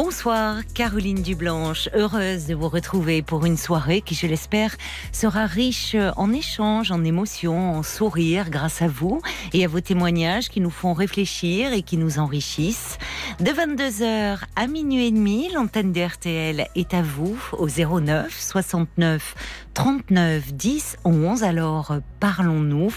Bonsoir Caroline Dublanche, heureuse de vous retrouver pour une soirée qui, je l'espère, sera riche en échanges, en émotions, en sourires grâce à vous et à vos témoignages qui nous font réfléchir et qui nous enrichissent. De 22h à minuit et demi, l'antenne de RTL est à vous au 09 69 39 10 11. Alors parlons-nous.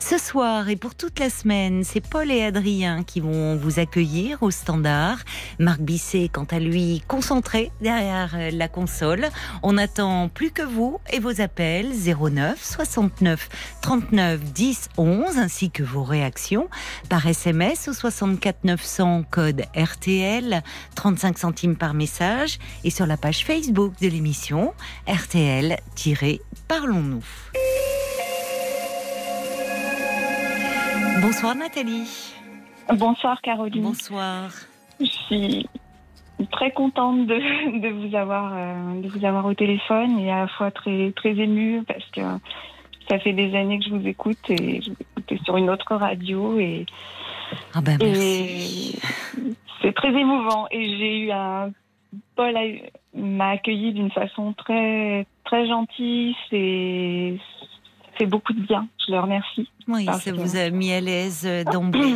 Ce soir et pour toute la semaine, c'est Paul et Adrien qui vont vous accueillir au standard. Marc Bisset, quant à lui, concentré derrière la console. On attend plus que vous et vos appels 09 69 39 10 11 ainsi que vos réactions par SMS au 64 900 code RTL 35 centimes par message et sur la page Facebook de l'émission RTL-Parlons-nous. Bonsoir Nathalie. Bonsoir Caroline. Bonsoir. Je suis très contente de, de vous avoir euh, de vous avoir au téléphone et à la fois très très émue parce que ça fait des années que je vous écoute et je vous écoute sur une autre radio et, Ah ben et c'est très émouvant et j'ai eu un Paul m'a accueilli d'une façon très très gentille c'est c'est beaucoup de bien je le remercie Oui, ça que- vous a mis à l'aise euh, d'emblée.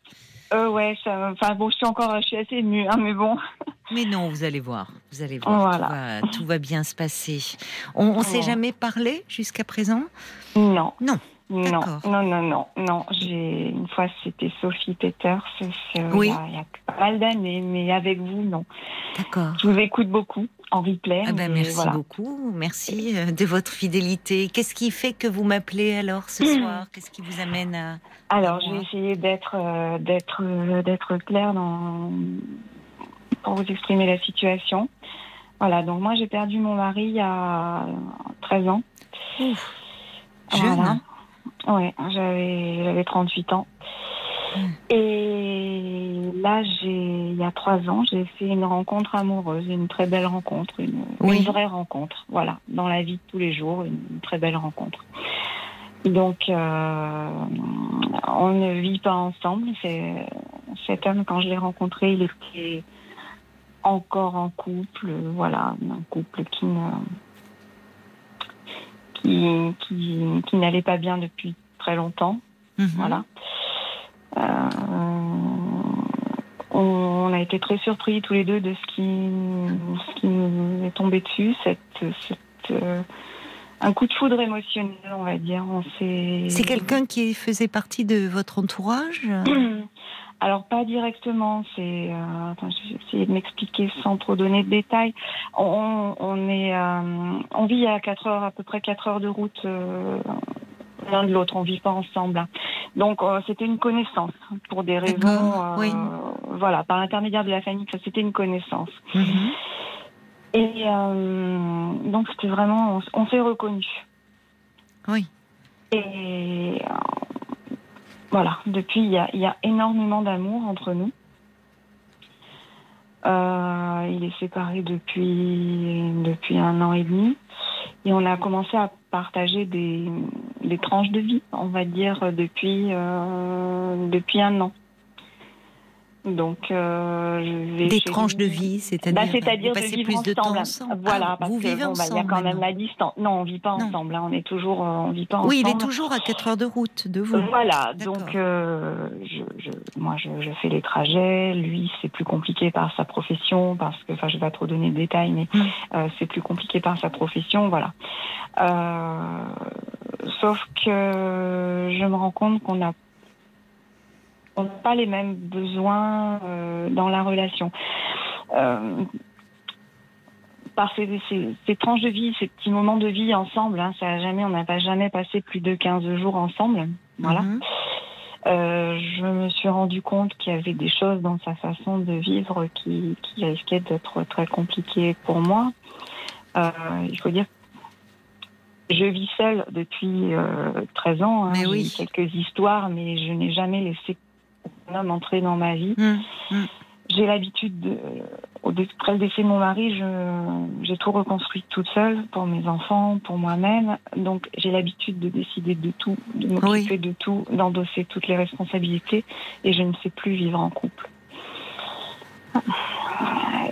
euh, ouais ça enfin bon je suis encore je suis assez émue hein, mais bon Mais non, vous allez voir, vous allez voir, Voilà. tout, va, tout va bien se passer. On, on s'est jamais parlé jusqu'à présent? Non Non. Non, non, non, non, non. J'ai une fois c'était Sophie Peters, euh, Oui. il y a- il y, a pas mal d'années, mais avec vous, non. D'accord. Je vous écoute beaucoup en replay. Ah ben merci voilà. beaucoup, merci euh, de votre fidélité. Qu'est-ce qui fait que vous m'appelez alors ce soir? Qu'est-ce qui vous amène à Alors, j'ai essayé d'être, euh, d'être, euh, d'être claire dans pour vous exprimer la situation. Voilà. Donc moi, j'ai perdu mon mari il y a 13 ans. Ouf, jeune Voilà. Ouais, j'avais j'avais 38 ans. Mm. Et là, j'ai il y a trois ans, j'ai fait une rencontre amoureuse, une très belle rencontre, une, Oui. une vraie rencontre. Voilà, dans la vie de tous les jours, une, une très belle rencontre. Donc, euh, on ne vit pas ensemble. C'est cet homme quand je l'ai rencontré, il était encore en couple. Voilà, un couple qui ne qui, qui, qui n'allait pas bien depuis très longtemps. Mhm. Voilà. Euh, on, on a été très surpris tous les deux de ce qui, ce qui nous est tombé dessus, cette, cette, euh, un coup de foudre émotionnel, on va dire. On s'est. C'est quelqu'un qui faisait partie de votre entourage Alors pas directement, c'est. Euh, attends, je vais essayer de m'expliquer sans trop donner de détails. On, on est, euh, on vit à 4 heures, à peu près 4 heures de route euh, l'un de l'autre. On vit pas ensemble. hein. Donc euh, c'était une connaissance pour des raisons. Euh, oui. Voilà, par l'intermédiaire de la famille, ça c'était une connaissance. Mhm. Et euh, donc c'était vraiment, on, on s'est reconnus. Oui. Et euh, voilà, depuis, il y a, il y a énormément d'amour entre nous. Euh, il est séparé depuis, depuis un an et demi. Et on a commencé à partager des, des tranches de vie, on va dire, depuis, euh, depuis un an. Donc, euh, je vais Des tranches de vie, c'est-à-dire Bah, c'est-à-dire vous de vivre plus de temps ensemble. ensemble. Voilà, Ah, parce vous que vivez bon, bah, il y a ensemble quand même la distance. Non, on vit pas Non. ensemble. Là, on est toujours, euh, on vit pas ensemble. Oui, il est toujours à 4 heures de route de vous. Voilà, donc euh, je, je, moi je, je fais les trajets, lui c'est plus compliqué par sa profession, parce que, enfin je vais pas trop donner de détails, mais Mm. euh, c'est plus compliqué par sa profession, voilà. Sauf que je me rends compte qu'on a on n'a pas les mêmes besoins euh, dans la relation. Euh, par ces, ces- ces tranches de vie, ces petits moments de vie ensemble, hein, ça a jamais, on n'a pas jamais passé plus de 15 jours ensemble. Voilà. Mhm. Euh, je me suis rendu compte qu'il y avait des choses dans sa façon de vivre qui, qui risquaient d'être très compliquées pour moi. Euh, il faut dire je vis seule depuis euh, 13 ans. hein. Oui. quelques histoires, mais je n'ai jamais laissé un homme entrer dans ma vie. Mhm. Mhm. J'ai l'habitude de, après le décès de mon mari, je, j'ai tout reconstruit toute seule pour mes enfants, pour moi-même. Donc j'ai l'habitude de décider de tout, de m'occuper de tout, d'endosser toutes les responsabilités, et je ne sais plus vivre en couple.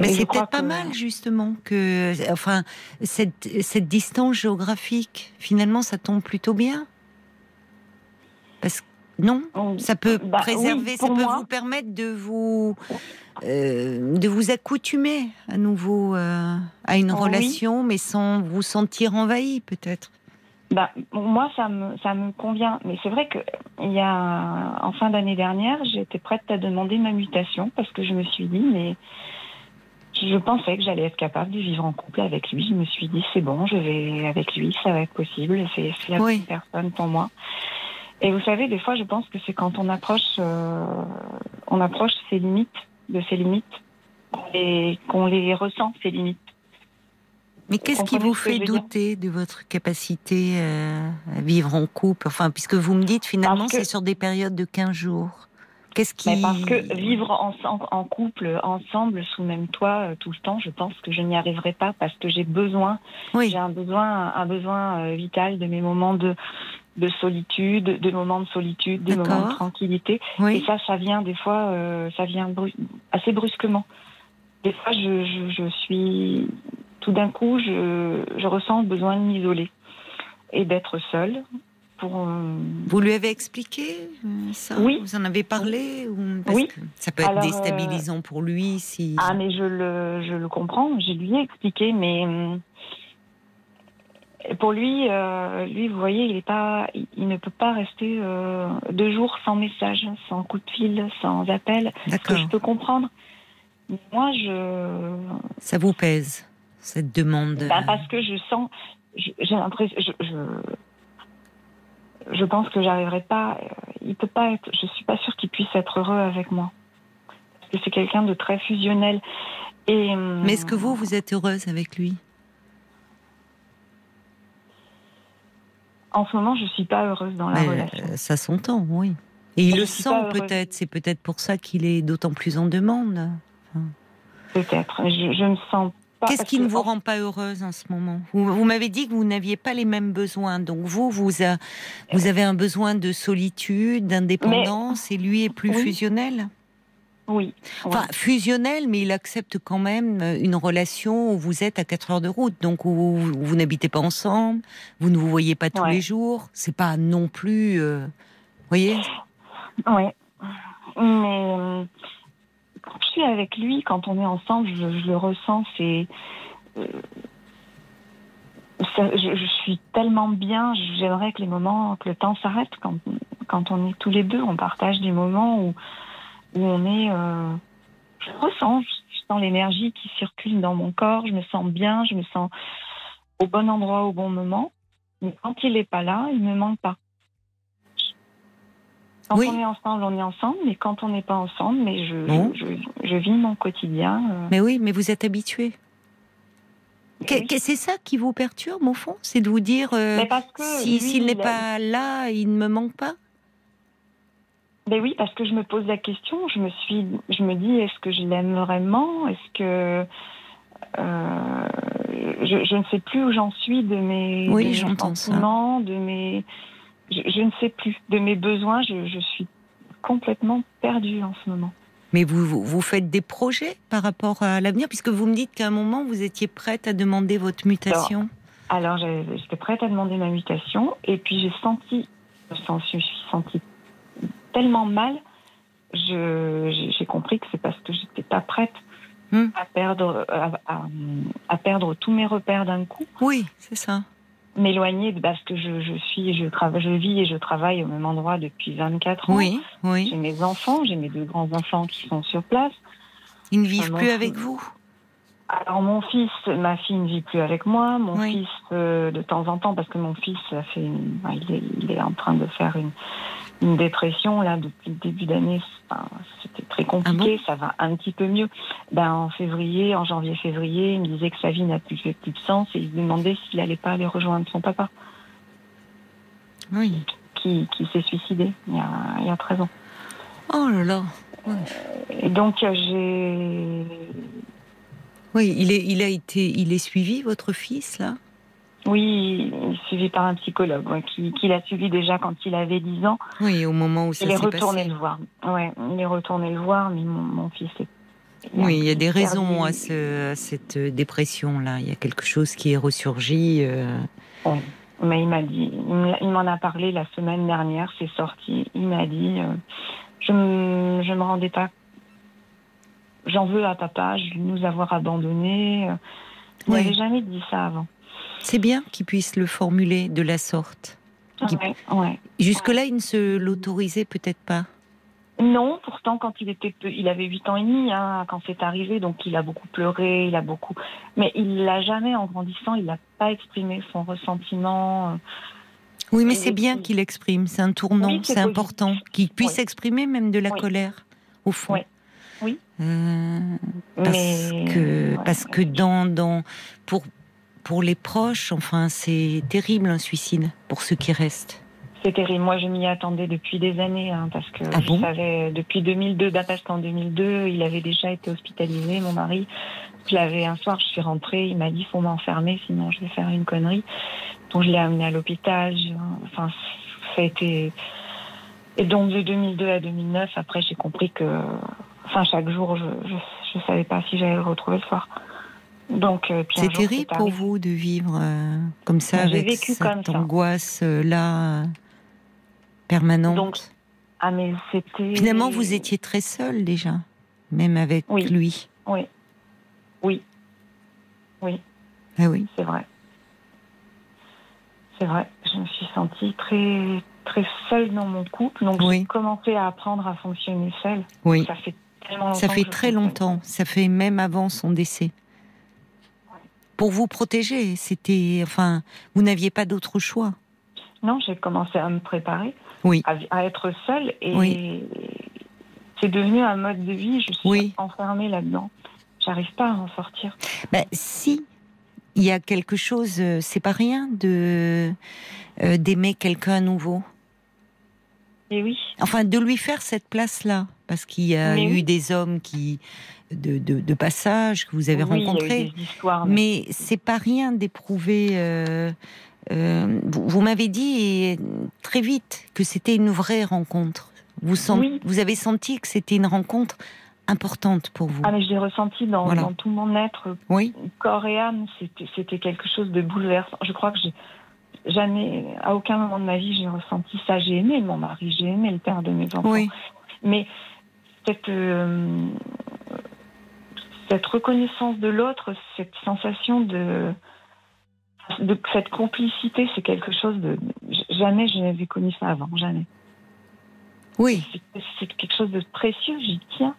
Mais Et je c'est peut-être pas que- mal justement que, enfin, cette, cette distance géographique, finalement, ça tombe plutôt bien? Parce que non, On- ça peut Bah, préserver, oui, ça peut moi. vous permettre de vous euh, de vous accoutumer à nouveau euh, à une Oui. relation, mais sans vous sentir envahi, peut-être. Bah, moi, ça me, ça me convient. Mais c'est vrai que il y a, en fin d'année dernière, j'étais prête à demander ma mutation parce que je me suis dit, mais je pensais que j'allais être capable de vivre en couple avec lui. Je me suis dit, c'est bon, je vais avec lui, ça va être possible. C'est c'est la Oui. bonne personne pour moi. Et vous savez, des fois, je pense que c'est quand on approche, euh, on approche ses limites, de ses limites, qu'on les, qu'on les ressent, ces limites. Mais qu'est-ce qui vous fait douter de votre capacité euh, à vivre en couple? Enfin, puisque vous me dites finalement que- c'est sur des périodes de 15 jours. Qu'est-ce qui Mais parce que vivre en, couple, ensemble, sous même toit, euh, tout le temps, je pense que je n'y arriverai pas parce que j'ai besoin, oui, j'ai un besoin, un besoin vital de mes moments de, de solitude, de moments de solitude, de moments de tranquillité. Et ça, ça vient des fois, euh, ça vient bru- assez brusquement. Des fois, je, je, je suis, tout d'un coup, je, je ressens le besoin de m'isoler et d'être seule. Pour, euh, Vous lui avez expliqué euh, ça? Oui. Vous en avez parlé ou... Parce Oui. que ça peut être Alors, déstabilisant pour lui si. Ah, mais je le, je le comprends, je lui ai expliqué, mais hum, pour lui, euh, lui, vous voyez, il est pas, il, il ne peut pas rester euh, deux jours sans message, sans coup de fil, sans appel. Ce que D'accord. je peux comprendre. Moi, je, Ça vous pèse cette demande? Ben, parce que je sens, j'ai l'impression, je, je, je pense que j'arriverai pas. euh, Il peut pas être. Je suis pas sûre qu'il puisse être heureux avec moi. Parce que c'est quelqu'un de très fusionnel. Et hum, Mais est-ce que vous, vous êtes heureuse avec lui? En ce moment, je suis pas heureuse dans la Mais, relation. euh, Ça s'entend, oui. Et il Je le sent peut-être. C'est peut-être pour ça qu'il est d'autant plus en demande. Peut-être. Je, je me sens pas. Qu'est-ce qui que- ne vous rend pas heureuse en ce moment? Vous, vous m'avez dit que vous n'aviez pas les mêmes besoins. Donc vous, vous, a- vous avez un besoin de solitude, d'indépendance, et lui est plus Oui. fusionnel? Oui. Enfin, fusionnel, mais il accepte quand même euh, une relation où vous êtes à 4 heures de route, donc où vous, vous n'habitez pas ensemble, vous ne vous voyez pas tous Ouais. les jours. C'est pas non plus, euh, vous voyez Oui. Mais euh, quand je suis avec lui, quand on est ensemble, je, je le ressens. C'est. euh, je, je suis tellement bien. J'aimerais que les moments, que le temps s'arrête quand, quand on est tous les deux. On partage des moments où, où on est. euh, je ressens, je, sens l'énergie qui circule dans mon corps. Je me sens bien. Je me sens au bon endroit au bon moment. Mais quand il n'est pas là, il me manque pas. Quand Oui. on est ensemble, on est ensemble, mais quand on n'est pas ensemble, mais je, je, je, je vis mon quotidien. euh, Mais oui, mais vous êtes habitué. C'est ça qui vous perturbe au fond, c'est de vous dire euh, si s'il n'est pas là, il ne me manque pas? Ben oui, parce que je me pose la question, je me suis, je me dis, est-ce que je l'aime vraiment? Est-ce que euh, je, je ne sais plus où j'en suis de mes, Oui, de mes ça. sentiments, de mes, je, je ne sais plus de mes besoins. Je, je suis complètement perdue en ce moment. Mais vous, vous, vous faites des projets par rapport à l'avenir, puisque vous me dites qu'à un moment, vous étiez prête à demander votre mutation. Alors, j'étais prête à demander ma mutation, et puis j'ai senti, je me suis sentie tellement mal, j'ai compris que c'est parce que j'étais pas prête Hmm. à perdre, à, à- à perdre tous mes repères d'un coup, Oui, c'est ça. m'éloigner de parce que je, je suis, je travaille, je vis et je travaille au même endroit depuis 24 ans. Oui, oui. J'ai mes enfants, j'ai mes deux grands enfants qui sont sur place. Ils ne vivent plus avec vous. Alors mon fils, ma fille ne vit plus avec moi. Mon Oui. fils, euh, de temps en temps, parce que mon fils a fait, une- enfin, il, est, il est en train de faire une, une dépression là depuis le début d'année. Enfin, C'était très compliqué. ça va un petit peu mieux. Ben en février, en janvier-février, il me disait que sa vie n'a plus, plus de sens et il se demandait s'il allait pas aller rejoindre son papa, Oui. qui, qui s'est suicidé il y, a, il y a 13 ans. Oh là là. Et donc j'ai. Oui, il est, il a été, il est suivi votre fils là? Oui, il est suivi par un psychologue ouais, qui, qui l'a suivi déjà quand il avait 10 ans. Oui, au moment où ça Il est s'est retourné passé. le voir. Ouais, il est retourné le voir, mais mon, mon fils est. Oui, il y a des raisons à, ce- à cette dépression là. Il y a quelque chose qui est ressurgi. euh, Oui. Mais il m'a dit, il m'en a parlé la semaine dernière, c'est sorti. Il m'a dit, euh, je me, je me rendais pas, j'en veux à papa, je nous avoir abandonnés. euh. Il Oui. n'avait jamais dit ça avant. C'est bien qu'il puisse le formuler de la sorte. Qui- Ouais, ouais. Jusque-là, il ne se l'autorisait peut-être pas. Non, pourtant, quand il était peu, il avait 8 ans et demi hein, quand c'est arrivé, donc il a beaucoup pleuré, il a beaucoup. Mais il l'a jamais, en grandissant, il n'a pas exprimé son ressentiment. euh. Oui, mais c'est bien qu'il exprime. C'est un tournant, Oui, c'est important. Qu'il puisse Oui. exprimer même de la Oui. colère, au fond. Oui. Oui. Euh, parce Mais que, parce que dans, dans, pour, pour les proches, enfin, c'est terrible un suicide pour ceux qui restent. C'est terrible. Moi, je m'y attendais depuis des années, hein, parce que Ah je bon? savais depuis 2002, bah, parce qu'en 2002, il avait déjà été hospitalisé, mon mari. Je l'avais un soir, je suis rentrée, il m'a dit faut m'enfermer, sinon je vais faire une connerie. Donc je l'ai amené à l'hôpital. Enfin, ça a été. Et donc de 2002 à 2009, après, j'ai compris que, enfin, chaque jour, je, je, je savais pas si j'allais le retrouver le soir. Donc, euh, C'est terrible pour vous de vivre euh, comme ça, avec vécu cette angoisse euh, là, permanente? Donc, Ah, mais c'était. Finalement, vous étiez très seul déjà, même avec Oui. lui. Oui. Oui. Oui. Ah oui. C'est vrai. C'est vrai. Je me suis sentie très, très seule dans mon couple. Donc, Oui. j'ai commencé à apprendre à fonctionner seule. Oui. Ça fait tellement longtemps Ça fait très longtemps. Ça fait même avant son décès. Pour vous protéger, c'était, enfin, vous n'aviez pas d'autre choix. Non, j'ai commencé à me préparer. Oui. À, à être seule. Et Oui. c'est devenu un mode de vie. Je suis Oui. enfermée là-dedans. J'arrive pas à en sortir. Ben, si il y a quelque chose, euh, c'est pas rien de euh, d'aimer quelqu'un à nouveau. Et oui. Enfin, de lui faire cette place-là, parce qu'il y a Mais eu oui. des hommes qui de, de, de passage que vous avez Oui, rencontrés. mais- Mais c'est pas rien d'éprouver. euh, euh, vous vous m'avez dit très vite que c'était une vraie rencontre. Vous, sent- Oui. vous avez senti que c'était une rencontre importante pour vous. Ah, mais je l'ai ressenti dans, Voilà. dans tout mon être, Oui, corps et âme. C'était c'était quelque chose de bouleversant. Je crois que j'ai jamais, à aucun moment de ma vie, j'ai ressenti ça. J'ai aimé mon mari, j'ai aimé le père de mes enfants. oui, Mais cette, euh, cette reconnaissance de l'autre, cette sensation de, de cette complicité, c'est quelque chose de. Jamais je n'avais connu ça avant, jamais. oui. C'est- C'est quelque chose de précieux, j'y tiens.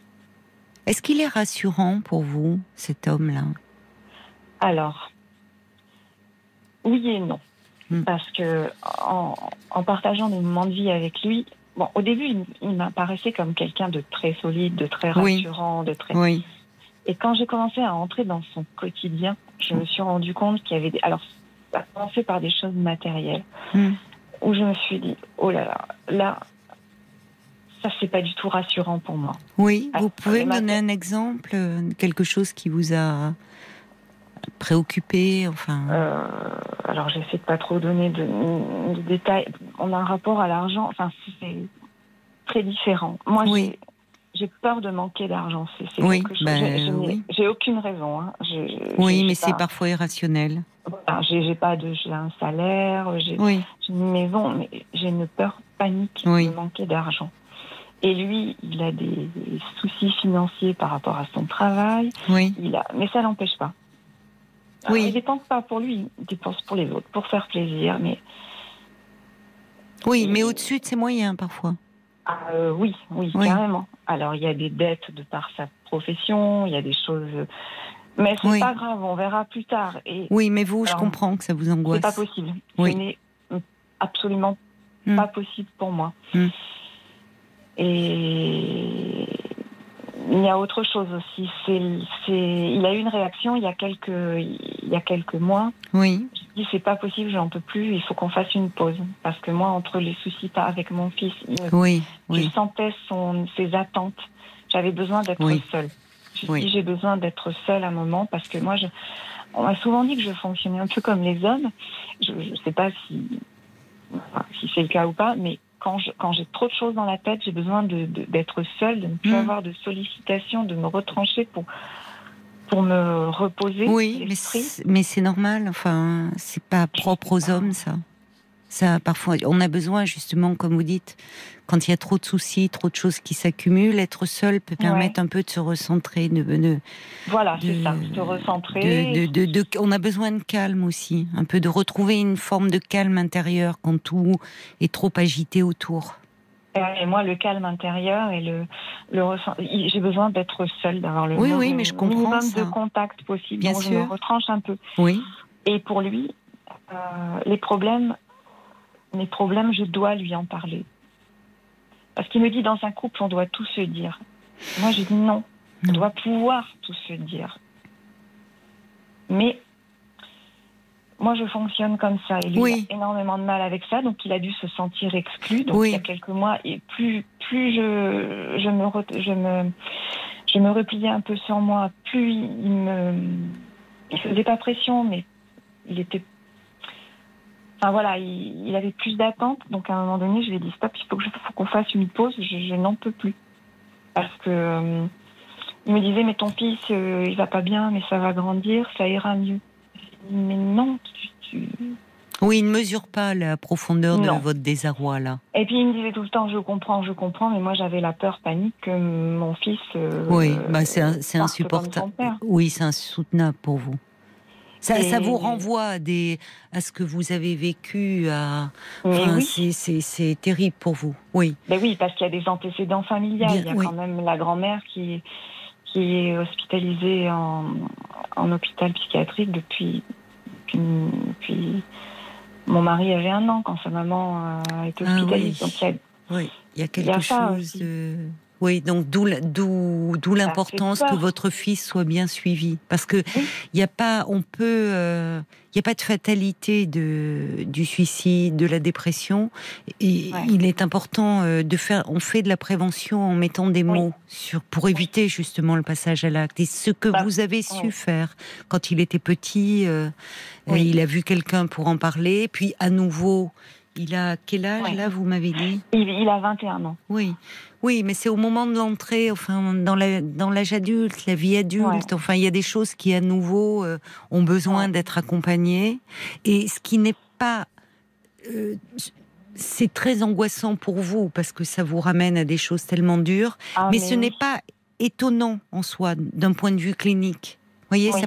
Est-ce qu'il est rassurant pour vous, cet homme-là? Alors, oui et non. Hmm. Parce que en, en partageant des moments de vie avec lui, bon, au début, il, il m'apparaissait comme quelqu'un de très solide, de très Oui. rassurant, de très. Oui, Et quand j'ai commencé à entrer dans son quotidien, je me suis rendu compte qu'il y avait des. Alors, ça a commencé par des choses matérielles, Hmm. où je me suis dit, oh là là, là, ça c'est pas du tout rassurant pour moi. oui. Ah, Vous pouvez me donner un exemple, euh, quelque chose qui vous a préoccupé, enfin. Euh, alors j'essaie de pas trop donner de, de détails. On a un rapport à l'argent, enfin c'est très différent. Moi Oui. j'ai- peur de manquer d'argent. C'est Oui, quelque chose. ben, oui. J'ai aucune raison. Hein. Oui, mais c'est parfois irrationnel. voilà, J'ai pas de, j'ai un salaire, j'ai Oui, une maison, mais j'ai une peur panique de manquer d'argent. Et lui, il a des soucis financiers par rapport à son travail. oui, Il a, mais ça l'empêche pas. Alors, Oui. Il dépense pas pour lui, il dépense pour les autres, pour faire plaisir. Mais oui, mais au-dessus de ses moyens parfois. ah, euh, oui, oui, Oui. carrément. Alors il y a des dettes de par sa profession, il y a des choses. Mais c'est Oui. pas grave, on verra plus tard. Et Oui, mais vous, je Alors, comprends que ça vous c'est angoisse. pas possible. Oui. Ce n'est absolument Hmm. pas possible pour moi. Hmm. Et il y a autre chose aussi. C'est, c'est, il a eu une réaction il y a quelques, il y a quelques mois. Oui, Je dis c'est pas possible, j'en peux plus. Il faut qu'on fasse une pause parce que moi, entre les soucis pas avec mon fils, oui, je oui. sentais son, ses attentes J'avais besoin d'être Oui. seule. Je Oui. dis, j'ai besoin d'être seule à un moment parce que moi, je, on m'a souvent dit que je fonctionnais un peu comme les hommes. Je ne sais pas si, enfin, si c'est le cas ou pas, mais quand je- quand j'ai trop de choses dans la tête, j'ai besoin de- de- d'être seule, de ne plus Mm. avoir de sollicitations, de me retrancher pour, pour me reposer Oui, mais c'est- mais c'est normal. Enfin, c'est pas propre aux hommes, ça. Ça, parfois, on a besoin justement, comme vous dites, quand il y a trop de soucis, trop de choses qui s'accumulent, être seul peut permettre un peu de se recentrer, de, de, Voilà, c'est de- ça, se recentrer. de- de- on a besoin de calme aussi, un peu de retrouver une forme de calme intérieur quand tout est trop agité autour. Et moi, le calme intérieur et le, le ressent- j'ai besoin d'être seule, d'avoir le, Oui, oui, mais je minimum ça. de contact possible. Bien donc je sûr. me retranche un peu. Oui, Et pour lui, euh, les problèmes, mes problèmes, je dois lui en parler. Parce qu'il me dit dans un couple, on doit tout se dire. Moi, je dis non, on doit pouvoir tout se dire. Mais moi, je fonctionne comme ça. Et lui, Oui. il a énormément de mal avec ça, donc il a dû se sentir exclu. Donc Oui. il y a quelques mois, et plus, plus je, je, me, je, me, je me repliais un peu sur moi, plus il il me. Il faisait pas pression, mais il était. Enfin voilà, il, il avait plus d'attentes. Donc à un moment donné, je lui ai dit stop, il faut qu'on fasse une pause. Je, je n'en peux plus parce que euh, il me disait mais ton fils euh, il va pas bien, mais ça va grandir, ça ira mieux. Mais non, tu, tu- oui, il ne mesure pas la profondeur de votre désarroi là. Et puis il me disait tout le temps je comprends, je comprends, mais moi j'avais la peur panique que mon fils. euh, Oui, bah c'est insupportable. Oui, c'est insoutenable pour vous. Ça, Et- ça vous renvoie à, des, à ce que vous avez vécu. À... Mais Enfin, oui. c'est- terrible pour vous. Oui. Ben oui, parce qu'il y a des antécédents familiales. Bien, il y a oui. quand même la grand-mère qui, qui est hospitalisée en, en hôpital psychiatrique depuis, depuis, depuis- Mon mari avait un an quand sa maman euh, été Ah hospitalisée. oui. Donc il y a- Oui, il y a Il y quelque a chose de. Oui, donc d'où d'où l'importance que votre fils soit bien suivi, parce que Oui. il y a pas, on peut, euh, il y a pas de fatalité de du suicide, de la dépression, et Ouais. il est important euh, de faire. On fait de la prévention en mettant des Oui. mots sur pour éviter justement le passage à l'acte. Et ce que Bah, vous avez su faire quand il était petit, euh, Oui. euh, il a vu quelqu'un pour en parler, puis à nouveau. Il a quel âge Ouais. là, vous m'avez dit? Il, il a 21 ans. oui, oui, mais c'est au moment de l'entrée, enfin dans la dans l'âge adulte, la vie adulte. Ouais. Enfin, il y a des choses qui à nouveau euh, ont besoin Ouais. d'être accompagnées, et ce qui n'est pas euh, c'est très angoissant pour vous parce que ça vous ramène à des choses tellement dures, Ah, mais ce oui. n'est pas étonnant en soi d'un point de vue clinique. Vous voyez, Oui,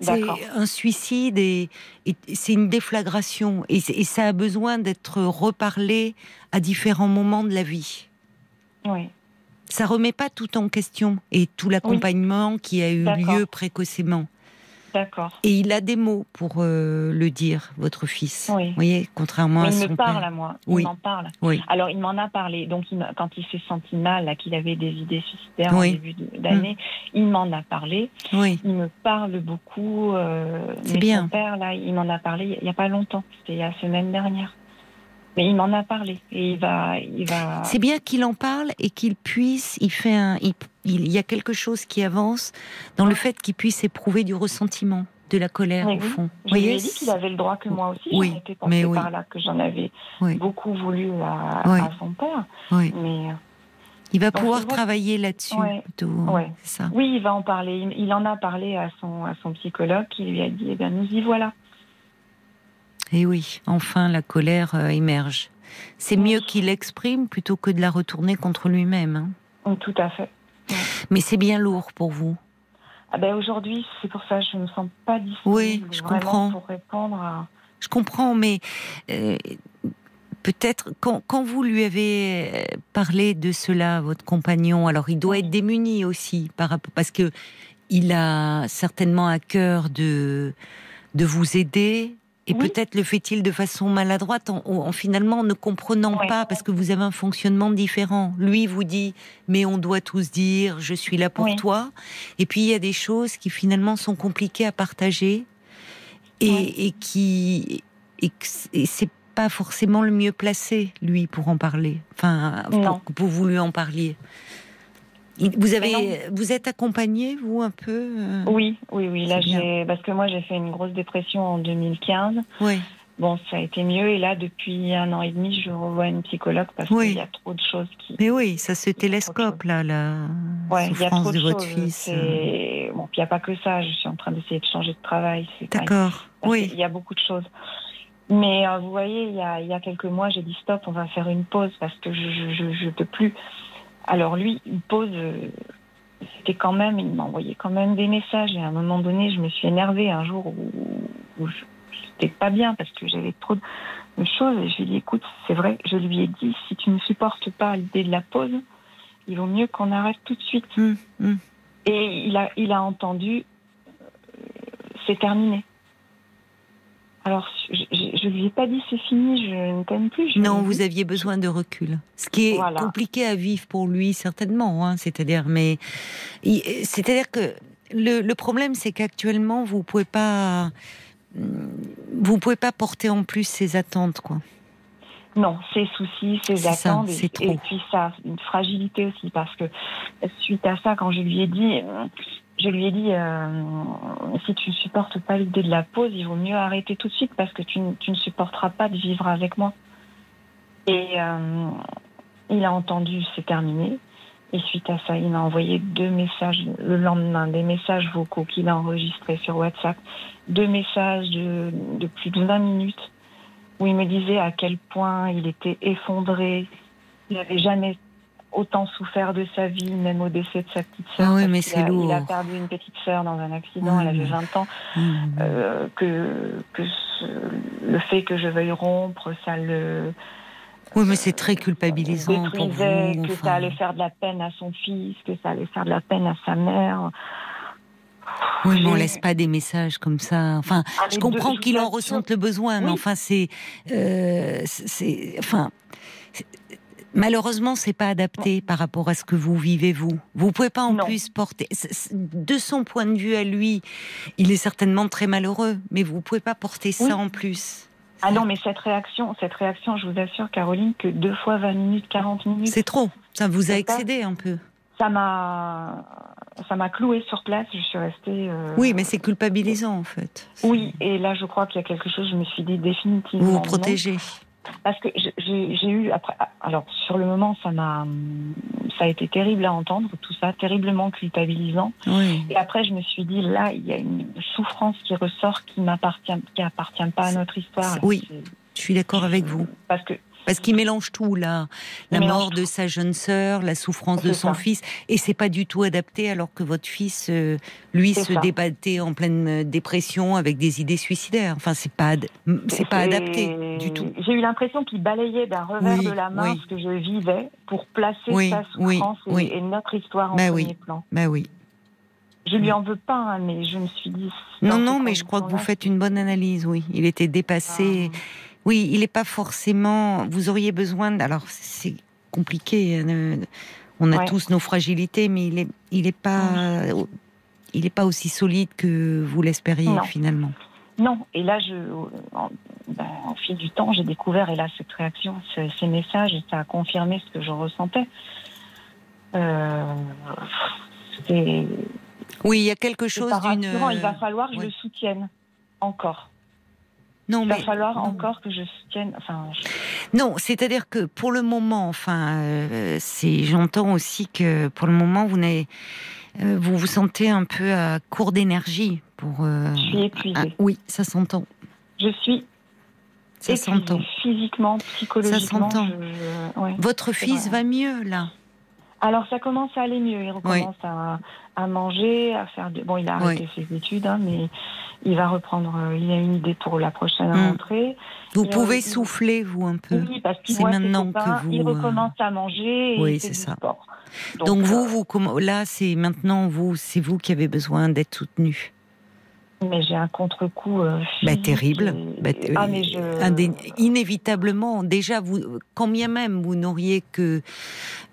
ça c'est un suicide et, et c'est une déflagration et ça a besoin d'être reparlé à différents moments de la vie. Oui. Ça remet pas tout en question et tout l'accompagnement qui a eu lieu précocement. D'accord. Et il a des mots pour euh, le dire, votre fils. Oui. Vous voyez, contrairement Mais à il son me parle père. à moi. Oui. Il m'en parle. Oui. Alors, il m'en a parlé. Donc, il quand il s'est senti mal, qu'il avait des idées suicidaires Oui. en début d'année, il m'en a parlé. Oui. Il me parle beaucoup. euh, C'est bien. Son père, là, il m'en a parlé il n'y a pas longtemps. C'était la semaine dernière. Mais il m'en a parlé. Et il va. Il va... C'est bien qu'il en parle et qu'il puisse, il fait un, il, il y a quelque chose qui avance dans le fait qu'il puisse éprouver du ressentiment, de la colère Oui, au oui. fond. Je Vous lui voyez ai dit qu'il avait le droit que moi aussi. Oui, étais mais oui. par là, que j'en avais Oui. beaucoup voulu à, Oui. à son père. Oui. Mais Il va Donc, pouvoir travailler là-dessus Ouais. plutôt. Ouais. Ça. oui, il va en parler. Il, il en a parlé à son, à son psychologue qui lui a dit Eh bien, nous y voilà. Et oui, enfin la colère euh, émerge. C'est Oui. mieux qu'il l'exprime plutôt que de la retourner contre lui-même. hein. Oh, Tout à fait. Mais c'est bien lourd pour vous. Ah ben aujourd'hui, c'est pour ça que je me sens pas disponible Oui, je comprends. pour répondre à. Je comprends, mais euh, peut-être quand, quand vous lui avez euh, parlé de cela, votre compagnon, alors il doit être démuni aussi par rapport parce que il a certainement à cœur de de vous aider. Et Oui. peut-être le fait-il de façon maladroite, en, en finalement ne comprenant pas, parce que vous avez un fonctionnement différent. Lui vous dit, mais on doit tous dire, je suis là pour Oui. toi. Et puis il y a des choses qui finalement sont compliquées à partager et, qui et, et c'est pas forcément le mieux placé lui pour en parler. Enfin, pour que vous lui en parliez. Vous avez, vous êtes accompagné, vous, un peu euh Oui, oui, oui. Là, j'ai, parce que moi, j'ai fait une grosse dépression en 2015. Oui. Bon, ça a été mieux. Et là, depuis un an et demi, je revois une psychologue parce Oui. qu'il y a trop de choses qui. Mais oui, ça se télescope, là, la Ouais, il y a souffrance trop de de, votre choses. fils. C'est- Bon, puis il n'y a pas que ça. Je suis en train d'essayer de changer de travail. D'accord, oui. qu'il y a beaucoup de choses. Mais euh, vous voyez, il y, a, il y a quelques mois, j'ai dit stop, on va faire une pause parce que je je, je, je peux plus. Alors lui, une pause, euh, c'était quand même, il m'a envoyé quand même des messages. Et à un moment donné, je me suis énervée un jour où, où je c'était pas bien parce que j'avais trop de choses. Et je lui ai dit, écoute, c'est vrai, je lui ai dit, si tu ne supportes pas l'idée de la pause, il vaut mieux qu'on arrête tout de suite. Hum, hum. Et il a, il a entendu, euh, c'est terminé. Alors, je, je lui ai pas dit c'est fini, je ne t'aime plus. Je Non, vous aviez besoin de recul. Ce qui est Voilà. compliqué à vivre pour lui, certainement. Hein, c'est-à-dire, mais c'est-à-dire que le, le problème, c'est qu'actuellement, vous pouvez pas, vous pouvez pas porter en plus ses attentes, quoi. Non, ses soucis, ses ça, attentes, c'est et, et puis ça, une fragilité aussi, parce que suite à ça, quand je lui ai dit, euh, je lui ai dit, euh, si tu ne supportes pas l'idée de la pause, il vaut mieux arrêter tout de suite parce que tu, ne- supporteras pas de vivre avec moi. Et euh, il a entendu, c'est terminé. Et suite à ça, il m'a envoyé deux messages le lendemain, des messages vocaux qu'il a enregistrés sur WhatsApp, deux messages de, de plus de 20 minutes où il me disait à quel point il était effondré, il n'avait jamais autant souffert de sa vie, même au décès de sa petite sœur. Ah oui, mais c'est a- Il a lourd. perdu une petite sœur dans un accident, elle avait mais- 20 ans. Hum. Euh, que que ce- le fait que je veuille rompre, ça le Oui, mais c'est très culpabilisant pour vous. que enfin. ça allait faire de la peine à son fils, que ça allait faire de la peine à sa mère. Oui, mais on laisse pas des messages comme ça. Enfin, Ah, je comprends qu'il en ressente le besoin, mais enfin, c'est, euh, c'est, enfin, c'est- malheureusement, c'est pas adapté par rapport à ce que vous vivez vous. Vous pouvez pas en Non. plus porter. De son point de vue à lui, il est certainement très malheureux, mais vous pouvez pas porter ça en plus. Ah non, mais cette réaction, cette réaction, je vous assure, Caroline, que deux fois 20 minutes, 40 minutes, C'est trop. Ça vous a excédé un peu. ça m'a, ça m'a cloué sur place. Je suis restée. euh, Oui, mais c'est culpabilisant en fait. Oui, et là, je crois qu'il y a quelque chose. Je me suis dit définitivement. Vous vous protégez. Parce que j'ai eu après. Alors sur le moment, ça m'a, ça a été terrible à entendre tout ça, terriblement culpabilisant. Oui. Et après, je me suis dit là, il y a une souffrance qui ressort qui m'appartient, qui appartient pas à notre histoire. Oui. Je suis d'accord avec vous. Parce que Parce qu'il mélange tout là, la Il mort de sa jeune sœur, la souffrance de son ça. fils, et c'est pas du tout adapté alors que votre fils, euh, lui, se ça. débattait en pleine euh, dépression avec des idées suicidaires. Enfin, c'est pas, c'est pas adapté du tout. J'ai eu l'impression qu'il balayait d'un revers Oui, de la main oui. ce que je vivais pour placer Oui, sa souffrance et, notre histoire en Bah premier plan. Bah oui. Je lui en veux pas, hein, mais je me suis dit. Non, non, mais je crois que vous faites une bonne analyse. Oui, il était dépassé. Ah. Oui, il n'est pas forcément. Vous auriez besoin. de- Alors, c'est compliqué. euh, On a Ouais. tous nos fragilités, mais il est, il est pas, il est pas aussi solide que vous l'espériez finalement. Non, et là, je, en, ben, au fil du temps, j'ai découvert, et là, cette réaction, ce- ces messages, et ça a confirmé ce que je ressentais. Euh, Oui, il y a quelque chose d'une. Il va falloir que je le soutienne encore. Non, Il va falloir non. encore que je soutienne. Enfin, je- Non, c'est-à-dire que pour le moment, enfin, euh, c'est, j'entends aussi que pour le moment, vous n'avez, euh, vous vous sentez un peu à court d'énergie pour. euh, je suis épuisée. ah, oui, ça s'entend. Je suis Ça épuisée, s'entend. physiquement, psychologiquement. s'entend. je- ouais. Votre fils vrai. va mieux là. Alors ça commence à aller mieux. Il recommence à, à manger, à faire. De... Bon, il a arrêté ses études, hein, mais il va reprendre. euh, il a une idée pour la prochaine Mm. rentrée. Vous Et, pouvez euh, souffler vous un peu. Oui, parce qu'il maintenant copains, que vous, Il euh, recommence à manger et oui, c'est ça. sport. Donc, vous, euh, vous, là, c'est maintenant vous, c'est vous qui avez besoin d'être soutenu. Mais j'ai un contre-coup. euh, Bah, terrible. et- Bah, t- ah, mais je. Indé- Inévitablement, déjà, vous, quand bien même vous n'auriez que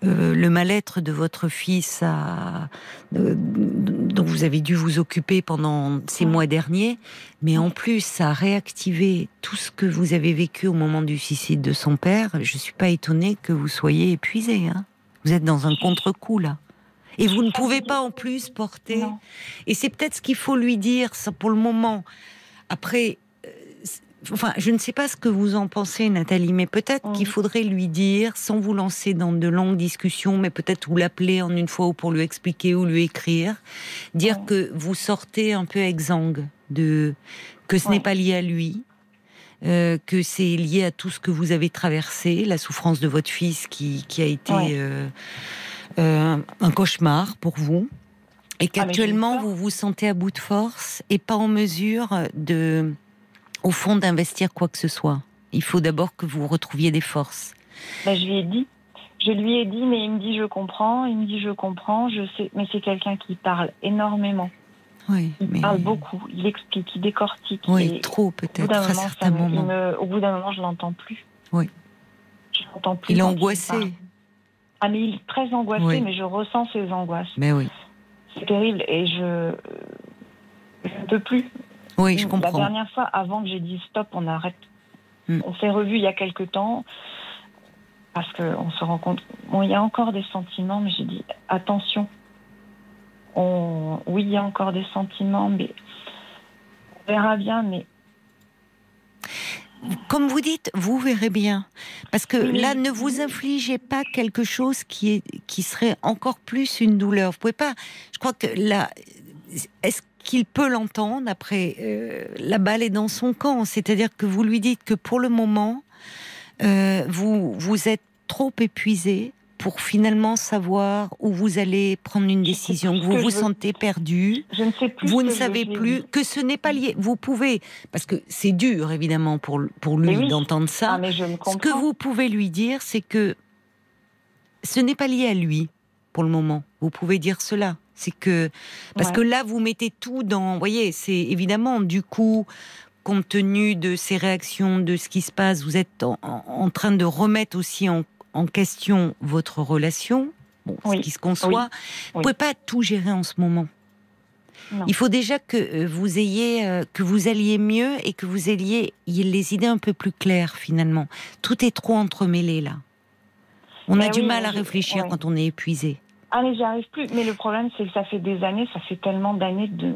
euh, le mal-être de votre fils à, euh, dont vous avez dû vous occuper pendant ces mois derniers, mais en plus, ça a réactivé tout ce que vous avez vécu au moment du suicide de son père. Je suis pas étonnée que vous soyez épuisé. Hein. Vous êtes dans un contre-coup là. Et vous ne pouvez pas en plus porter. Non. Et c'est peut-être ce qu'il faut lui dire, ça pour le moment. Après, euh, enfin, je ne sais pas ce que vous en pensez, Nathalie, mais peut-être qu'il faudrait lui dire, sans vous lancer dans de longues discussions, mais peut-être vous l'appeler en une fois ou pour lui expliquer ou lui écrire, dire que vous sortez un peu exsangue de que ce n'est pas lié à lui. euh, que c'est lié à tout ce que vous avez traversé, la souffrance de votre fils qui, qui a été Ouais. euh, euh, un cauchemar pour vous, et qu'actuellement j'ai eu peur. vous vous sentez à bout de force et pas en mesure de, au fond, d'investir quoi que ce soit. Il faut d'abord que vous retrouviez des forces. Ben, je lui ai dit. Je lui ai dit, mais il me dit je comprends. Il me dit je comprends. Je sais, mais c'est quelqu'un qui parle énormément. Oui, Il mais parle beaucoup. Il explique, il décortique. oui, Et trop peut-être à certains moments. me- au bout d'un moment, je l'entends plus. Oui. Je l'entends plus. Il est angoissé. Ah il est très angoissé, Oui. mais je ressens ses angoisses. Mais oui, C'est terrible et je je ne peux plus. oui, je La comprends. dernière fois, avant que j'ai dit stop, on arrête. Hmm. On s'est revus il y a quelque temps parce qu'on se rend compte. Bon, il y a encore des sentiments, mais j'ai dit attention. On... Oui, il y a encore des sentiments, mais on verra bien. Mais Comme vous dites, vous verrez bien. Parce que là, ne vous infligez pas quelque chose qui, est, qui serait encore plus une douleur. Vous pouvez pas. Je crois que là, est-ce qu'il peut l'entendre après euh, La balle est dans son camp? C'est-à-dire que vous lui dites que pour le moment, euh, vous, vous êtes trop épuisé pour finalement savoir où vous allez prendre une décision, que vous que vous veux. sentez perdu. je ne sais plus. Vous ne savez plus que ce n'est pas lié. Vous pouvez, parce que c'est dur évidemment pour, pour lui oui. d'entendre ça. Ah, mais je me Ce que vous pouvez lui dire, c'est que ce n'est pas lié à lui pour le moment. Vous pouvez dire cela. C'est que parce Ouais. que là, vous mettez tout dans. Vous voyez, c'est évidemment du coup, compte tenu de ces réactions, de ce qui se passe, vous êtes en, en- en train de remettre aussi en, en question votre relation. Bon, ce qui se conçoit. Vous Oui. pouvez pas tout gérer en ce moment. Non. Il faut déjà que euh, vous ayez, euh, que vous alliez mieux et que vous ayez les idées un peu plus claires finalement. Tout est trop entremêlé là. On a Mais du mal à réfléchir quand on est épuisé. Ah mais j'y arrive plus. Mais le problème c'est que ça fait des années, ça fait tellement d'années de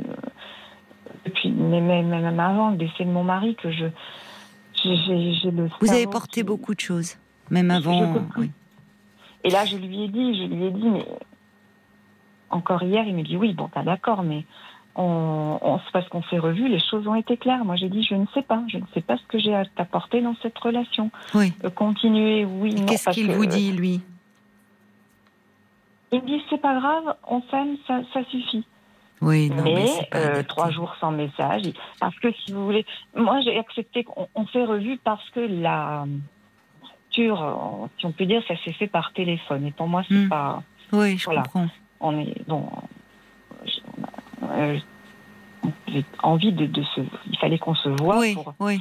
depuis mais même, avant le décès de mon mari que je j'ai- le. Vous avez porté qui- beaucoup de choses, même avant. oui. Et là je lui ai dit, je lui ai dit mais encore hier il me dit oui bon t'as d'accord mais on, parce qu'on s'est revus les choses ont été claires. Moi j'ai dit je ne sais pas, je ne sais pas ce que j'ai à t'apporter dans cette relation. Oui. Euh, continuer oui. Qu'est-ce qu'il vous dit lui? Il me dit c'est pas grave, on s'aime, ça, ça suffit. Oui, non, mais, mais c'est pas euh, trois jours sans message. Parce que si vous voulez, moi j'ai accepté qu'on on s'est revus parce que la euh, si on peut dire, ça s'est fait par téléphone. Et pour moi, c'est Hmm. pas. Oui, je Voilà. comprends. On est bon. j'ai- euh, J'ai envie de, de se. Il fallait qu'on se voit. oui, Pour... oui.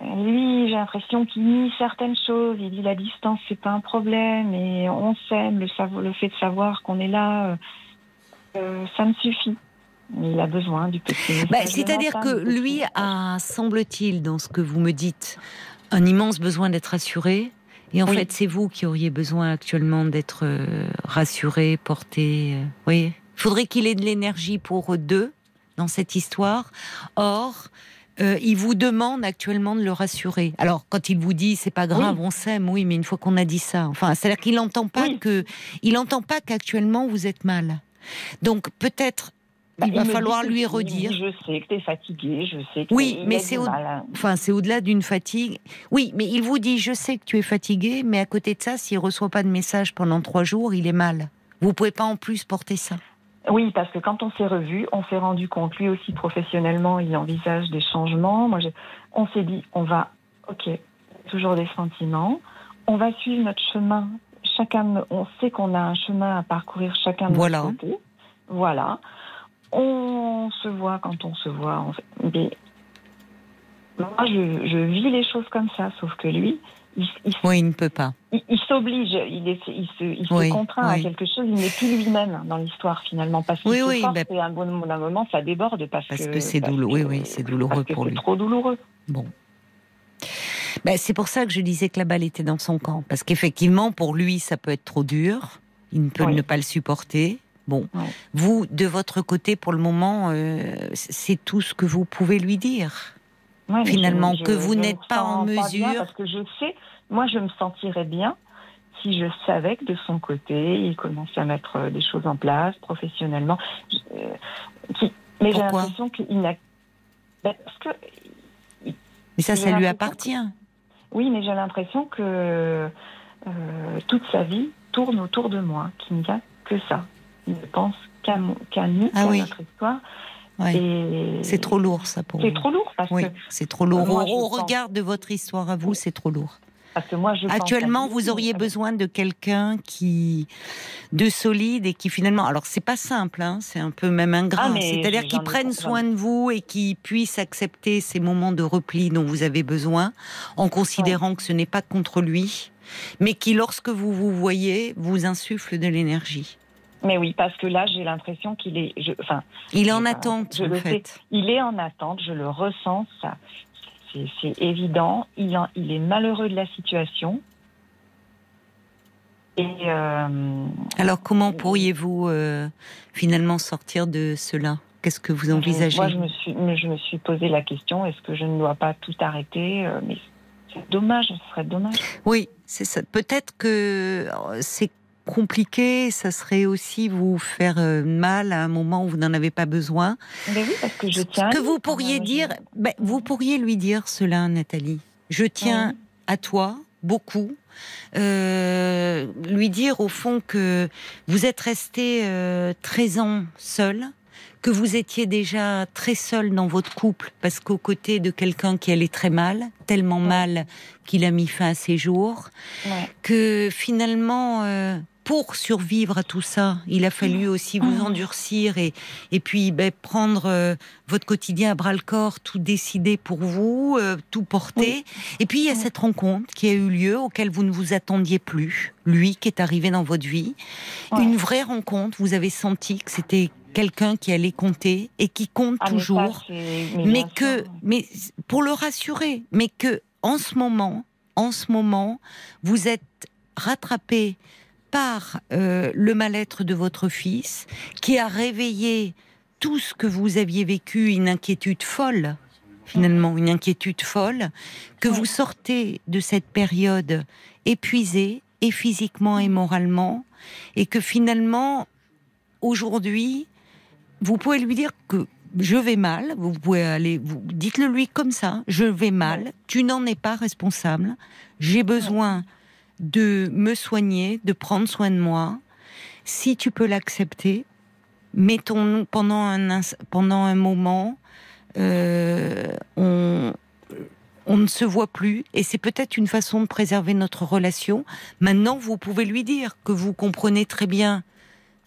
Lui, j'ai l'impression qu'il nie certaines choses. Il dit la distance, c'est pas un problème. Et on s'aime. Le, le fait de savoir qu'on est là, euh, euh, ça me suffit. Il a besoin du petit. Bah, C'est-à-dire que lui a, semble-t-il, dans ce que vous me dites, un immense besoin d'être rassuré. Et en Oui. fait, c'est vous qui auriez besoin actuellement d'être euh, rassuré, porté. euh, Il faudrait qu'il ait de l'énergie pour eux deux dans cette histoire. Or, euh, il vous demande actuellement de le rassurer. Alors, quand il vous dit c'est pas grave, on s'aime, oui, mais une fois qu'on a dit ça, enfin, c'est-à-dire qu'il n'entend pas Oui. que, il n'entend pas qu'actuellement vous êtes mal. Donc, peut-être Bah, il va falloir lui redire. Je sais que tu es fatigué, je sais que Oui, mais c'est au- hein. Enfin, c'est au-delà d'une fatigue. Oui, mais il vous dit, je sais que tu es fatigué, mais à côté de ça, s'il reçoit pas de message pendant trois jours, il est mal. Vous pouvez pas en plus porter ça. Oui, parce que quand on s'est revus, on s'est rendu compte, lui aussi professionnellement, il envisage des changements. Moi, on s'est dit, on va, ok, toujours des sentiments, on va suivre notre chemin. Chacun, on sait qu'on a un chemin à parcourir chacun de Voilà. notre côté. Voilà. On se voit quand on se voit. en fait. Mais moi, je, je vis les choses comme ça, sauf que lui, il, il Oui, il ne peut pas. il, il s'oblige, il, est- il se, il se Oui, contraint à quelque chose, il n'est plus lui-même dans l'histoire finalement. Parce qu'il Oui, oui, force ben- et à un bon moment, ça déborde parce, Parce que c'est douloureux, que- oui, oui, c'est douloureux parce que pour c'est lui. trop douloureux. Bon. Ben, c'est pour ça que je disais que la balle était dans son camp. Parce qu'effectivement, pour lui, ça peut être trop dur. Il ne peut Oui. ne pas le supporter. Bon, Ouais. vous, de votre côté, pour le moment, euh, c'est tout ce que vous pouvez lui dire. Ouais, Finalement, je- que vous n'êtes pas en mesure- parce que je sais, moi, je me sentirais bien si je savais que de son côté, il commençait à mettre euh, des choses en place professionnellement. Je- euh, qui- mais j'ai l'impression qu'il n'a. Ben, parce que Mais ça, ça lui appartient. Oui, mais j'ai l'impression que euh, toute sa vie tourne autour de moi, qu'il n'y a que ça. Ne pense qu'à nous, Ah qu'à oui. notre histoire. Ouais. C'est trop lourd, ça, pour C'est trop lourd parce Oui, que c'est trop lourd. Moi, au pense- regard de votre histoire à vous, c'est trop lourd. parce que moi je pense à Actuellement, vous auriez besoin de quelqu'un qui de solide et qui finalement, alors c'est pas simple, hein, c'est un peu même ingrat. Ah, C'est-à-dire j'en qui ai prenne soin de vous et qui puisse accepter ces moments de repli dont vous avez besoin, en considérant que ce n'est pas contre lui, mais qui, lorsque vous vous voyez, vous insuffle de l'énergie. Mais oui, parce que là j'ai l'impression qu'il est, je- enfin, Il est en attente, je en le fait. il est en attente. Je le ressens, ça, c'est évident. Il, en- il est malheureux de la situation. Et euh, Alors, comment pourriez-vous euh, finalement sortir de cela? Qu'est-ce que vous envisagez? Moi, je me suis, je me suis posé la question est-ce que je ne dois pas tout arrêter Euh, Mais c'est dommage, ce serait dommage. Oui, c'est ça. Peut-être que c'est compliqué, ça serait aussi vous faire euh, mal à un moment où vous n'en avez pas besoin. Mais oui, parce que je tiens. que vous pourriez dire, ben, vous pourriez lui dire cela, Nathalie. Je tiens Oui. à toi beaucoup. Euh, lui dire au fond que vous êtes resté euh, 13 ans seul, que vous étiez déjà très seul dans votre couple parce qu'aux côtés de quelqu'un qui allait très mal, tellement mal qu'il a mis fin à ses jours, Ouais. que finalement, euh, pour survivre à tout ça, il a fallu aussi vous endurcir et, et puis ben, prendre euh, votre quotidien à bras le corps, tout décider pour vous, euh, tout porter. Et puis il y a Oui. cette rencontre qui a eu lieu, auquel vous ne vous attendiez plus, lui qui est arrivé dans votre vie. Une vraie rencontre, vous avez senti que c'était quelqu'un qui allait compter et qui compte Ah, mais toujours mais que, sûr. mais pour le rassurer, mais que en ce moment, en ce moment, vous êtes rattrapé par euh, le mal-être de votre fils, qui a réveillé tout ce que vous aviez vécu, une inquiétude folle, finalement, une inquiétude folle, que vous sortez de cette période épuisé, et physiquement et moralement, et que finalement, aujourd'hui, vous pouvez lui dire que je vais mal, vous pouvez aller, vous dites-le lui comme ça, je vais mal, tu n'en es pas responsable, j'ai besoin de me soigner, de prendre soin de moi. Si tu peux l'accepter, mettons-nous pendant un, pendant un moment, euh, on, on ne se voit plus et c'est peut-être une façon de préserver notre relation. Maintenant, vous pouvez lui dire que vous comprenez très bien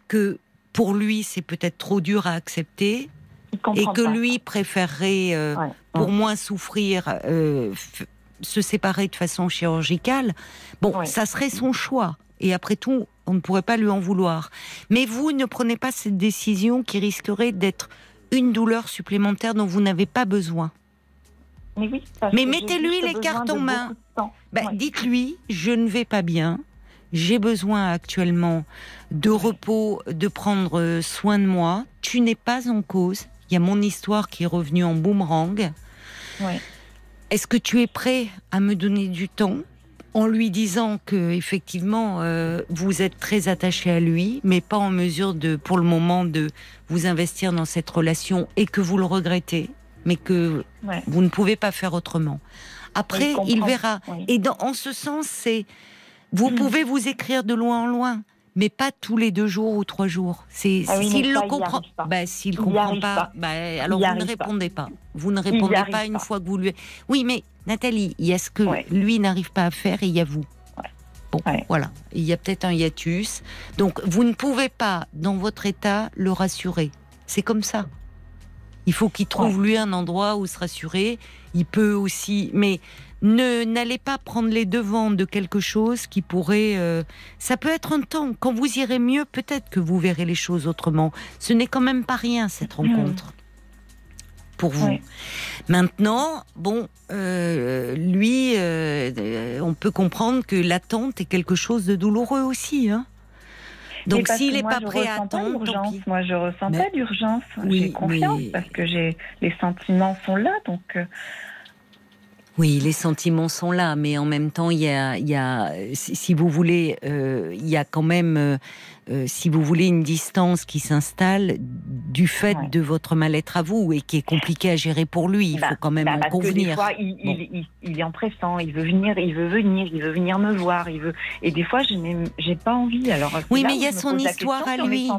que pour lui, c'est peut-être trop dur à accepter et que pas. lui préférerait, euh, Ouais. pour moins souffrir, euh, se séparer de façon chirurgicale. Bon, ça serait son choix. Et après tout, on ne pourrait pas lui en vouloir. Mais vous ne prenez pas cette décision qui risquerait d'être une douleur supplémentaire dont vous n'avez pas besoin. Mais oui, Mais mettez-lui les cartes en main. Ben, Ouais. Dites-lui, je ne vais pas bien. J'ai besoin actuellement de repos, de prendre soin de moi. Tu n'es pas en cause. Il y a mon histoire qui est revenue en boomerang. Ouais. Est-ce que tu es prêt à me donner du temps en lui disant que effectivement euh, vous êtes très attaché à lui, mais pas en mesure de, pour le moment, de vous investir dans cette relation et que vous le regrettez, mais que Ouais. vous ne pouvez pas faire autrement? Après, Il verra. Oui. Et dans, en ce sens, c'est vous Mm. pouvez vous écrire de loin en loin, mais pas tous les deux jours ou trois jours. C'est Ah oui, s'il le comprend, bah, s'il comprend pas, pas. bah, alors vous ne pas. répondez pas. Vous ne répondez pas une fois que vous lui. Oui, mais Nathalie, il y a ce que Ouais. lui n'arrive pas à faire et il y a vous. Bon, Ouais. voilà. Il y a peut-être un hiatus. Donc, vous ne pouvez pas, dans votre état, le rassurer. C'est comme ça. Il faut qu'il trouve lui un endroit où se rassurer. Il peut aussi, mais ne n'allez pas prendre les devants de quelque chose qui pourrait. euh, ça peut être un temps. Quand vous irez mieux, peut-être que vous verrez les choses autrement. Ce n'est quand même pas rien cette rencontre pour vous. Maintenant, bon, euh, lui, euh, on peut comprendre que l'attente est quelque chose de douloureux aussi. Hein Donc s'il n'est pas prêt à attendre. Moi, je ressens pas d'urgence. j'ai confiance parce que j'ai les sentiments sont là, donc. Oui, les sentiments sont là, mais en même temps, il y a, il y a si vous voulez, euh, il y a quand même, euh, euh, si vous voulez, une distance qui s'installe du fait de votre mal-être à vous et qui est compliqué à gérer pour lui. Il bah, faut quand même bah, en convenir. des fois, il, il, est en pressant, il veut venir, il veut venir, il veut venir me voir, il veut. Et des fois, je n'ai, pas envie. Alors oui, mais il y a son histoire à lui,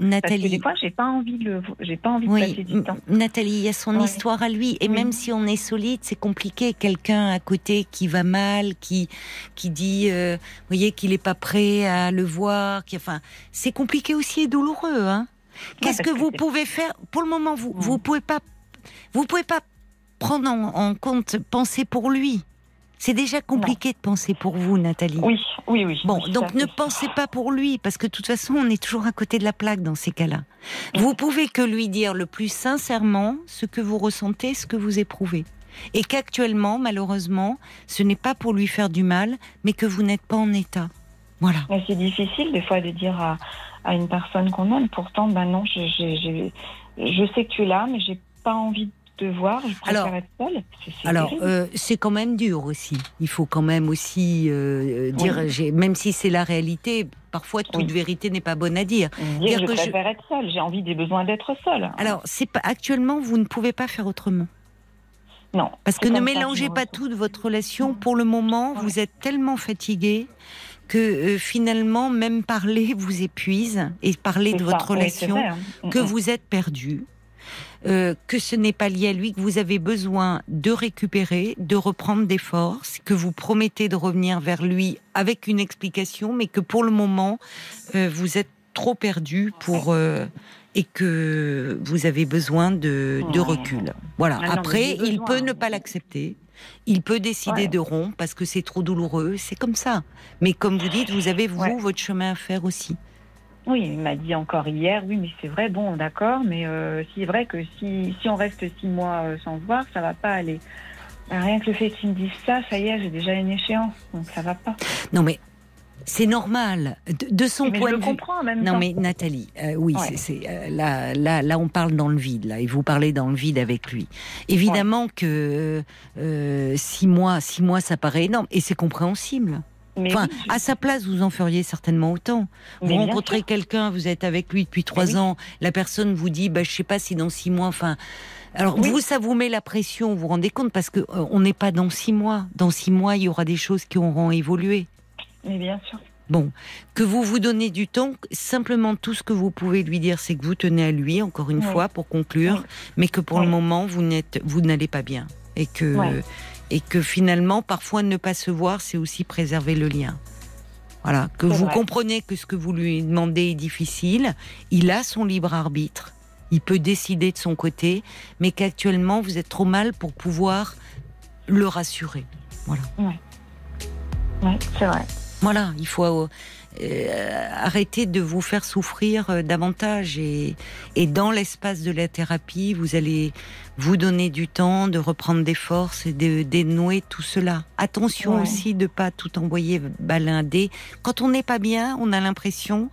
Nathalie. Parce que des fois, j'ai pas envie de, j'ai pas envie de passer du temps. Nathalie, il y a son histoire à lui, et même si on est solide, c'est compliqué quelqu'un à côté qui va mal, qui, qui dit, euh, vous voyez, qu'il n'est pas prêt à le voir, qui, enfin, c'est compliqué aussi et douloureux, hein. Qu'est-ce que vous pouvez faire? Pour le moment Vous, vous pouvez pas, vous pouvez pas prendre en, compte penser pour lui. C'est déjà compliqué de penser pour vous, Nathalie. Oui, oui, oui. Bon, donc ne pensez pas pour lui, parce que de toute façon, on est toujours à côté de la plaque dans ces cas-là. Vous pouvez que lui dire le plus sincèrement ce que vous ressentez, ce que vous éprouvez et qu'actuellement, malheureusement, ce n'est pas pour lui faire du mal, mais que vous n'êtes pas en état. Voilà. C'est difficile des fois de dire à, à une personne qu'on aime. Pourtant, ben non, je, je, je, sais que tu es là, mais j'ai pas envie de te voir. Je préfère alors, être seule. alors, euh, c'est quand même dur aussi. Il faut quand même aussi euh, dire, même si c'est la réalité, parfois toute vérité n'est pas bonne à dire. Dire, je préfère être seule. J'ai envie des besoins d'être seule. Alors, c'est pas actuellement, vous ne pouvez pas faire autrement. Non. Parce que ne mélangez pas tout de votre relation. Pour le moment, vous êtes tellement fatigué que euh, finalement, même parler vous épuise et parler de votre relation, hein. que vous êtes perdu. Euh, que ce n'est pas lié à lui, que vous avez besoin de récupérer, de reprendre des forces, que vous promettez de revenir vers lui avec une explication, mais que pour le moment, euh, vous êtes trop perdu pour et que vous avez besoin de, recul. Voilà. Ah Après, il peut ne pas l'accepter. Il peut décider de rompre parce que c'est trop douloureux. C'est comme ça. Mais comme vous dites, vous avez, vous, votre chemin à faire aussi. Oui, il m'a dit encore hier, oui, mais c'est vrai, bon, d'accord, mais euh, c'est vrai que si, si on reste six mois euh, sans se voir, ça va pas aller. Rien que le fait qu'il me dise ça, ça y est, j'ai déjà une échéance, donc ça va pas. Non, mais c'est normal. De, son point de vue. comprends même non, mais Nathalie, euh, oui, c'est euh, là, là, là, on parle dans le vide, là, et vous parlez dans le vide avec lui. Évidemment que euh, six mois, six mois, ça paraît énorme, et c'est compréhensible. enfin, à sa place, vous en feriez certainement autant. Vous rencontrez quelqu'un, vous êtes avec lui depuis trois ans, la personne vous dit, bah, je sais pas si dans six mois, enfin. Alors vous, ça vous met la pression, vous vous rendez compte, parce que on n'est pas dans six mois. Dans six mois, il y aura des choses qui auront évolué. Mais bien sûr. Bon, que vous vous donnez du temps, simplement tout ce que vous pouvez lui dire, c'est que vous tenez à lui, encore une fois, pour conclure, mais que pour le moment, vous n'êtes, vous n'allez pas bien. Et que, et que finalement, parfois, ne pas se voir, c'est aussi préserver le lien. Voilà, que vous comprenez que ce que vous lui demandez est difficile, il a son libre arbitre, il peut décider de son côté, mais qu'actuellement, vous êtes trop mal pour pouvoir le rassurer. Voilà. Oui, c'est vrai. Voilà, il faut euh, arrêter de vous faire souffrir euh, davantage et, et dans l'espace de la thérapie, vous allez vous donner du temps de reprendre des forces et de dénouer tout cela. Attention aussi de pas tout envoyer balinder. Quand on n'est pas bien, on a l'impression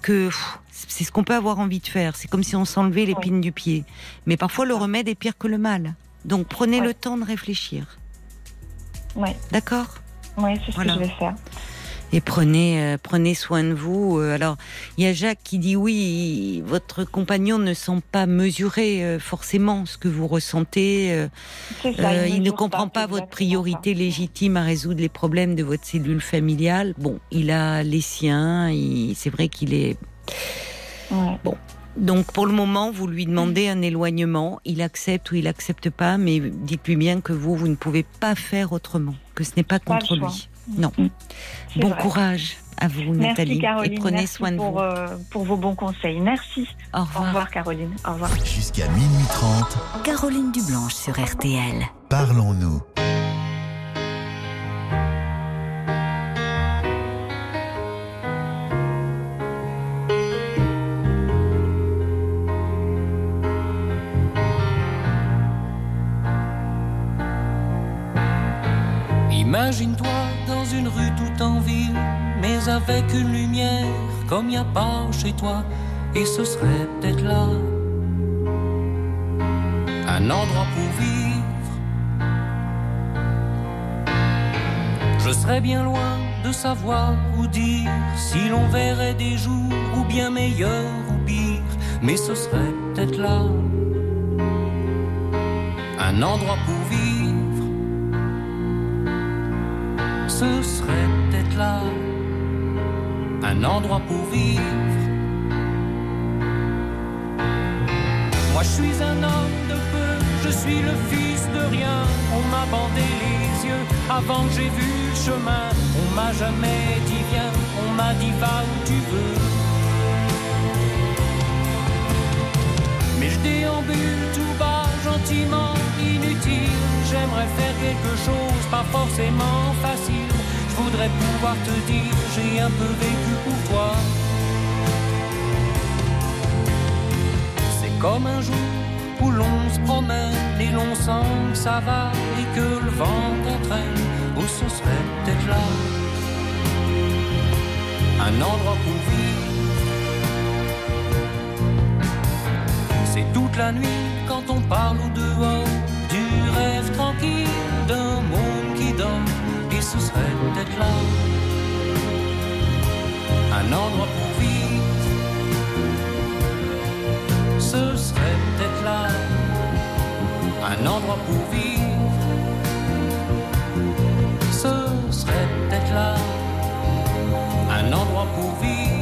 que c'est ce qu'on peut avoir envie de faire. C'est comme si on s'enlevait l'épine du pied. Mais parfois le remède est pire que le mal. Donc prenez le temps de réfléchir. Ouais. D'accord? Oui, c'est ce que je vais faire et prenez euh, prenez soin de vous. Euh, alors il y a Jacques qui dit oui, votre compagnon ne sent pas mesurer euh, forcément ce que vous ressentez. il, ne comprend pas, votre priorité légitime à résoudre les problèmes de votre cellule familiale. Bon, il a les siens. C'est vrai qu'il est bon. Donc pour le moment, vous lui demandez un éloignement, il accepte ou il accepte pas, mais dites-lui bien que vous, vous ne pouvez pas faire autrement, que ce n'est pas contre lui. Non. Mm. Bon courage à vous, Nathalie. Caroline. Et prenez soin de vous. Euh, pour vos bons conseils. Merci. Au revoir. Au revoir, Caroline. Au revoir. Jusqu'à minuit 30. Caroline Dublanche sur RTL. Parlons-nous. Imagine-toi une rue tout en ville, mais avec une lumière comme n'y a pas chez toi, et ce serait peut-être là un endroit pour vivre. Je serais bien loin de savoir ou dire si l'on verrait des jours ou bien meilleurs ou pires, mais ce serait peut-être là un endroit pour vivre. Ce serait peut-être là un endroit pour vivre. Moi je suis un homme de peu, je suis le fils de rien. On m'a bandé les yeux avant que j'ai vu le chemin. On m'a jamais dit viens, on m'a dit va où tu veux. Mais je déambule tout bas, gentiment, inutile. J'aimerais faire quelque chose, pas forcément facile. Je voudrais pouvoir te dire, j'ai un peu vécu pour toi. C'est comme un jour où l'on se promène et l'on sent que ça va et que le vent t'entraîne, où ce serait peut-être là un endroit pour vivre. C'est toute la nuit quand on parle au dehors du rêve tranquille d'un monde qui dort, et ce serait peut-être là un endroit pour vivre. Ce serait peut-être là un endroit pour vivre. Ce serait peut-être là un endroit pour vivre.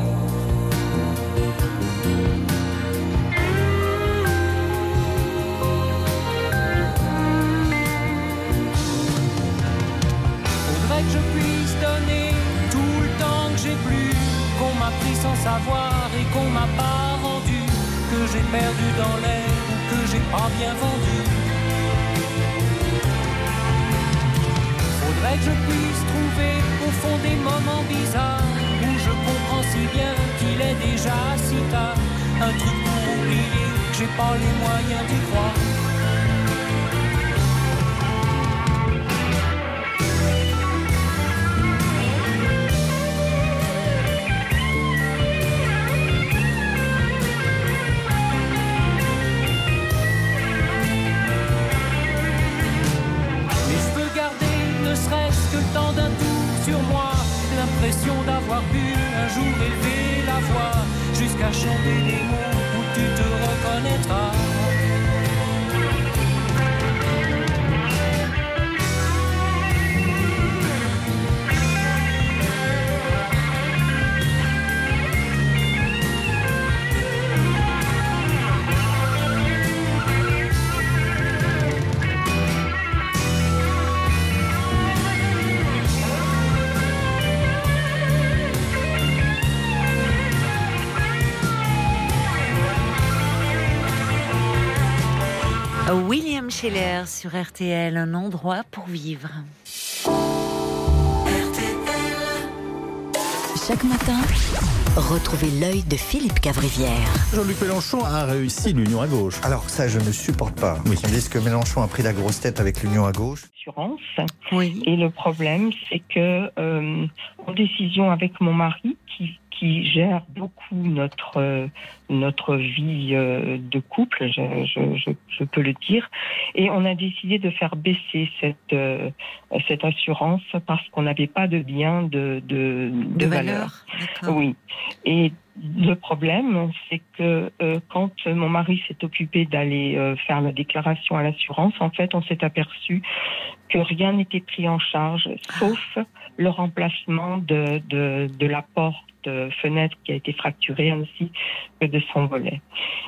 Savoir et qu'on m'a pas rendu, que j'ai perdu dans l'air ou que j'ai pas bien vendu. Faudrait que je puisse trouver au fond des moments bizarres où je comprends si bien qu'il est déjà si tard. Un truc pour oublier que j'ai pas les moyens d'y croire. Serait-ce que le temps d'un tour sur moi, l'impression d'avoir pu un jour élever la voix jusqu'à chanter des mots où tu te reconnaîtras. Scheller sur RTL, un endroit pour vivre. Chaque matin, retrouvez l'œil de Philippe Cavrivière. Jean-Luc Mélenchon a réussi l'union à gauche. Alors ça, je ne supporte pas. Oui. On dit que Mélenchon a pris la grosse tête avec l'union à gauche. assurance. Oui. Et le problème, c'est que euh, en décision avec mon mari, qui, qui gère beaucoup notre euh, notre vie euh, de couple, je, je, je, je peux le dire, et on a décidé de faire baisser cette euh, cette assurance parce qu'on n'avait pas de bien de de, De valeur. Oui. Et le problème, c'est que euh, quand mon mari s'est occupé d'aller euh, faire la déclaration à l'assurance, en fait, on s'est aperçu que rien n'était pris en charge, sauf le remplacement de, de, de la porte fenêtre qui a été fracturée ainsi que de son volet.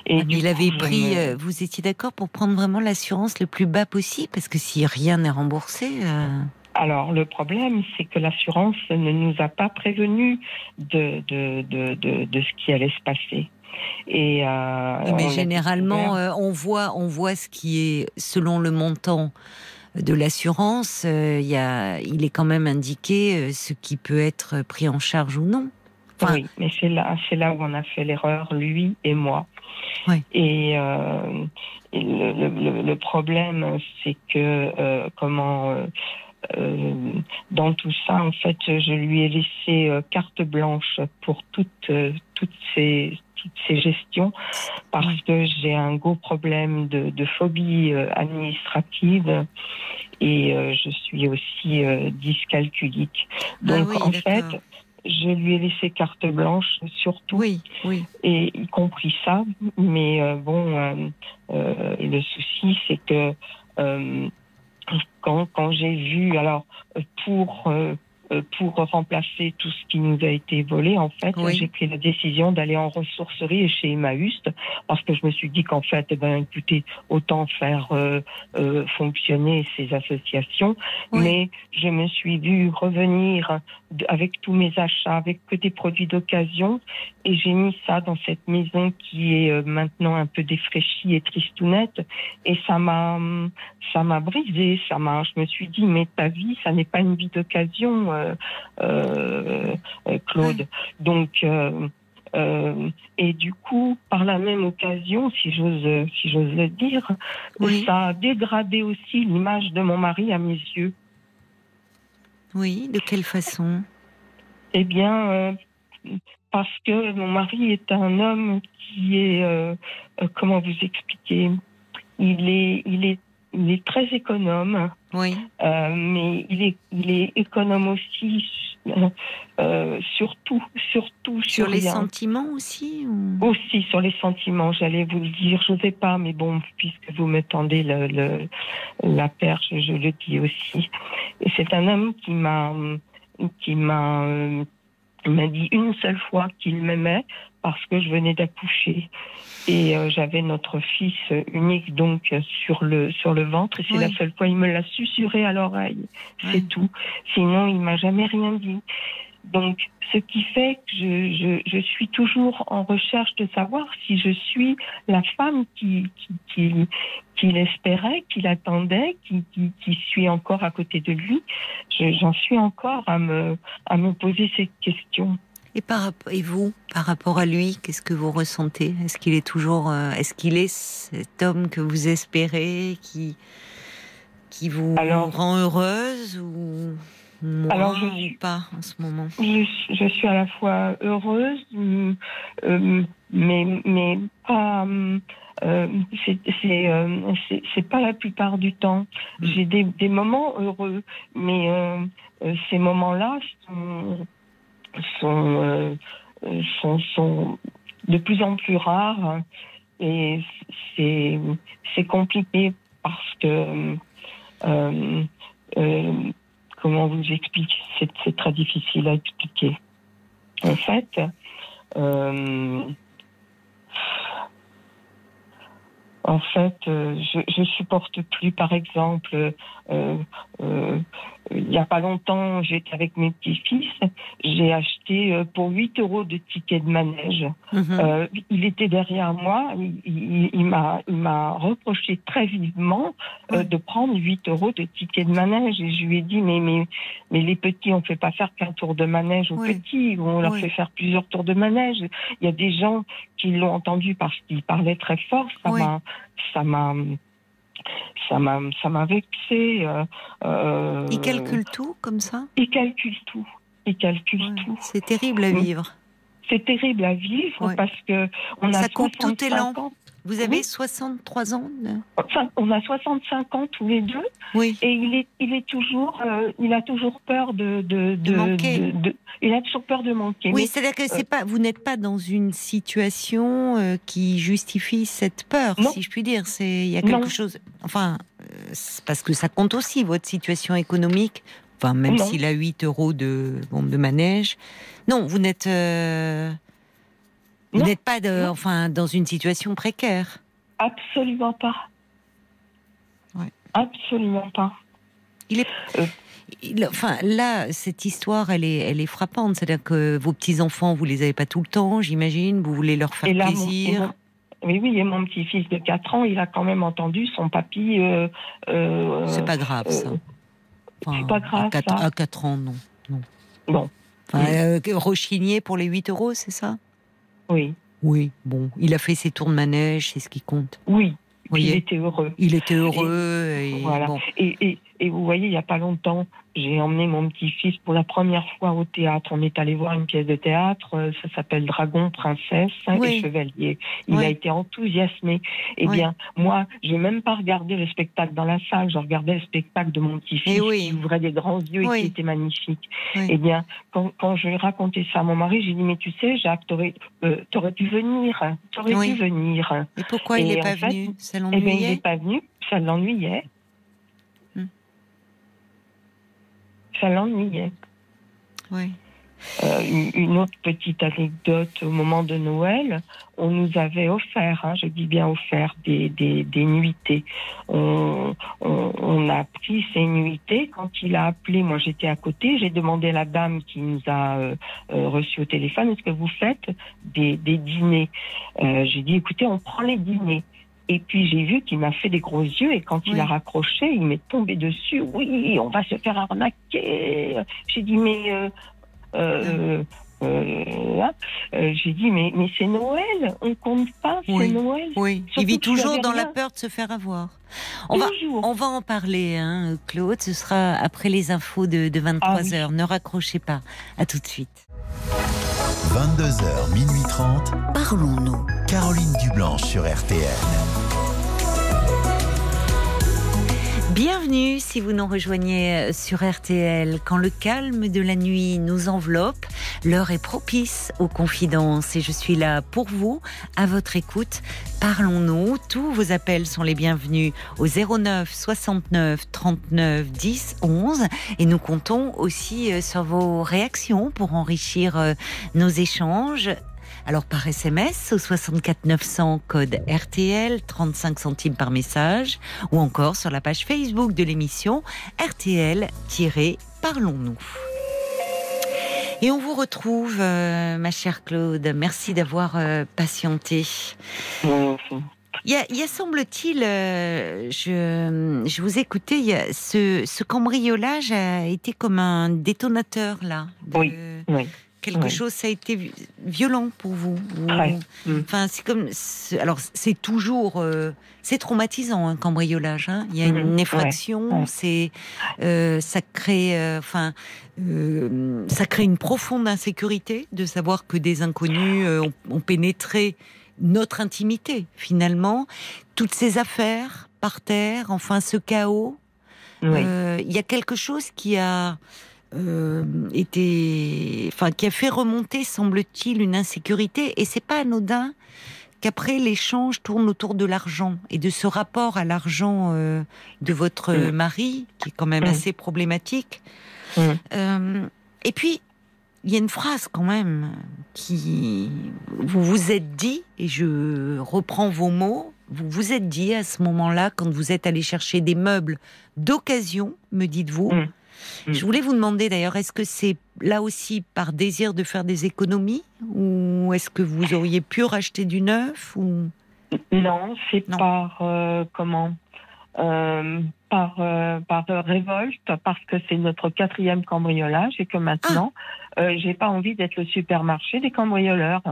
Et Ah, Il avait coup, pris, me- euh, vous étiez d'accord pour prendre vraiment l'assurance le plus bas possible Parce que si rien n'est remboursé. euh, Alors, le problème, c'est que l'assurance ne nous a pas prévenus de, de, de, de, ce qui allait se passer. Et, euh, mais généralement, on voit, on voit ce qui est selon le montant de l'assurance. euh, il y a, il est quand même indiqué euh, ce qui peut être pris en charge ou non. Enfin, oui, mais c'est là, c'est là où on a fait l'erreur, lui et moi. Oui. Et, euh, et le, le- le- le problème, c'est que euh, comment euh, dans tout ça, en fait, je lui ai laissé carte blanche pour toutes, toutes, ces, toutes ces gestions parce que j'ai un gros problème de, de phobie euh, administrative et euh, je suis aussi euh, dyscalculique. Donc, ah oui, en fait, je lui ai laissé carte blanche surtout Oui, oui. et y compris ça. Mais euh, bon, le souci, c'est que quand, quand j'ai vu, alors pour pour remplacer tout ce qui nous a été volé, en fait, Oui. j'ai pris la décision d'aller en ressourcerie et chez Emmaüs parce que je me suis dit qu'en fait, eh ben, écoutez, autant faire euh, euh, fonctionner ces associations. Oui. Mais je me suis vue revenir avec tous mes achats, avec que des produits d'occasion, et j'ai mis ça dans cette maison qui est euh, maintenant un peu défraîchie et tristounette, et ça m'a, ça m'a brisé, ça m'a, je me suis dit, mais ta vie, ça n'est pas une vie d'occasion, euh, euh, euh, Claude. Donc, euh, euh, et du coup, par la même occasion, si j'ose, si j'ose le dire, Oui. ça a dégradé aussi l'image de mon mari à mes yeux. Oui, de quelle façon? Eh bien, euh, parce que mon mari est un homme qui est, euh, euh, comment vous expliquer? Il est, il est, il est très économe, Oui, euh, mais il est, il est économe aussi, euh, surtout, surtout sur les rien. sentiments aussi ou... Aussi sur les sentiments, j'allais vous le dire. Je sais pas, mais bon, puisque vous me tendez le, le- la perche, je le dis aussi. Et c'est un homme qui m'a, qui m'a, euh, m'a dit une seule fois qu'il m'aimait parce que je venais d'accoucher et euh, j'avais notre fils unique donc sur le sur le ventre et c'est Oui. la seule fois il me l'a susurré à l'oreille. Oui. C'est tout. Sinon, il m'a jamais rien dit. Donc, ce qui fait que je, je, je suis toujours en recherche de savoir si je suis la femme qui, qui, qui, qu'il espérait, qu'il attendait, qui, qui, qui suis encore à côté de lui. Je- J'en suis encore à me, à me poser ces questions. Et, par, rapp- et vous, par rapport à lui, qu'est-ce que vous ressentez? Est-ce qu'il est toujours, euh, est-ce qu'il est cet homme que vous espérez, qui, qui vous Alors- rend heureuse ou moins Alors, je ou pas en ce moment? Je, je suis à la fois heureuse, euh, mais, mais pas. euh, c'est c'est, euh, pas la plupart du temps. Mm. J'ai des, des moments heureux, mais euh, ces moments-là sont, sont, euh, sont, sont de plus en plus rares et c'est compliqué parce que euh, euh, comment vous expliquer? C'est très difficile à expliquer. En fait, en fait, je, supporte plus, par exemple, il n'y a pas longtemps, j'étais avec mes petits-fils, j'ai acheté euh, pour 8 euros de tickets de manège. Mhm. Euh, il était derrière moi, il, il- il m'a, reproché très vivement euh, de prendre 8 euros de ticket de manège. Et je lui ai dit, mais, mais, mais les petits, on ne fait pas faire qu'un tour de manège aux petits, on leur fait faire plusieurs tours de manège. Il y a des gens qui l'ont entendu parce qu'il parlait très fort, ça Ouais. m'a, ça m'a, ça m'a, vexé. euh, euh, Il calcule tout comme ça? Il calcule tout. Il calcule Ouais. tout. C'est terrible à Mm. vivre. C'est terrible à vivre Ouais. parce que on a Ça compte tout est 65 lent. ans. Vous avez Oui. 63 ans de- Enfin, on a 65 ans tous les deux Oui. et il est, il est toujours, euh, il a toujours peur de, de, De manquer. de- il a toujours peur de manquer. Oui, c'est-à-dire que c'est pas, vous n'êtes pas dans une situation euh, qui justifie cette peur, Non. si je puis dire. C'est, il y a Non. quelque chose. Enfin, euh, parce que ça compte aussi votre situation économique. Enfin, même s'il a 8 euros de bombe de manège. Non, vous n'êtes, euh, vous n'êtes pas, de, enfin, dans une situation précaire. absolument pas. Ouais. Absolument pas. Il est. Euh. il- enfin, là, cette histoire, elle est, elle est frappante. C'est-à-dire que vos petits enfants, vous les avez pas tout le temps, j'imagine. Vous voulez leur faire là, plaisir. mon- oui, oui, et mon petit-fils de 4 ans, il a quand même entendu son papy. euh, euh, C'est pas grave, ça. euh, Enfin, c'est pas grave, À 4, ça. à quatre ans, non. non. Bon. Enfin, Oui. euh, rechigner pour les 8 euros, c'est ça? Oui, Oui, bon. Il a fait ses tours de manège, c'est ce qui compte. oui. Il était heureux. Il était heureux et Voilà. bon. Et, Et vous voyez, il n'y a pas longtemps, j'ai emmené mon petit-fils pour la première fois au théâtre. On est allé voir une pièce de théâtre, euh, ça s'appelle Dragon, Princesse Oui. et Chevalier. Il Oui. a été enthousiasmé. Eh Oui. bien, moi, j'ai même pas regardé le spectacle dans la salle, je regardais le spectacle de mon petit-fils Eh oui. qui ouvrait des grands yeux et qui était magnifique. Eh bien, quand, quand je lui ai raconté ça à mon mari, j'ai dit, mais tu sais, Jacques, t'aurais euh, t'aurais dû venir, t'aurais dû venir. Et pourquoi il n'est pas Eh bien, il l'ennuyait? n'est pas venu, ça l'ennuyait. Hmm. Ça l'ennuyait. Oui. Euh, une, une autre petite anecdote, au moment de Noël, on nous avait offert, hein, je dis bien offert, des, des, des nuitées. On, on, on a pris ces nuitées. Quand il a appelé, moi j'étais à côté, j'ai demandé à la dame qui nous a euh, euh, reçus au téléphone, est-ce que vous faites des, des dîners? Euh, J'ai dit, écoutez, on prend les dîners. Et puis j'ai vu qu'il m'a fait des gros yeux et quand il a raccroché, il m'est tombé dessus. Oui, on va se faire arnaquer. J'ai dit mais euh, euh, euh, j'ai dit mais mais c'est Noël, on compte pas, c'est Oui. Noël. Oui, il Surtout vit qu'il toujours dans la peur de se faire avoir. On va, on va en parler, hein, Claude. Ce sera après les infos de, de 23h. Ne raccrochez pas. À tout de suite. 22h, minuit 30. Parlons-nous. Caroline Dublanche sur RTL. Bienvenue si vous nous rejoignez euh, sur RTL. Quand le calme de la nuit nous enveloppe, l'heure est propice aux confidences et je suis là pour vous, à votre écoute. Parlons-nous. Tous vos appels sont les bienvenus au 09 69 39 10 11 et nous comptons aussi euh, sur vos réactions pour enrichir euh, nos échanges. Alors par SMS au 64 900 code RTL 35 centimes par message ou encore sur la page Facebook de l'émission RTL-Parlons-nous. Et on vous retrouve, euh, ma chère Claude. Merci d'avoir euh, patienté. Il y a, semble-t-il, euh, je, je vous écoutais, il y a ce, ce cambriolage a été comme un détonateur là. de- Oui, oui. Quelque chose, ça a été vi- violent pour vous. Mm. Enfin, c'est comme, alors c'est toujours, euh, c'est traumatisant un cambriolage. hein. Il y a une Mhm. effraction, Ouais. c'est, euh, ça crée, euh, enfin, euh, ça crée une profonde insécurité de savoir que des inconnus ont, ont pénétré notre intimité. Finalement, toutes ces affaires par terre, enfin ce chaos. Oui. Il y a quelque chose qui a euh, été, enfin, qui a fait remonter, semble-t-il, une insécurité. Et c'est pas anodin qu'après l'échange tourne autour de l'argent et de ce rapport à l'argent euh, de votre Mm. mari, qui est quand même Mm. assez problématique. Mm. Euh, et puis, il y a une phrase quand même qui vous vous êtes dit, et je reprends vos mots, vous vous êtes dit à ce moment-là, quand vous êtes allé chercher des meubles d'occasion, me dites-vous. Mm. Je voulais vous demander d'ailleurs, est-ce que c'est là aussi par désir de faire des économies ou est-ce que vous auriez pu racheter du neuf ou? Non, c'est par euh, comment? Euh, par euh, par révolte parce que c'est notre quatrième cambriolage et que maintenant Ah. euh, j'ai pas envie d'être le supermarché des cambrioleurs.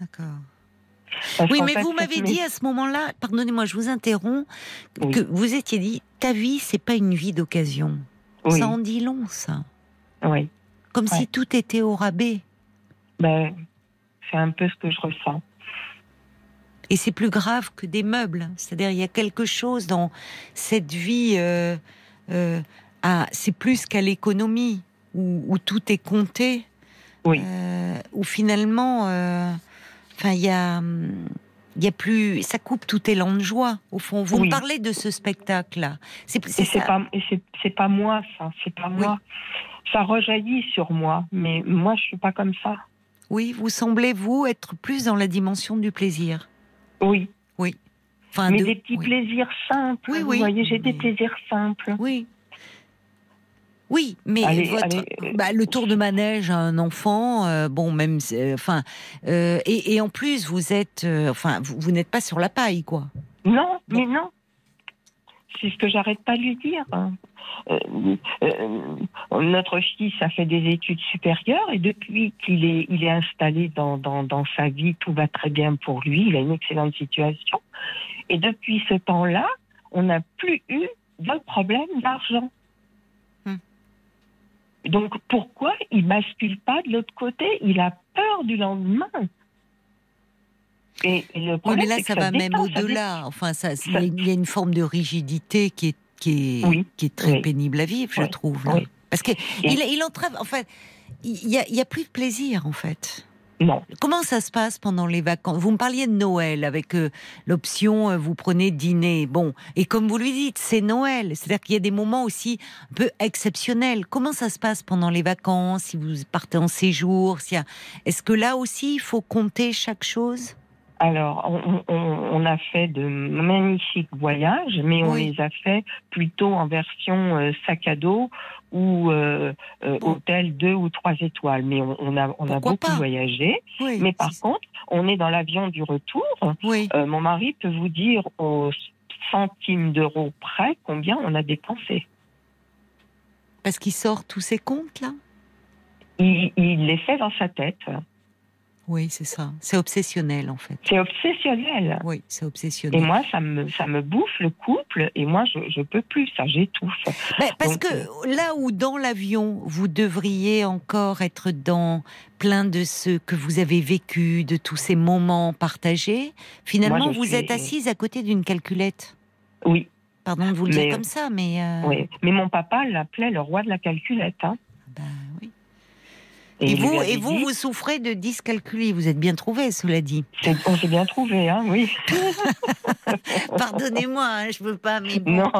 D'accord. Parce Oui, mais fait, vous m'avez dit à ce moment-là, pardonnez-moi, je vous interromps, Oui. que vous étiez dit, ta vie, c'est pas une vie d'occasion. Oui, Ça en dit long, ça. oui. Comme Ouais. si tout était au rabais. Ben, c'est un peu ce que je ressens. Et c'est plus grave que des meubles. C'est-à-dire, il y a quelque chose dans cette vie. euh, euh, à- c'est plus qu'à l'économie, où, où tout est compté. Oui. Euh, où finalement, euh, enfin, il y a. Il y a plus, ça coupe tout élan de joie. Au fond, vous Oui. me parlez de ce spectacle-là. C'est pas c'est moi ça, c'est pas moi. Ça rejaillit sur moi, mais moi je suis pas comme ça. Oui, vous semblez vous être plus dans la dimension du plaisir. Oui, Enfin, mais de- des petits oui. plaisirs simples. Oui, vous oui, voyez, j'ai des plaisirs simples. Oui. Oui, mais Allez, votre, allez, euh, bah, le tour de manège à un enfant, euh, bon, même, euh, enfin, euh, et, et en plus, vous êtes, enfin, vous, vous n'êtes pas sur la paille, quoi. Non, mais non. C'est ce que j'arrête pas de lui dire. hein. Euh, euh, notre fils a fait des études supérieures et depuis qu'il est, il est installé dans, dans, dans sa vie, tout va très bien pour lui. Il a une excellente situation. Et depuis ce temps-là, on n'a plus eu d'un problème d'argent. Donc pourquoi il bascule pas de l'autre côté? Il a peur du lendemain. Et, et le Oui, problème, mais là, ça va même au-delà. Enfin, ça, il y a- il y a une forme de rigidité qui est, qui est, Oui, qui est très oui. pénible à vivre, je trouve. Parce Et- il, entrave. Enfin, il y a, a plus de plaisir, en fait. Non. Comment ça se passe pendant les vacances? Vous me parliez de Noël avec euh, l'option euh, vous prenez dîner. Bon, et comme vous lui dites, c'est Noël. C'est-à-dire qu'il y a des moments aussi un peu exceptionnels. Comment ça se passe pendant les vacances? Si vous partez en séjour, s'il y a... est-ce que là aussi il faut compter chaque chose? Alors, on, on- on a fait de magnifiques voyages, mais on Oui. les a fait plutôt en version euh, sac à dos ou euh, euh, Bon. hôtel deux ou trois étoiles. Mais on, on a, on a Pourquoi beaucoup pas? voyagé. Oui. Mais par contre, on est dans l'avion du retour. oui. Mon mari peut vous dire au centime d'euros près combien on a dépensé. Parce qu'il sort tous ses comptes là? Il, il les fait dans sa tête. Oui, c'est ça. C'est obsessionnel en fait. C'est obsessionnel. Oui, c'est Et obsessionnel. moi, ça me, ça me bouffe le couple, et moi, je, je peux plus, ça, j'étouffe. Ben, parce Donc, euh, que là où dans l'avion, vous devriez encore être dans plein de ce que vous avez vécu, de tous ces moments partagés, finalement, Moi, vous suis- êtes assise à côté d'une calculette. Oui, Pardon de vous le Mais- dire comme ça, mais. euh, oui. Mais mon papa l'appelait le roi de la calculette. Hein. ben oui. Et, vous, et vous, dit, vous souffrez de dyscalculie. Vous êtes bien trouvé, cela dit. On s'est bien trouvé, hein, oui. Pardonnez-moi, hein, je veux pas, mais bon. Non,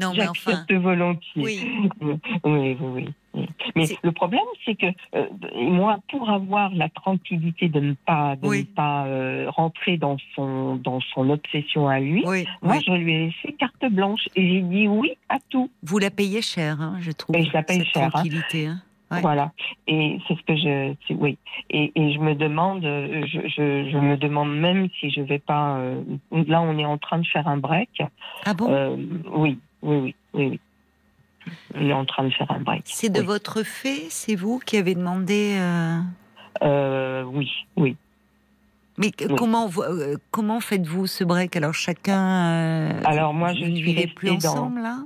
non, mais enfin. volontiers. Oui. oui, oui. Mais le problème, c'est que euh, moi, pour avoir la tranquillité de ne pas, de Oui. ne pas euh, rentrer dans son, dans son obsession à lui, Oui, moi, oui. je lui ai laissé carte blanche et j'ai dit oui à tout. Vous la payez cher, hein, je trouve. Et je la paye cette cher, hein. tranquillité. hein. Ouais. Voilà. Et c'est ce que je, oui. Et, et je me demande, je, je, je me demande même si je vais pas. euh, là, on est en train de faire un break. Ah bon? Euh, oui, oui, oui, oui, oui. On est en train de faire un break. C'est de oui. votre fait C'est vous qui avez demandé. euh, oui, oui. Mais Oui. comment, comment faites-vous ce break? Alors chacun. Alors, moi, je ne suis vivez plus dans- ensemble là?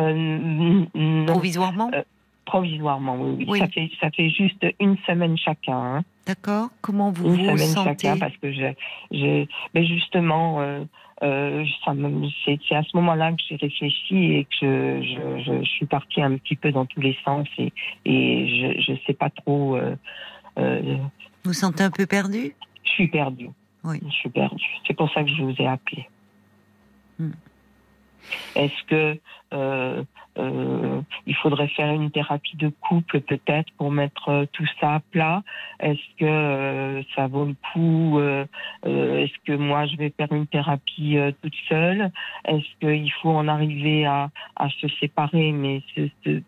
Euh, non, Provisoirement? Euh, provisoirement, oui, oui. Oui. Ça fait, ça fait juste une semaine chacun. hein. D'accord Comment vous une vous semaine sentez? chacun parce que je, je mais justement euh, euh, ça me- c'est c'est à ce moment-là que j'ai réfléchi et que je, je, suis partie un petit peu dans tous les sens et, et je je sais pas trop euh, euh, Vous vous sentez un peu perdu? je suis perdue Oui. je suis perdue c'est pour ça que je vous ai appelé Hmm. est-ce que euh, il faudrait faire une thérapie de couple peut-être pour mettre euh, tout ça à plat. Est-ce que euh, ça vaut le coup euh, Est-ce que moi je vais faire une thérapie toute seule? Est-ce qu'il faut en arriver à, à se séparer? Mais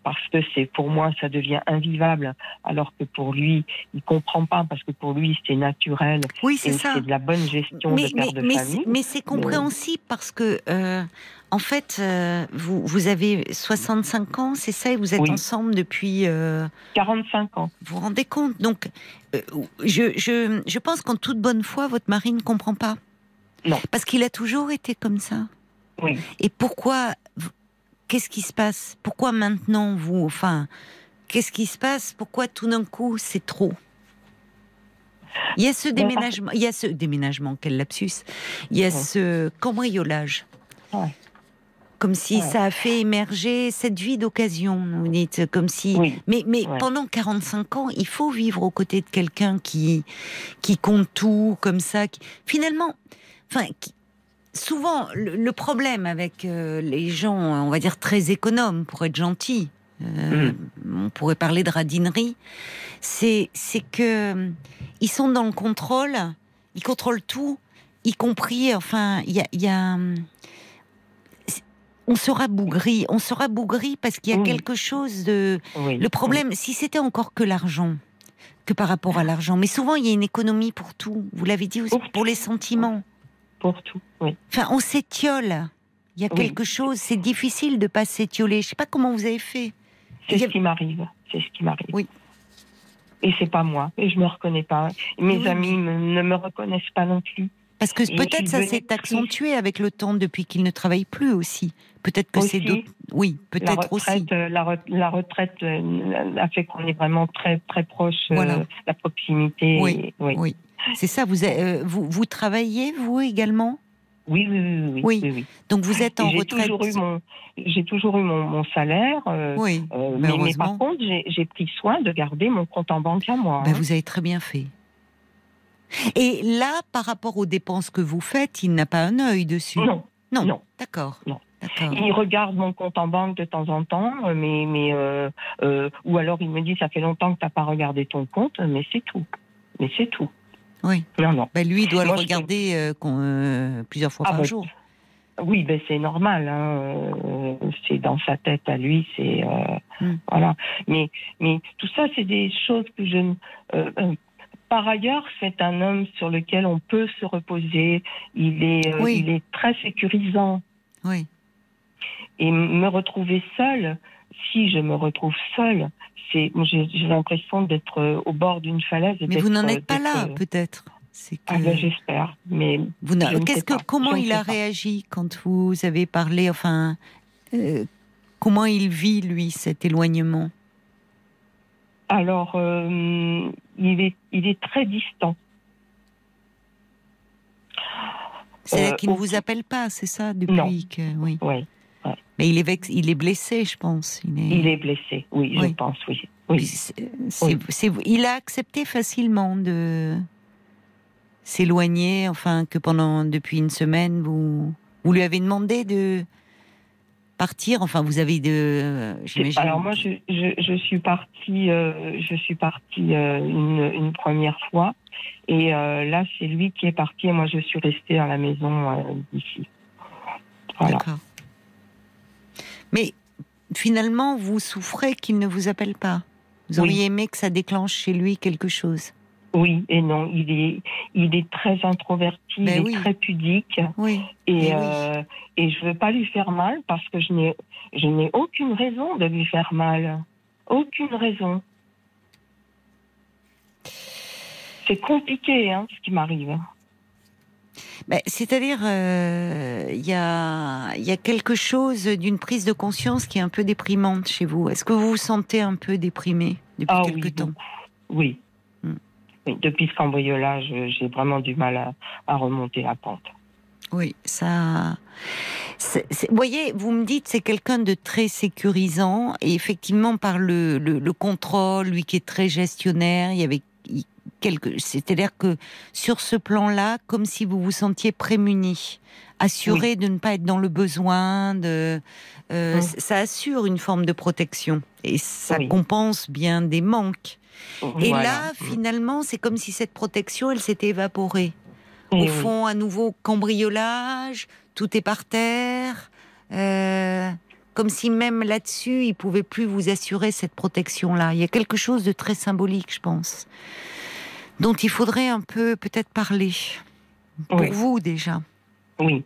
parce que c'est pour moi ça devient invivable, alors que pour lui il comprend pas parce que pour lui c'est naturel. Oui, c'est ça. c'est de la bonne gestion Mais, de père mais- de mais famille. mais c'est compréhensible parce que, en fait, euh, vous, vous avez 65 ans, c'est ça, et vous êtes Oui. ensemble depuis. euh, 45 ans. vous vous rendez compte? Donc, euh, je, je, je pense qu'en toute bonne foi, votre mari ne comprend pas. Non. Parce qu'il a toujours été comme ça. Oui. Et pourquoi Qu'est-ce qui se passe? Pourquoi maintenant vous Enfin, qu'est-ce qui se passe? Pourquoi tout d'un coup c'est trop? Il y a ce déménagement, il y a ce déménagement, quel lapsus Il y a ce cambriolage. Ouais. Comme si Ouais. ça a fait émerger cette vie d'occasion, vous dites, comme si. Oui. Mais, mais Ouais. pendant 45 ans, il faut vivre aux côtés de quelqu'un qui, qui compte tout, comme ça. qui- finalement, enfin, qui- souvent, le, le problème avec euh, les gens, on va dire très économes, pour être gentil, euh, on pourrait parler de radinerie, c'est c'est que ils sont dans le contrôle, ils contrôlent tout, y compris, enfin, il y a, y a, on sera bougri, on sera bougri parce qu'il y a Oui. quelque chose de. oui. Le problème, si c'était encore que l'argent, que par rapport à l'argent, mais souvent il y a une économie pour tout. Vous l'avez dit aussi Pour pour les sentiments. Pour tout, oui. Enfin, on s'étiole. Il y a quelque chose, c'est difficile de pas s'étioler. Je sais pas comment vous avez fait. C'est a- ce qui m'arrive. C'est ce qui m'arrive. Oui. Et c'est pas moi. Et je me reconnais pas. Et mes amis me- ne me reconnaissent pas non plus. Parce que peut-être ça s'est accentué avec le temps depuis qu'il ne travaille plus aussi. Peut-être que c'est d'autres. Oui, peut-être aussi. retraite, euh, la, re- la retraite euh, a fait qu'on est vraiment très très proche. euh, Voilà. La proximité. Oui, et- oui. Oui. C'est ça. Vous, euh, vous, vous travaillez vous également? Oui, oui, oui, oui, Oui. Donc vous êtes en retraite. j'ai toujours eu mon, mon salaire. Oui. mais par contre, j'ai j'ai pris soin de garder mon compte en banque à moi. Ben, hein. vous avez très bien fait. Et là, par rapport aux dépenses que vous faites, il n'a pas un œil dessus? Non, Non. non. D'accord. Non. Il regarde mon compte en banque de temps en temps, euh, mais, mais euh, euh, ou alors il me dit ça fait longtemps que t'as pas regardé ton compte, mais c'est tout. Mais c'est tout. Oui. Non, non. Ben, lui, il doit Moi, le regarder plusieurs fois Ah par bon. jour. Oui, ben c'est normal. Hein. C'est dans sa tête à lui. C'est euh, Hmm. voilà. Mais mais tout ça, c'est des choses que je. euh, euh, par ailleurs, c'est un homme sur lequel on peut se reposer. Il est Oui. il est très sécurisant. Oui. Et me retrouver seule, si je me retrouve seule, c'est j'ai j'ai l'impression d'être euh, au bord d'une falaise. et Mais vous n'en euh, êtes pas là, peut-être. C'est que Ah ben j'espère. Mais vous je Qu'est-ce que comment Je il a pas. réagi quand vous avez parlé Enfin, euh, comment il vit lui cet éloignement? Alors, euh, il, est, il est très distant. C'est Euh, qu'il ne vous appelle pas, c'est ça depuis Non. que oui. Oui, Mais il est vex- il est blessé, je pense. Il est. il est blessé. Oui, Oui. je pense, oui. Il a accepté facilement de s'éloigner, enfin que pendant depuis une semaine vous vous lui avez demandé de partir. Enfin, vous avez de. J'imagine. Alors moi, je, je, je suis partie, euh, je suis partie euh, une, une première fois, et euh, là, c'est lui qui est parti, et moi, je suis restée à la maison euh, d'ici. Voilà. D'accord. Mais finalement, vous souffrez qu'il ne vous appelle pas. Vous Oui. auriez aimé que ça déclenche chez lui quelque chose. Oui et non, il est, il est très introverti, il Ben est très pudique, Oui. et oui. euh, et je veux pas lui faire mal parce que je n'ai, je n'ai aucune raison de lui faire mal, aucune raison. C'est compliqué, hein, ce qui m'arrive. Ben, C'est-à-dire, euh, il y, a, il y a quelque chose d'une prise de conscience qui est un peu déprimante chez vous. Est-ce que vous vous sentez un peu déprimé depuis Ah quelque oui, temps? Oui. Hmm. Oui, Depuis ce cambriolage, j'ai vraiment du mal à, à remonter la pente. Oui, ça. Vous voyez, vous me dites c'est quelqu'un de très sécurisant et effectivement par le, le, le contrôle, lui qui est très gestionnaire, il y avait il- quelque. C'est-à-dire que sur ce plan-là, comme si vous vous sentiez prémuni, assuré de ne pas être dans le besoin, de. euh, Mm. c- Ça assure une forme de protection et ça Oui. compense bien des manques. Et Voilà. là, finalement, c'est comme si cette protection, elle s'était évaporée. Et Au fond, à nouveau, cambriolage, tout est par terre. euh, comme si même là-dessus, il pouvait plus vous assurer cette protection-là. Il y a quelque chose de très symbolique, je pense, dont il faudrait un peu peut-être parler. Pour Oui. vous déjà. Oui.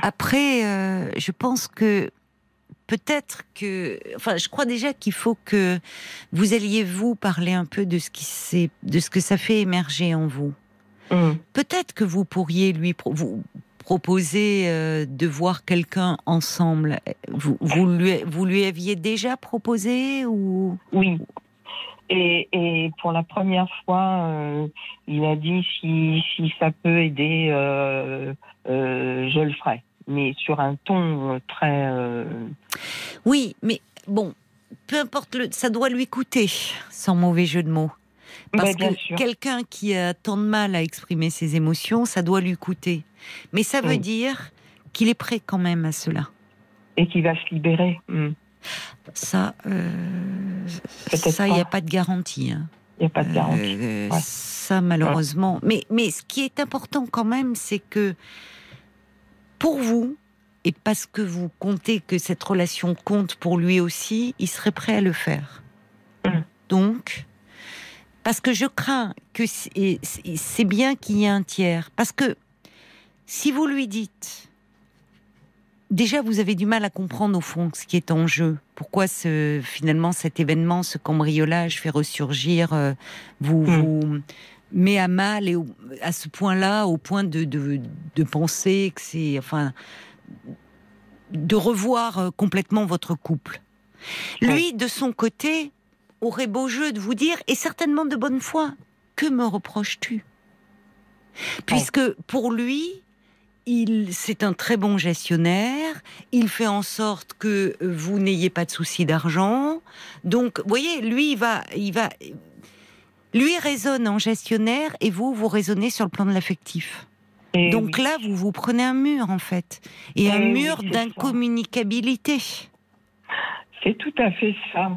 Après, euh, je pense que peut-être que, enfin, je crois déjà qu'il faut que vous alliez vous parler un peu de ce qui s'est, de ce que ça fait émerger en vous. Hum. Peut-être que vous pourriez lui pro- vous proposer euh, de voir quelqu'un ensemble. Vous, vous, lui, vous lui aviez déjà proposé ou? Oui. Et, et pour la première fois, euh, il a dit si, si ça peut aider, euh, euh, je le ferai. Mais sur un ton très. Oui, mais bon, peu importe le, ça doit lui coûter, sans mauvais jeu de mots. Parce que quelqu'un qui a tant de mal à exprimer ses émotions, ça doit lui coûter. Mais ça veut Oui. dire qu'il est prêt quand même à cela. et qui va se libérer. Hum. Ça, euh, ça, il n'y a pas. de garantie. hein. Il n'y a pas de garantie. Euh, Ouais. Ça, malheureusement. Mais, mais ce qui est important quand même, c'est que pour vous, et parce que vous comptez que cette relation compte pour lui aussi, il serait prêt à le faire. Mm. Donc, parce que je crains que c'est bien qu'il y ait un tiers. Parce que si vous lui dites, déjà vous avez du mal à comprendre au fond ce qui est en jeu. Pourquoi ce, finalement cet événement, ce cambriolage fait ressurgir, euh, vous, Mm. vous, met à mal et à ce point-là, au point de, de, de penser que c'est, enfin, de revoir euh, complètement votre couple. Lui, de son côté, aurait beau jeu de vous dire, et certainement de bonne foi, que me reproches-tu? Puisque pour lui, il, c'est un très bon gestionnaire. Il fait en sorte que vous n'ayez pas de soucis d'argent. Donc, vous voyez, lui, il va, il va, lui raisonne en gestionnaire et vous, vous raisonnez sur le plan de l'affectif. Donc là, vous vous prenez un mur, en fait. Et un mur d'incommunicabilité. C'est tout à fait ça.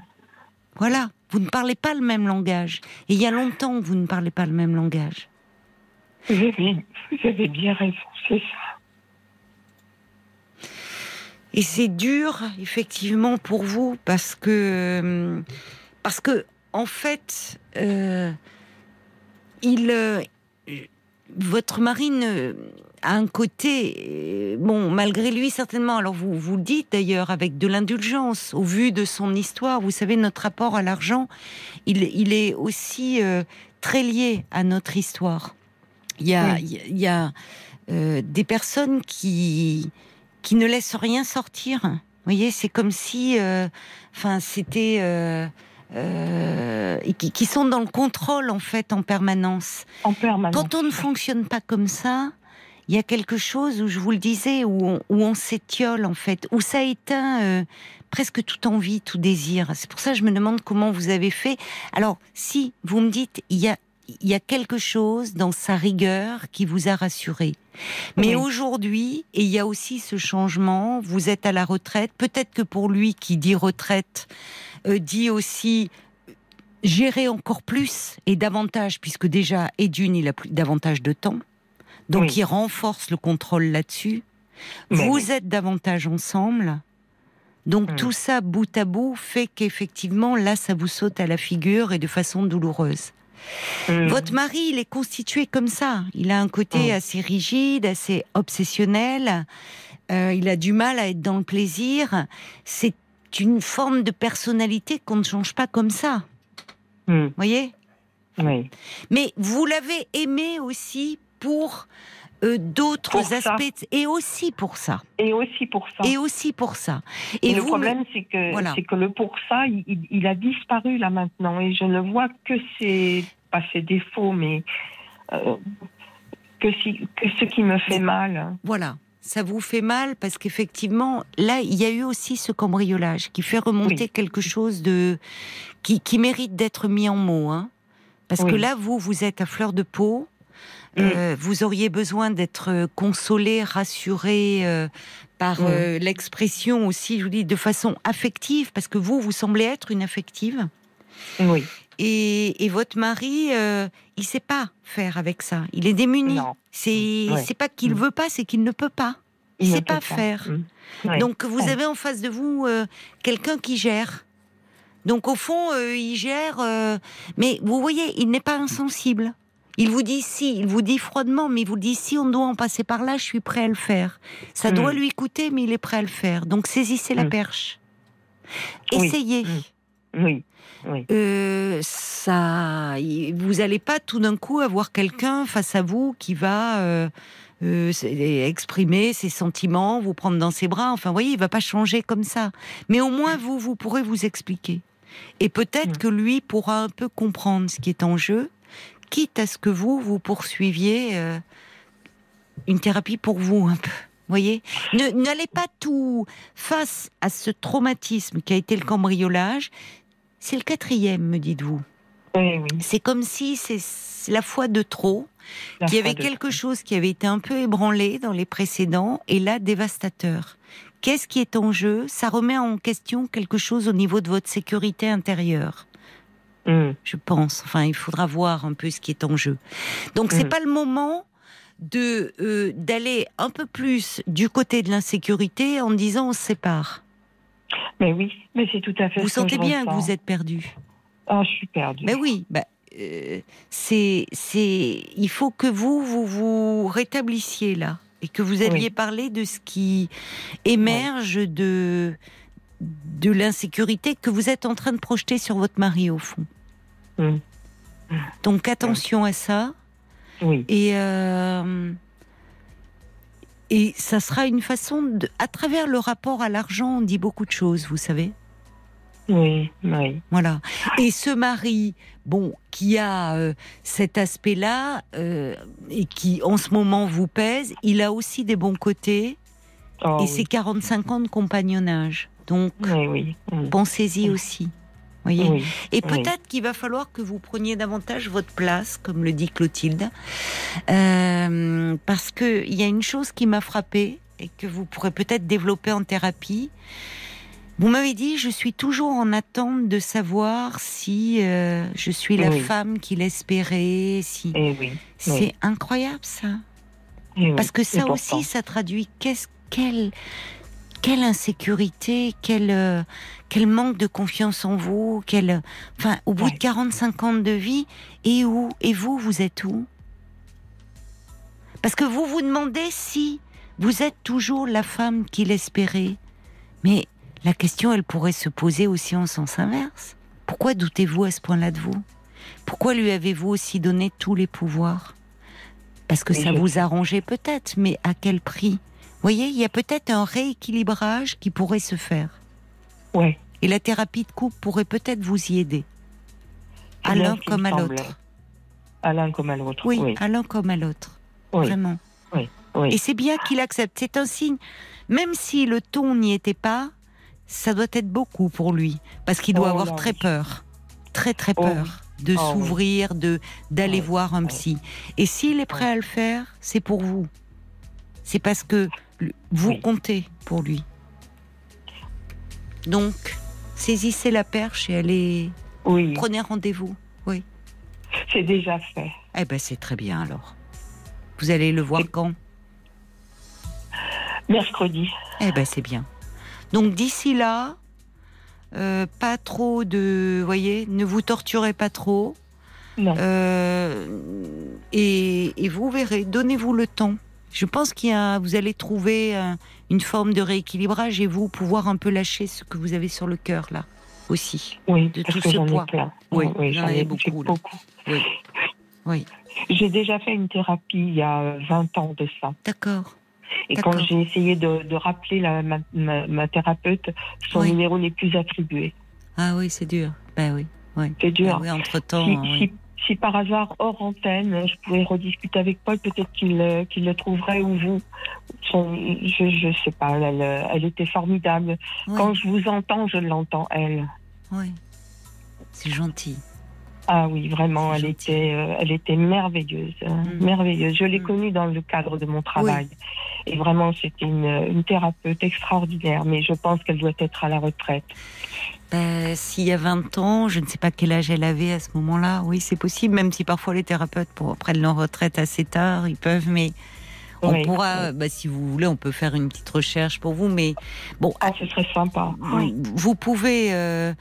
Voilà. Vous ne parlez pas le même langage. Et il y a longtemps que vous ne parlez pas le même langage. Vous avez, bien raison, c'est ça. Et c'est dur, effectivement, pour vous, parce que, parce que, en fait, euh, il, euh, votre mari a un côté, bon, malgré lui certainement. Alors vous vous le dites d'ailleurs avec de l'indulgence au vu de son histoire. Vous savez notre rapport à l'argent, il, est aussi euh, très lié à notre histoire. Il y a, il y a euh, des personnes qui qui ne laissent rien sortir. Vous voyez, c'est comme si, euh, enfin, c'était euh, qui, qui, sont dans le contrôle en fait en permanence. En permanence. Quand on ne fonctionne pas comme ça, il y a quelque chose où je vous le disais où on, où on s'étiole en fait, où ça éteint euh, presque toute envie, tout désir. C'est pour ça que je me demande comment vous avez fait. Alors si vous me dites il y a il y a quelque chose dans sa rigueur qui vous a rassuré. Mais aujourd'hui, et il y a aussi ce changement, vous êtes à la retraite, peut-être que pour lui qui dit retraite, euh, dit aussi gérer encore plus et davantage, puisque déjà, et d'une, il a plus davantage de temps. Donc il renforce le contrôle là-dessus. Vous êtes davantage ensemble. Donc hmm. tout ça, bout à bout, fait qu'effectivement, là, ça vous saute à la figure et de façon douloureuse. Hmm. Votre mari, il est constitué comme ça. Il a un côté hmm. assez rigide, assez obsessionnel. Euh, il a du mal à être dans le plaisir. C'est une forme de personnalité qu'on ne change pas comme ça. Vous voyez? Oui. Mais vous l'avez aimé aussi pour euh, d'autres aspects et aussi pour ça. Et aussi pour ça. Et aussi pour ça. Et, le problème, c'est que c'est que le pour ça, il, a disparu là maintenant, et je ne vois que ses pas ses défauts, mais euh, que, si, que ce qui me fait mal. Voilà. Ça vous fait mal parce qu'effectivement, là, il y a eu aussi ce cambriolage qui fait remonter quelque chose de qui, qui mérite d'être mis en mots. Hein. Parce que là, vous, vous êtes à fleur de peau. Mm. Euh, vous auriez besoin d'être consolé, rassuré euh, par euh, l'expression aussi, je vous dis, de façon affective, parce que vous, vous semblez être une affective. Oui. Et, et votre mari, il sait pas faire avec ça. Il est démuni. C'est c'est pas qu'il mm. veut pas, c'est qu'il ne peut pas. Il, ne sait pas, faire. Mm. Donc vous avez en face de vous quelqu'un qui gère. Donc au fond, il gère, mais vous voyez, il n'est pas insensible. Il vous dit si, il vous dit froidement, mais il vous dit si on doit en passer par là, je suis prêt à le faire. Ça doit hmm. lui coûter, mais il est prêt à le faire. Donc saisissez la hmm. perche. Essayez. Hmm. Oui. oui. Euh, ça, vous n'allez pas tout d'un coup avoir quelqu'un face à vous qui va euh, euh, exprimer ses sentiments, vous prendre dans ses bras. Enfin, vous voyez, il va pas changer comme ça. Mais au moins, vous, vous pourrez vous expliquer. Et peut-être que lui pourra un peu comprendre ce qui est en jeu quitte à ce que vous, vous poursuiviez euh, une thérapie pour vous un peu. Voyez, n'allez pas tout face à ce traumatisme qui a été le cambriolage. C'est le quatrième, me dites-vous. C'est comme si c'est la fois de trop, qu'il y avait quelque chose qui avait été un peu ébranlé dans les précédents et là dévastateur. Qu'est-ce qui est en jeu? Ça remet en question quelque chose au niveau de votre sécurité intérieure. Mm. je pense. Enfin, il faudra voir un peu ce qui est en jeu. Donc, c'est mm. pas le moment de euh, d'aller un peu plus du côté de l'insécurité en disant on se sépare. Mais oui, mais c'est tout à fait. Vous sentez bien que vous êtes perdu. Ah, je suis perdu. Mais oui, bah, euh, c'est c'est il faut que vous vous vous rétablissiez là et que vous alliez parler de ce qui émerge de de l'insécurité que vous êtes en train de projeter sur votre mari au fond. Mm. Donc attention à ça. Oui. Et, euh, et ça sera une façon de. À travers le rapport à l'argent, on dit beaucoup de choses, vous savez. Oui, oui. Voilà. Et ce mari, bon, qui a euh, cet aspect-là euh, et qui en ce moment vous pèse, il a aussi des bons côtés Oh, et oui. c'est 45 ans de compagnonnage. Donc Oui, oui. oui. pensez-y aussi. Voyez. Oui, Et oui. peut-être qu'il va falloir que vous preniez davantage votre place, comme le dit Clotilde, Euh, parce que il y a une chose qui m'a frappée et que vous pourrez peut-être développer en thérapie. Vous m'avez dit, je suis toujours en attente de savoir si euh, je suis la Oui. femme qu'il espérait. Si Eh c'est incroyable ça, eh parce que ça aussi, ça traduit qu'est-ce quelle quelle insécurité, quel euh, quel manque de confiance en vous, quel enfin au bout Ouais. de 45 ans de vie et où et vous vous êtes où? Parce que vous vous demandez si vous êtes toujours la femme qu'il espérait. Mais la question elle pourrait se poser aussi en sens inverse. Pourquoi doutez-vous à ce point-là de vous? Pourquoi lui avez-vous aussi donné tous les pouvoirs? Parce que ça vous arrangeait peut-être, mais à quel prix? Voyez, il y a peut-être un rééquilibrage qui pourrait se faire. Ouais. Et la thérapie de couple pourrait peut-être vous y aider. C'est À l'un comme me à l'autre. À l'un comme à l'autre. Oui, Oui. à l'un comme à l'autre. Oui. Vraiment. Oui. Et c'est bien qu'il accepte. C'est un signe. Même si le ton n'y était pas, ça doit être beaucoup pour lui. Parce qu'il doit Oh avoir très oui. peur. Très, très Oh peur de Oh oui. s'ouvrir, de d'aller voir un psy. Et s'il est prêt à le faire, c'est pour vous. C'est parce que vous Oui. comptez pour lui. Donc, saisissez la perche et allez. Oui. Prenez rendez-vous. C'est déjà fait. Eh ben, c'est très bien alors. Vous allez le voir quand? Mercredi. Eh ben c'est bien. Donc d'ici là, euh, pas trop de, voyez, ne vous torturez pas trop. Non. Euh, et, et vous verrez, donnez-vous le temps. Je pense qu'il y a, vous allez trouver euh, une forme de rééquilibrage et vous pouvoir un peu lâcher ce que vous avez sur le cœur là aussi. Oui, de parce tout que ce j'en ai poids. plein. Oui, oui j'en ai ai beaucoup, j'ai là. beaucoup. Oui, oui, J'ai déjà fait une thérapie il y a euh, 20 ans de ça. d'accord. Et quand j'ai essayé de, de rappeler la, ma, ma- ma thérapeute, son Oui. numéro n'est plus attribué. Ah oui, c'est dur. Ben oui, oui. C'est dur. oui entre temps, si, si- si par hasard, hors antenne, je pouvais rediscuter avec Paul, peut-être qu'il le trouverait ou vous. Son- je, je sais pas, elle, elle était formidable. Quand je vous entends, je l'entends, elle. oui. C'est gentil. Ah oui, vraiment, elle gentil. était, euh, elle était merveilleuse, euh, Mm. merveilleuse. Je l'ai Mm. connue dans le cadre de mon travail. Et vraiment, c'était une, une thérapeute extraordinaire, mais je pense qu'elle doit être à la retraite. Ben, S'il y a 20 ans, je ne sais pas quel âge elle avait à ce moment-là. Oui, c'est possible, même si parfois les thérapeutes pour, prennent leur retraite assez tard, ils peuvent, mais on Oui. pourra, ben, si vous voulez, on peut faire une petite recherche pour vous. Mais bon, Ah, ce serait sympa. Oui. vous pouvez euh,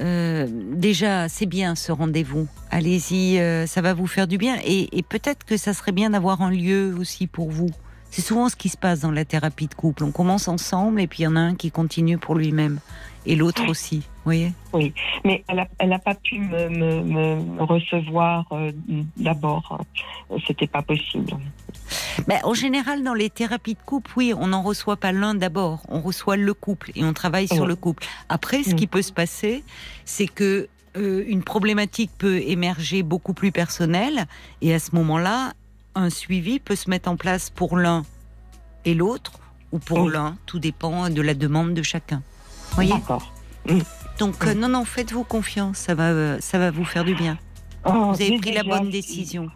euh, déjà, c'est bien ce rendez-vous. Allez-y, euh, ça va vous faire du bien. Et, et peut-être que ça serait bien d'avoir un lieu aussi pour vous. C'est souvent ce qui se passe dans la thérapie de couple. On commence ensemble et puis il y en a un qui continue pour lui-même et l'autre aussi. Vous voyez Mais elle n'a elle a pas pu me, me- me recevoir euh, d'abord. C'était pas possible. Ben, en général, dans les thérapies de couple, oui, on n'en reçoit pas l'un d'abord, on reçoit le couple et on travaille sur Oui. le couple. Après, ce qui peut se passer, c'est que euh, une problématique peut émerger beaucoup plus personnelle et à ce moment-là, un suivi peut se mettre en place pour l'un et l'autre ou pour Oui. l'un, tout dépend de la demande de chacun. Voyez. Donc euh, non, non, faites-vous confiance, ça va, euh, ça va vous faire du bien. Oh, Vous avez pris la bonne décision.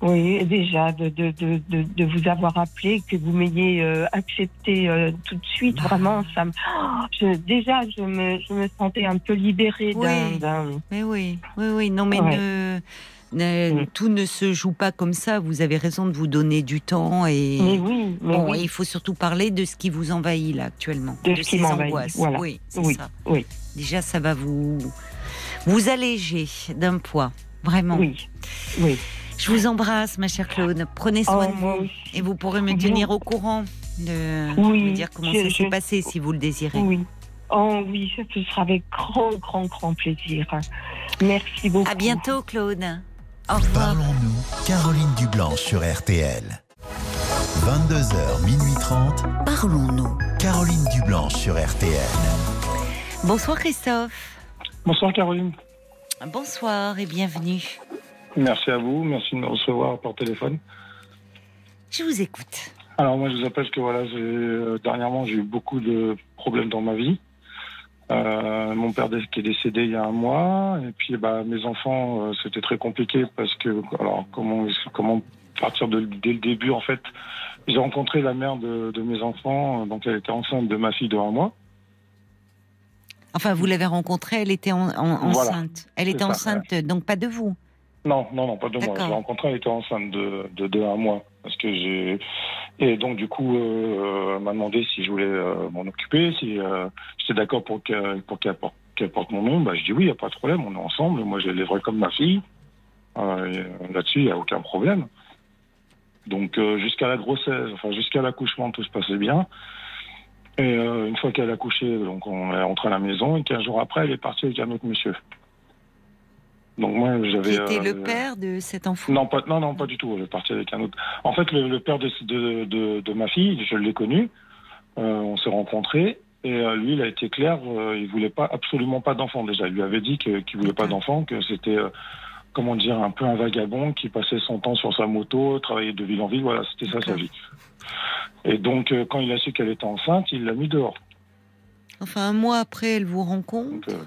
Oui, déjà, de, de, de, de, vous avoir appelé, que vous m'ayez euh, accepté euh, tout de suite, vraiment, ça me... Oh, je, déjà, je me, je me sentais un peu libérée d'un... Oui. d'un- Mais oui, oui, oui. Non, mais Ouais. ne, Mm. tout ne se joue pas comme ça. Vous avez raison de vous donner du temps et. Mais oui, mais Bon, oui. et il faut surtout parler de ce qui vous envahit là actuellement, De ce qui ces m'envahit, angoisses. voilà. Oui, Oui, ça. oui. Déjà, ça va vous vous alléger d'un poids, vraiment. Oui, oui. Je vous embrasse, ma chère Claude. Prenez soin Oh, de vous aussi. et vous pourrez me tenir au courant de Oui, me dire comment je- ça s'est je- passé si vous le désirez. Oui. Oh oui, ce sera avec grand, grand, grand plaisir. Merci beaucoup. À bientôt, Claude. Au revoir. Parlons-nous, Caroline Dublanche sur RTL. 22h, minuit 30, Parlons-nous. Caroline Dublanche sur RTL. Bonsoir Christophe. Bonsoir Caroline. Bonsoir et bienvenue. Merci à vous, merci de me recevoir par téléphone. Je vous écoute. Alors moi je vous appelle parce que voilà, euh, dernièrement j'ai eu beaucoup de problèmes dans ma vie. Euh, mon père qui est décédé il y a un mois et puis bah, mes enfants euh, c'était très compliqué parce que alors comment comment partir de, dès le début en fait j'ai rencontré la mère de, de mes enfants donc elle était enceinte de ma fille de un mois Enfin, vous l'avez rencontrée, elle était en- en- Voilà. enceinte. Elle était ça, enceinte, donc pas de vous. Non, non, non, pas de moi. Je l'ai rencontrée, elle était enceinte de, de, de un mois. Parce que j'ai. Et donc, du coup, euh, m'a demandé si je voulais euh, m'en occuper, si euh, j'étais d'accord pour qu'elle pour qu'elle porte, mon nom. Bah, je dis oui, il n'y a pas de problème, on est ensemble. Moi, je l'élèverai comme ma fille. Euh, Là-dessus, il n'y a aucun problème. Donc, jusqu'à la grossesse, enfin, jusqu'à l'accouchement, tout se passait bien. Et une fois qu'elle a accouché, donc on est rentré à la maison. Et 15 jours après, elle est partie avec un autre monsieur. Donc, moi, Qui j'avais. était le euh, père de cet enfant non, pas, non, non, pas du tout. Est partie avec un autre. En fait, le, le père de, de, de, de ma fille, je l'ai connu. Euh, on s'est rencontrés. Et euh, lui, il a été clair, il voulait pas, absolument pas d'enfant déjà. Il lui avait dit qu'il voulait pas d'enfant, que c'était, comment dire, un peu un vagabond qui passait son temps sur sa moto, travaillait de ville en ville. Voilà, c'était ça sa vie. Et donc, quand il a su qu'elle était enceinte, il l'a mis dehors. Enfin, un mois après, elle vous rencontre. Donc,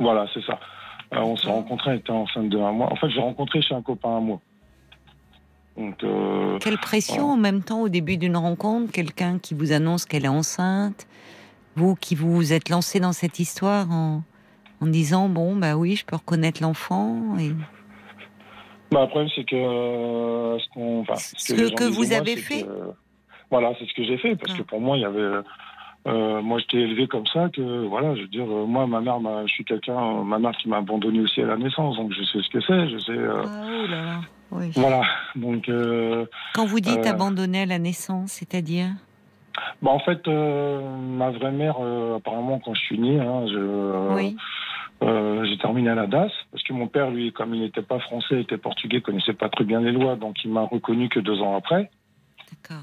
voilà, c'est ça. Euh, on s'est D'accord. rencontrés, elle était enceinte de un mois. En fait, j'ai rencontré chez un copain un mois. Donc, euh, Quelle pression en même temps au début d'une rencontre, quelqu'un qui vous annonce qu'elle est enceinte, vous qui vous êtes lancé dans cette histoire en, en disant bon bah oui, je peux reconnaître l'enfant. Et... Bah, le problème, c'est que euh, ce, enfin, Ce que vous moi, avez fait que, Voilà, c'est ce que j'ai fait, parce que pour moi, il y avait. Euh, moi, j'étais élevé comme ça que, voilà, je veux dire, euh, moi, ma mère, m'a- je suis quelqu'un, ma mère qui m'a abandonné aussi à la naissance, donc je sais ce que c'est, je sais. euh, Ah, oh là là. Oui. Voilà, donc. Quand vous dites abandonné à la naissance, c'est-à-dire? Bah, en fait, ma vraie mère, apparemment, quand je suis né, hein, je. Oui. Euh, j'ai terminé à la DAS parce que mon père, lui, comme il n'était pas français, il était portugais, connaissait pas très bien les lois, donc il m'a reconnu que deux ans après. D'accord.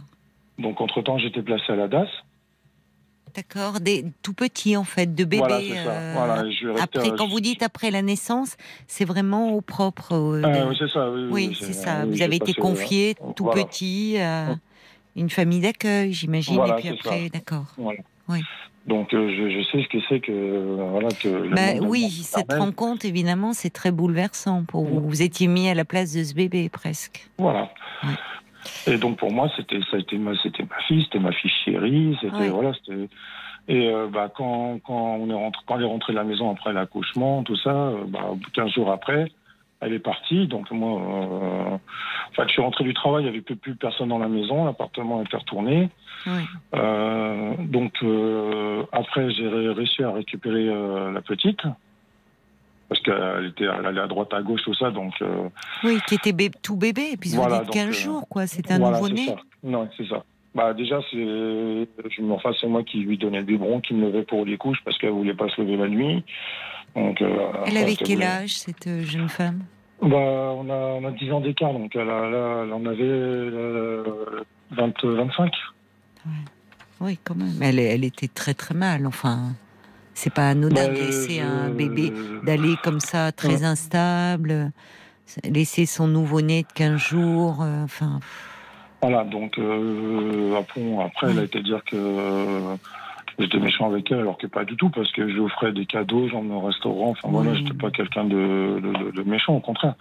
Donc entre temps, j'étais placé à la DAS. D'accord, des tout petits en fait, de bébés. Voilà, euh, Voilà, je après, euh, quand vous dites après la naissance, c'est vraiment au propre. euh, Ah, oui, c'est ça. Oui, Oui, c'est ça. Vous avez été passé, confié euh, tout voilà. petit à une famille d'accueil, j'imagine, et puis après, d'accord. Voilà. Oui. Donc euh, je, je sais ce que c'est que euh, voilà que. le Bah, oui, cette rencontre, évidemment, c'est très bouleversant pour vous. Vous étiez mis à la place de ce bébé, presque. Voilà. Et donc pour moi, c'était ça a été ma c'était ma fille, c'était ma fille chérie, c'était voilà, c'était et euh, bah quand quand on est rentré quand elle est rentrée de la maison après l'accouchement, tout ça, euh, bah 15 jours après, elle est partie. Donc moi, euh, enfin, je suis rentré du travail, il n'y avait plus, plus personne dans la maison, l'appartement était retourné. Oui. Euh, donc euh, après, j'ai ré- réussi à récupérer la petite parce qu'elle était elle allait à droite à gauche tout ça, donc. euh, Oui, qui était bé- tout bébé, et puis vous Voilà, donc, 15 euh, jours, quoi. C'est un voilà, nouveau-né. Non, c'est ça. Bah déjà, c'est, enfin, moi qui lui donnais le biberon, qui me levait pour les couches parce qu'elle voulait pas se lever la nuit. Donc. euh, Elle avait quel âge, cette euh, jeune femme? Bah, on a, on a 10 ans d'écart, donc elle, a, là, elle en avait euh, 20, 25. Oui, quand même. Elle, elle était très très mal. Enfin, c'est pas anodin de laisser un je- bébé d'aller comme ça, très instable, laisser son nouveau-né de 15 jours. euh, Enfin, Voilà, donc euh, après, après elle a été dire que euh, j'étais méchant avec elle, alors que pas du tout, parce que je lui offrais des cadeaux, j'emmenais au restaurant, enfin voilà, Oui. j'étais pas quelqu'un de, de, de méchant, au contraire.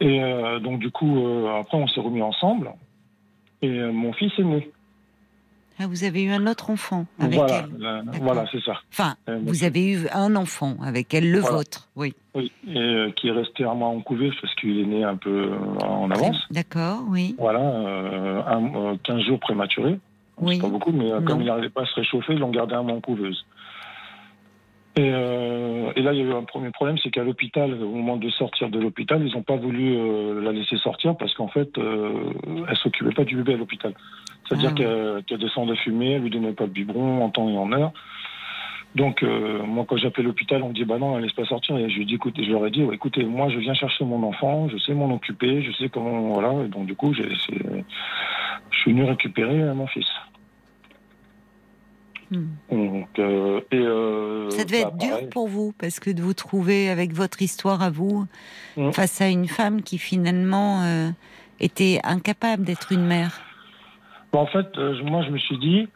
Et euh, donc du coup, euh, après on s'est remis ensemble, et euh, mon fils est né. Ah, vous avez eu un autre enfant avec voilà, elle. la- voilà, c'est ça. Enfin, Euh, vous avez eu un enfant avec elle, le Voilà. vôtre. Oui. Oui, et euh, qui est resté un mois en couveuse parce qu'il est né un peu euh, en avance. D'accord, oui. Voilà, euh, un- euh, 15 jours prématurés. Oui. C'est pas beaucoup, mais euh, comme il n'arrivait pas à se réchauffer, ils l'ont gardé un mois en couveuse. Et, euh, et là, il y a eu un premier problème, c'est qu'à l'hôpital, au moment de sortir de l'hôpital, ils n'ont pas voulu euh, la laisser sortir parce qu'en fait, euh, elle s'occupait pas du bébé à l'hôpital. C'est-à-dire Ah. qu'elle qu'elle descendait fumer, elle lui donnait pas de biberon en temps et en heure. Donc, euh, moi, quand j'appelle l'hôpital, on me dit, bah non, elle laisse pas sortir. Et je lui dis, écoutez, je leur ai dit, ouais, écoutez, moi, je viens chercher mon enfant, je sais m'en occuper, je sais comment, voilà. Et donc, du coup, je suis venu récupérer euh, mon fils. Hmm. Donc, euh, et, euh, Ça devait bah, être dur pour vous, parce que de vous trouver avec votre histoire à vous, Mm. face à une femme qui finalement était incapable d'être une mère. Bah, en fait, euh, moi, je me suis dit,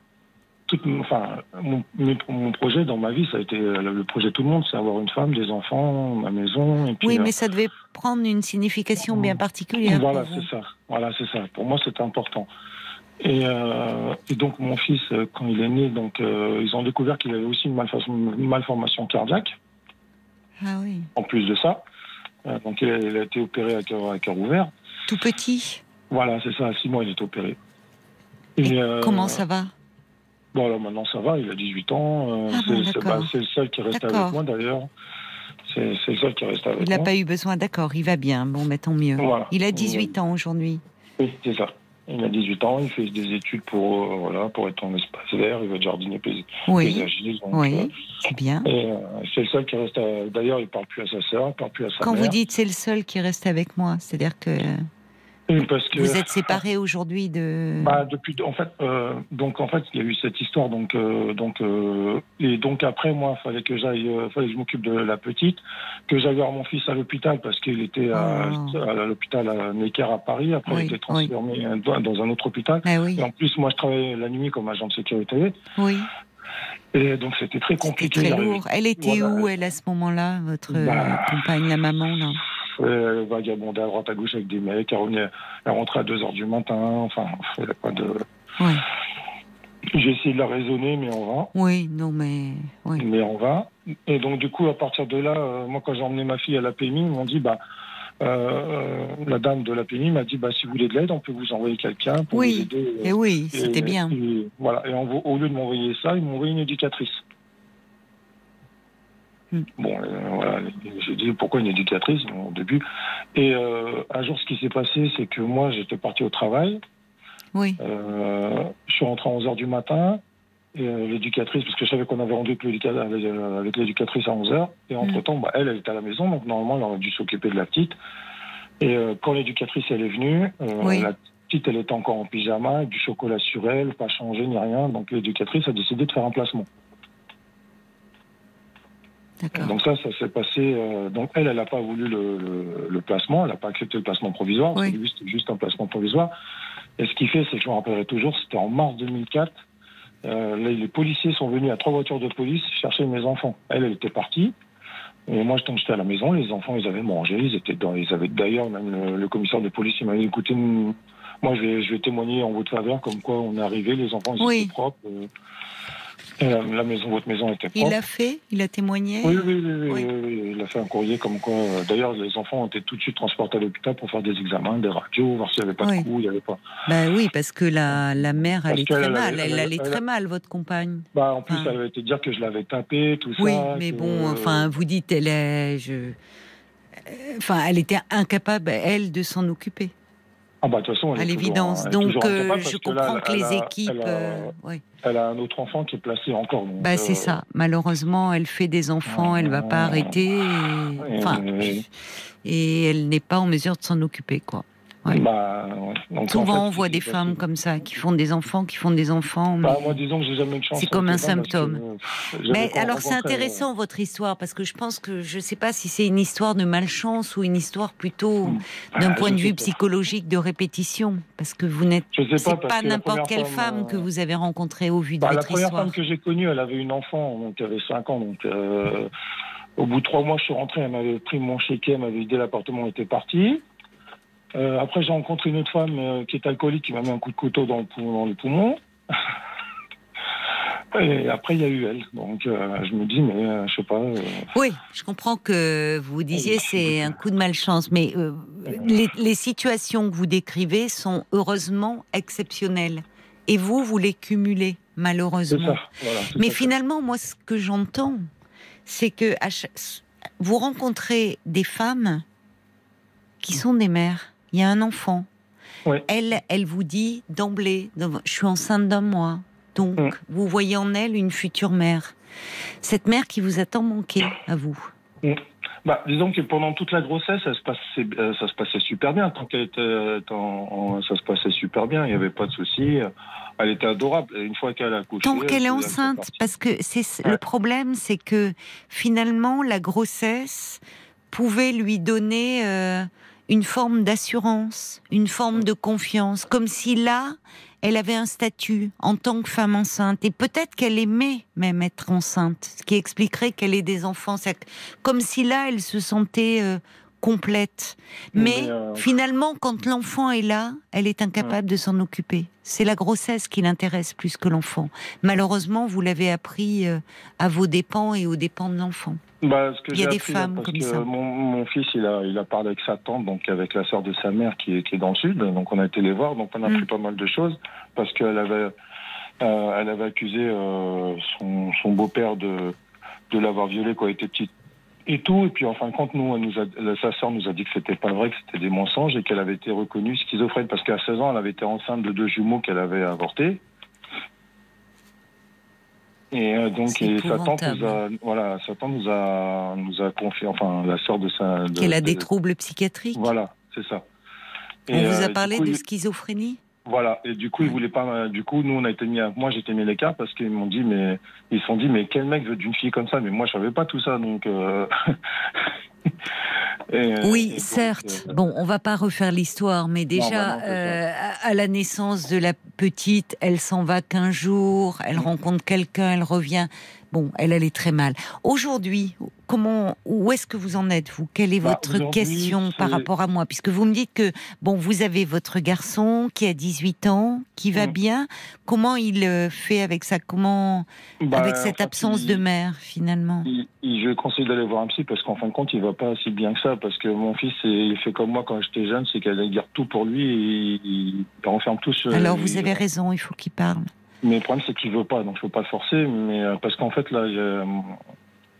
enfin, mon, projet dans ma vie, ça a été euh, le projet de tout le monde, c'est avoir une femme, des enfants, ma maison. Et puis, Oui, euh, mais ça devait prendre une signification bien particulière. Voilà, c'est ça. Voilà, c'est ça. Pour moi, c'était important. Et, euh, et donc, mon fils, quand il est né, donc, euh, ils ont découvert qu'il avait aussi une, malformation, une malformation cardiaque, Ah oui. en plus de ça. Donc, il a, il a été opéré à cœur, à cœur ouvert. Tout petit. Voilà, c'est ça. À six mois, il est opéré. Et, euh, Comment ça va? Bon, alors maintenant, ça va. Il a 18 ans. euh, Ah c'est bon, c'est- bah, c'est le seul qui reste avec moi, d'ailleurs. C'est le seul qui reste avec Il n'a moi. pas eu besoin, d'accord, il va bien. Bon, mais tant mieux. Voilà. Il a 18 ans aujourd'hui. Oui, c'est ça. Il a 18 ans, il fait des études pour, euh, voilà, pour être en espace vert, il va être jardinier pais- Oui, paysagiste. donc, euh, oui, c'est bien. et, euh, c'est le seul qui reste. D'ailleurs, il parle plus à sa sœur, il parle plus à sa Quand mère. vous dites c'est le seul qui reste avec moi, c'est-à-dire que parce que vous êtes séparés aujourd'hui de. bah, depuis, en fait, euh, donc en fait, il y a eu cette histoire, donc, euh, donc, euh, et donc après, moi, fallait que j'aille, euh, fallait que je m'occupe de la petite, que j'aille voir mon fils à l'hôpital parce qu'il était à, Oh. à l'hôpital à Necker à Paris. Après, Oui, il était transféré dans dans un autre hôpital. Ah oui, Et en plus, moi, je travaillais la nuit comme agent de sécurité. oui, Et donc, c'était très compliqué. très lourd. Elle était Voilà. où, elle, à ce moment-là, votre euh, Bah. compagne, la maman, là? Euh, vagabonder à droite à gauche avec des mecs. Elle rentrait à 2 heures du matin. Enfin, a pas de. Oui, J'ai essayé de la raisonner, mais on va. oui, non, mais. Oui. Mais on va. Et donc, du coup, à partir de là, euh, moi, quand j'ai emmené ma fille à la PMI, ils m'ont dit, bah, euh, euh, la dame de la PMI m'a dit, bah, si vous voulez de l'aide, on peut vous envoyer quelqu'un pour Oui. vous aider. Et oui, Et- c'était bien. et voilà. Et au lieu de m'envoyer ça, ils m'ont envoyé une éducatrice. Hmm. Bon, euh, voilà. J'ai dit pourquoi une éducatrice au début. Et euh, un jour, ce qui s'est passé, c'est que moi, j'étais parti au travail. Oui, Euh, je suis rentré à 11h du matin. Et l'éducatrice, parce que je savais qu'on avait rendez-vous avec l'éduca- avec, avec l'éducatrice à 11h. Et entre-temps, bah, elle, elle était à la maison. Donc, normalement, elle aurait dû s'occuper de la petite. Et quand l'éducatrice, elle est venue, Oui. la petite, elle était encore en pyjama, avec du chocolat sur elle, pas changé ni rien. Donc, l'éducatrice a décidé de faire un placement. Donc, ça, ça s'est passé. euh, donc, elle, elle n'a pas voulu le, le- le placement. Elle n'a pas accepté le placement provisoire. Oui. c'était juste un placement provisoire. Et ce qui fait, c'est que je me rappellerai toujours, c'était en mars 2004. Euh, les, les policiers sont venus à trois voitures de police chercher mes enfants. Elle, elle était partie. Et moi, tant que j'étais à la maison, les enfants, ils avaient mangé. Ils étaient dans, ils avaient d'ailleurs même le, le commissaire de police, il m'a dit, écoutez, moi, je vais, je vais témoigner en votre faveur, comme quoi on est arrivé, les enfants, ils Oui. étaient propres. euh, la, la maison, votre maison était propre. Il l'a fait Il a témoigné Oui, oui, oui, oui, Oui. oui, oui, il a fait un courrier comme quoi. euh, D'ailleurs, les enfants ont été tout de suite transportés à l'hôpital pour faire des examens, des radios, voir s'il n'y avait pas Oui. de coups, il n'y avait pas. Bah oui, parce que la, la mère allait très elle mal. Elle elle- allait très mal, votre compagne. Bah, en plus, Ah. elle avait été dire que je l'avais tapé, tout Oui, ça. mais que- bon, enfin, vous dites, elle est. Je... euh, Enfin, elle était incapable, elle, de s'en occuper, Bah, de toute façon, elle à l'évidence. Donc, euh, je là, comprends que les a- équipes. Elle a, euh, ouais. elle a un autre enfant qui est placé encore. donc, Bah, c'est euh, ça. Malheureusement, elle fait des enfants, elle va pas arrêter. et- Enfin, et elle n'est pas en mesure de s'en occuper, quoi. Ouais. Bah, ouais. Donc, en Souvent, fait, on voit des femmes comme ça, qui font des enfants, qui font des enfants. mais- Bah, moi, disons que j'ai jamais eu de chance. C'est comme un que, symptôme. euh, Mais alors c'est euh, intéressant votre histoire parce que je pense que je ne sais pas si c'est une histoire de malchance ou une histoire plutôt d'un Ah, point de vue pas. psychologique de répétition parce que vous n'êtes pas, pas que la n'importe première quelle femme, femme euh, que vous avez rencontrée au vu de Bah, la votre première histoire. femme que j'ai connue, elle avait une enfant, donc elle avait 5 ans. Donc, au bout de trois mois, je suis rentré, elle m'avait pris mon chéquier, elle m'avait vidé l'appartement, était partie. Euh, après, j'ai rencontré une autre femme euh, qui est alcoolique, qui m'a mis un coup de couteau dans le, pou- dans le poumon. Et après, il y a eu elle. Donc, euh, je me dis, mais euh, je sais pas. euh, Oui, je comprends que vous disiez c'est un coup de malchance, mais les, les situations que vous décrivez sont heureusement exceptionnelles. Et vous, vous les cumulez, malheureusement. ça. Voilà, tout Mais finalement, moi, ce que j'entends, c'est que vous rencontrez des femmes qui sont des mères. Il y a un enfant. Elle, elle vous dit d'emblée, je suis enceinte d'un mois. Donc, vous voyez en elle une future mère. Cette mère qui vous a tant manqué à vous. Bah, disons que pendant toute la grossesse, ça se passait, euh, ça se passait super bien. Tant qu'elle était, euh, tant- en- ça se passait super bien. Il n'y avait pas de souci. Elle était adorable. Une fois qu'elle a accouché, Tant qu'elle est enceinte, parce que c'est le problème, c'est que finalement la grossesse pouvait lui donner euh, une forme d'assurance, une forme de confiance, comme si là elle avait un statut en tant que femme enceinte. Et peut-être qu'elle aimait même être enceinte, ce qui expliquerait qu'elle ait des enfants, comme si là elle se sentait euh, complète. Mais Mais, euh, finalement, quand l'enfant est là, elle est incapable de s'en occuper. C'est la grossesse qui l'intéresse plus que l'enfant. Malheureusement, vous l'avez appris euh, à vos dépens et aux dépens de l'enfant. Bah, ce que Il y a des appris, femmes parce comme que ça. Mon, mon fils, il a, il a parlé avec sa tante, donc avec la sœur de sa mère qui est, qui est dans le sud. Donc on a été les voir, donc on a Mm. appris pas mal de choses parce qu'elle avait, euh, elle avait accusé euh, son, son beau-père de, de l'avoir violée quand elle était petite et tout. Et puis en fin de compte, nous, nous a, sa sœur nous a dit que c'était pas vrai, que c'était des mensonges et qu'elle avait été reconnue schizophrène parce qu'à 16 ans, elle avait été enceinte de deux jumeaux qu'elle avait avortés. Et euh, donc, et sa tante nous a, voilà, sa tante nous a, nous a confié, enfin, la sœur de sa. Qu'elle a de- des troubles psychiatriques. Voilà, c'est ça. On Et, vous euh, a du parlé coup, de schizophrénie? Voilà, et du coup, ils voulaient pas. Du coup, nous, on a été mis. À, moi, été mis à l'écart parce qu'ils m'ont dit, mais ils se sont dit, mais quel mec veut d'une fille comme ça? Mais moi, je savais pas tout ça, donc. euh, et, euh, Oui, et donc, certes. euh, Bon, on va pas refaire l'histoire, mais déjà, bah non, euh, à à la naissance de la petite, elle s'en va qu'un jour, elle rencontre quelqu'un, elle revient. Bon, elle allait très mal. Aujourd'hui, comment, où est-ce que vous en êtes, vous? Quelle est Bah, votre question par rapport à moi? Puisque vous me dites que, bon, vous avez votre garçon qui a 18 ans, qui va Mm. bien. Comment il euh, fait avec ça? Comment, bah, avec cette en fait, absence il- de mère, finalement? Il- il- je conseille d'aller voir un psy parce qu'en fin de compte, il va pas si bien que ça. Parce que mon fils, il fait comme moi quand j'étais jeune, c'est qu'il garde tout pour lui et il, renferme tout sur. Alors, vous avez raison, il faut qu'il parle. Mais le problème, c'est qu'il veut pas, donc je peux pas le forcer. Mais euh, parce qu'en fait, là, il y a-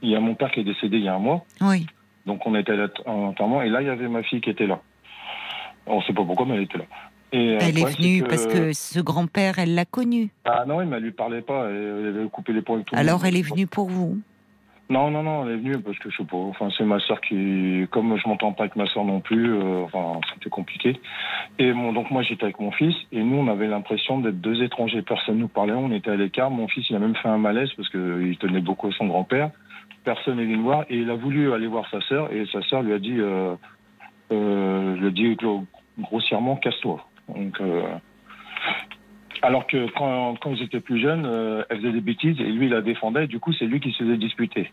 il y a mon père qui est décédé il y a un mois, Oui. donc on était à l'enterrement, et là, il y avait ma fille qui était là. On sait pas pourquoi, mais elle était là. Et, euh, Elle le est venue parce que ce grand-père, elle l'a connu. Ah non, mais elle lui parlait pas, elle, elle avait coupé les points tout Alors monde. elle est venue pour vous. Non, non, non, elle est venue parce que je sais pas. Enfin, c'est ma soeur qui, comme je m'entends pas avec ma soeur non plus, euh, enfin, c'était compliqué. Et bon, donc moi j'étais avec mon fils et nous on avait l'impression d'être deux étrangers. Personne nous parlait, on était à l'écart. Mon fils il a même fait un malaise parce que il tenait beaucoup à son grand-père. Personne n'est venu voir et il a voulu aller voir sa sœur et sa sœur lui a dit, euh, euh, lui a dit gro- grossièrement casse-toi. Donc euh, alors que quand, quand ils étaient plus jeunes, euh, elle faisait des bêtises et lui il la défendait. Du coup, c'est lui qui se faisait disputer.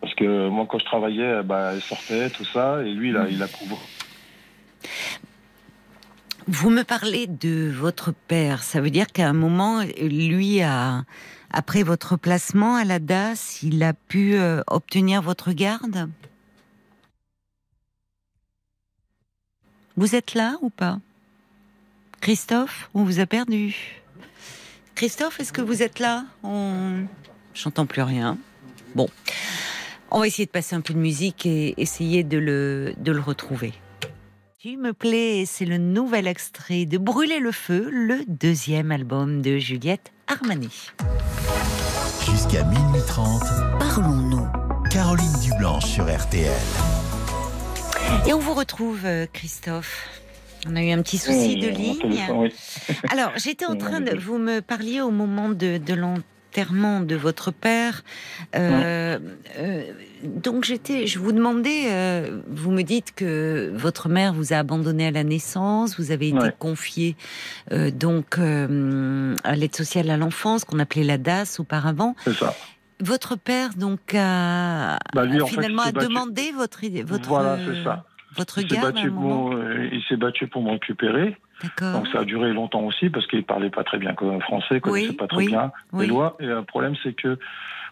Parce que moi, quand je travaillais, bah, elle sortait, tout ça, et lui, il a, il a couvert. Vous me parlez de votre père. Ça veut dire qu'à un moment, lui a, après votre placement à la DAS, il a pu euh, obtenir votre garde? Vous êtes là ou pas? Christophe, on vous a perdu. Christophe, est-ce que vous êtes là? On... J'entends plus rien. Bon, on va essayer de passer un peu de musique et essayer de le, de le retrouver. Tu me plais, c'est le nouvel extrait de Brûler le feu, le deuxième album de Juliette Armanet. Jusqu'à minuit 30, Parlons-nous. Caroline Dublanche sur RTL. Et on vous retrouve, euh, Christophe. On a eu un petit souci de ligne. oui. Alors, j'étais en train de. Vous me parliez au moment de, de l'enterrement de votre père. Euh, euh, donc, j'étais. Je vous demandais. euh, vous me dites que votre mère vous a abandonné à la naissance. Vous avez été confié donc à l'aide sociale à l'enfance, qu'on appelait la DAS auparavant. C'est ça. Votre père donc a, Bah, lui, a en fait, finalement a demandé votre votre Voilà, c'est ça. Votre Il s'est battu, pour, euh, il s'est battu pour me récupérer. Donc ça a duré longtemps aussi parce qu'il parlait pas très bien français, connaissait Oui, pas très oui, bien oui. les lois. Et le problème, c'est que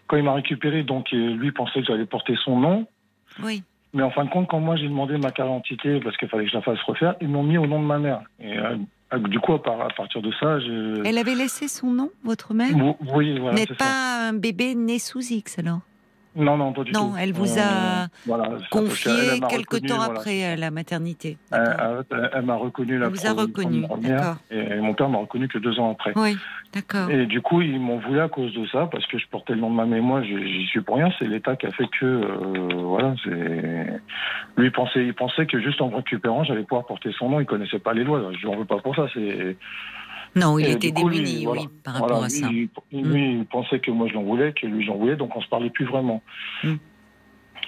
quand il m'a récupéré, donc euh, lui pensait que j'allais porter son nom. Oui. Mais en fin de compte, quand moi j'ai demandé ma carte d'identité parce qu'il fallait que je la fasse refaire, ils m'ont mis au nom de ma mère. Et euh, du coup, à, par- à partir de ça, je... Elle avait laissé son nom, votre mère? Vous- Oui, Vous voilà, n'êtes c'est ça. pas un bébé né sous X alors? Non, non, pas du tout. Non, elle vous a Euh, voilà, confié elle quelque reconnu, temps voilà. après euh, la maternité. Elle, m'a reconnu la Elle vous a reconnu, d'accord. et mon père m'a reconnu que deux ans après. Oui, d'accord. Et du coup, ils m'ont voulu à cause de ça, parce que je portais le nom de ma. Moi, j'y suis pour rien. C'est l'État qui a fait que, euh, voilà, c'est. Lui il pensait, il pensait que juste en me récupérant, j'allais pouvoir porter son nom. Il connaissait pas les lois. Je lui en veux pas pour ça. C'est. Non, il Et était démuni, voilà. oui, par rapport Voilà, à lui, ça. il- Lui, il pensait que moi je l'en voulais, que lui j'en voulais, donc on se parlait plus vraiment. Mm.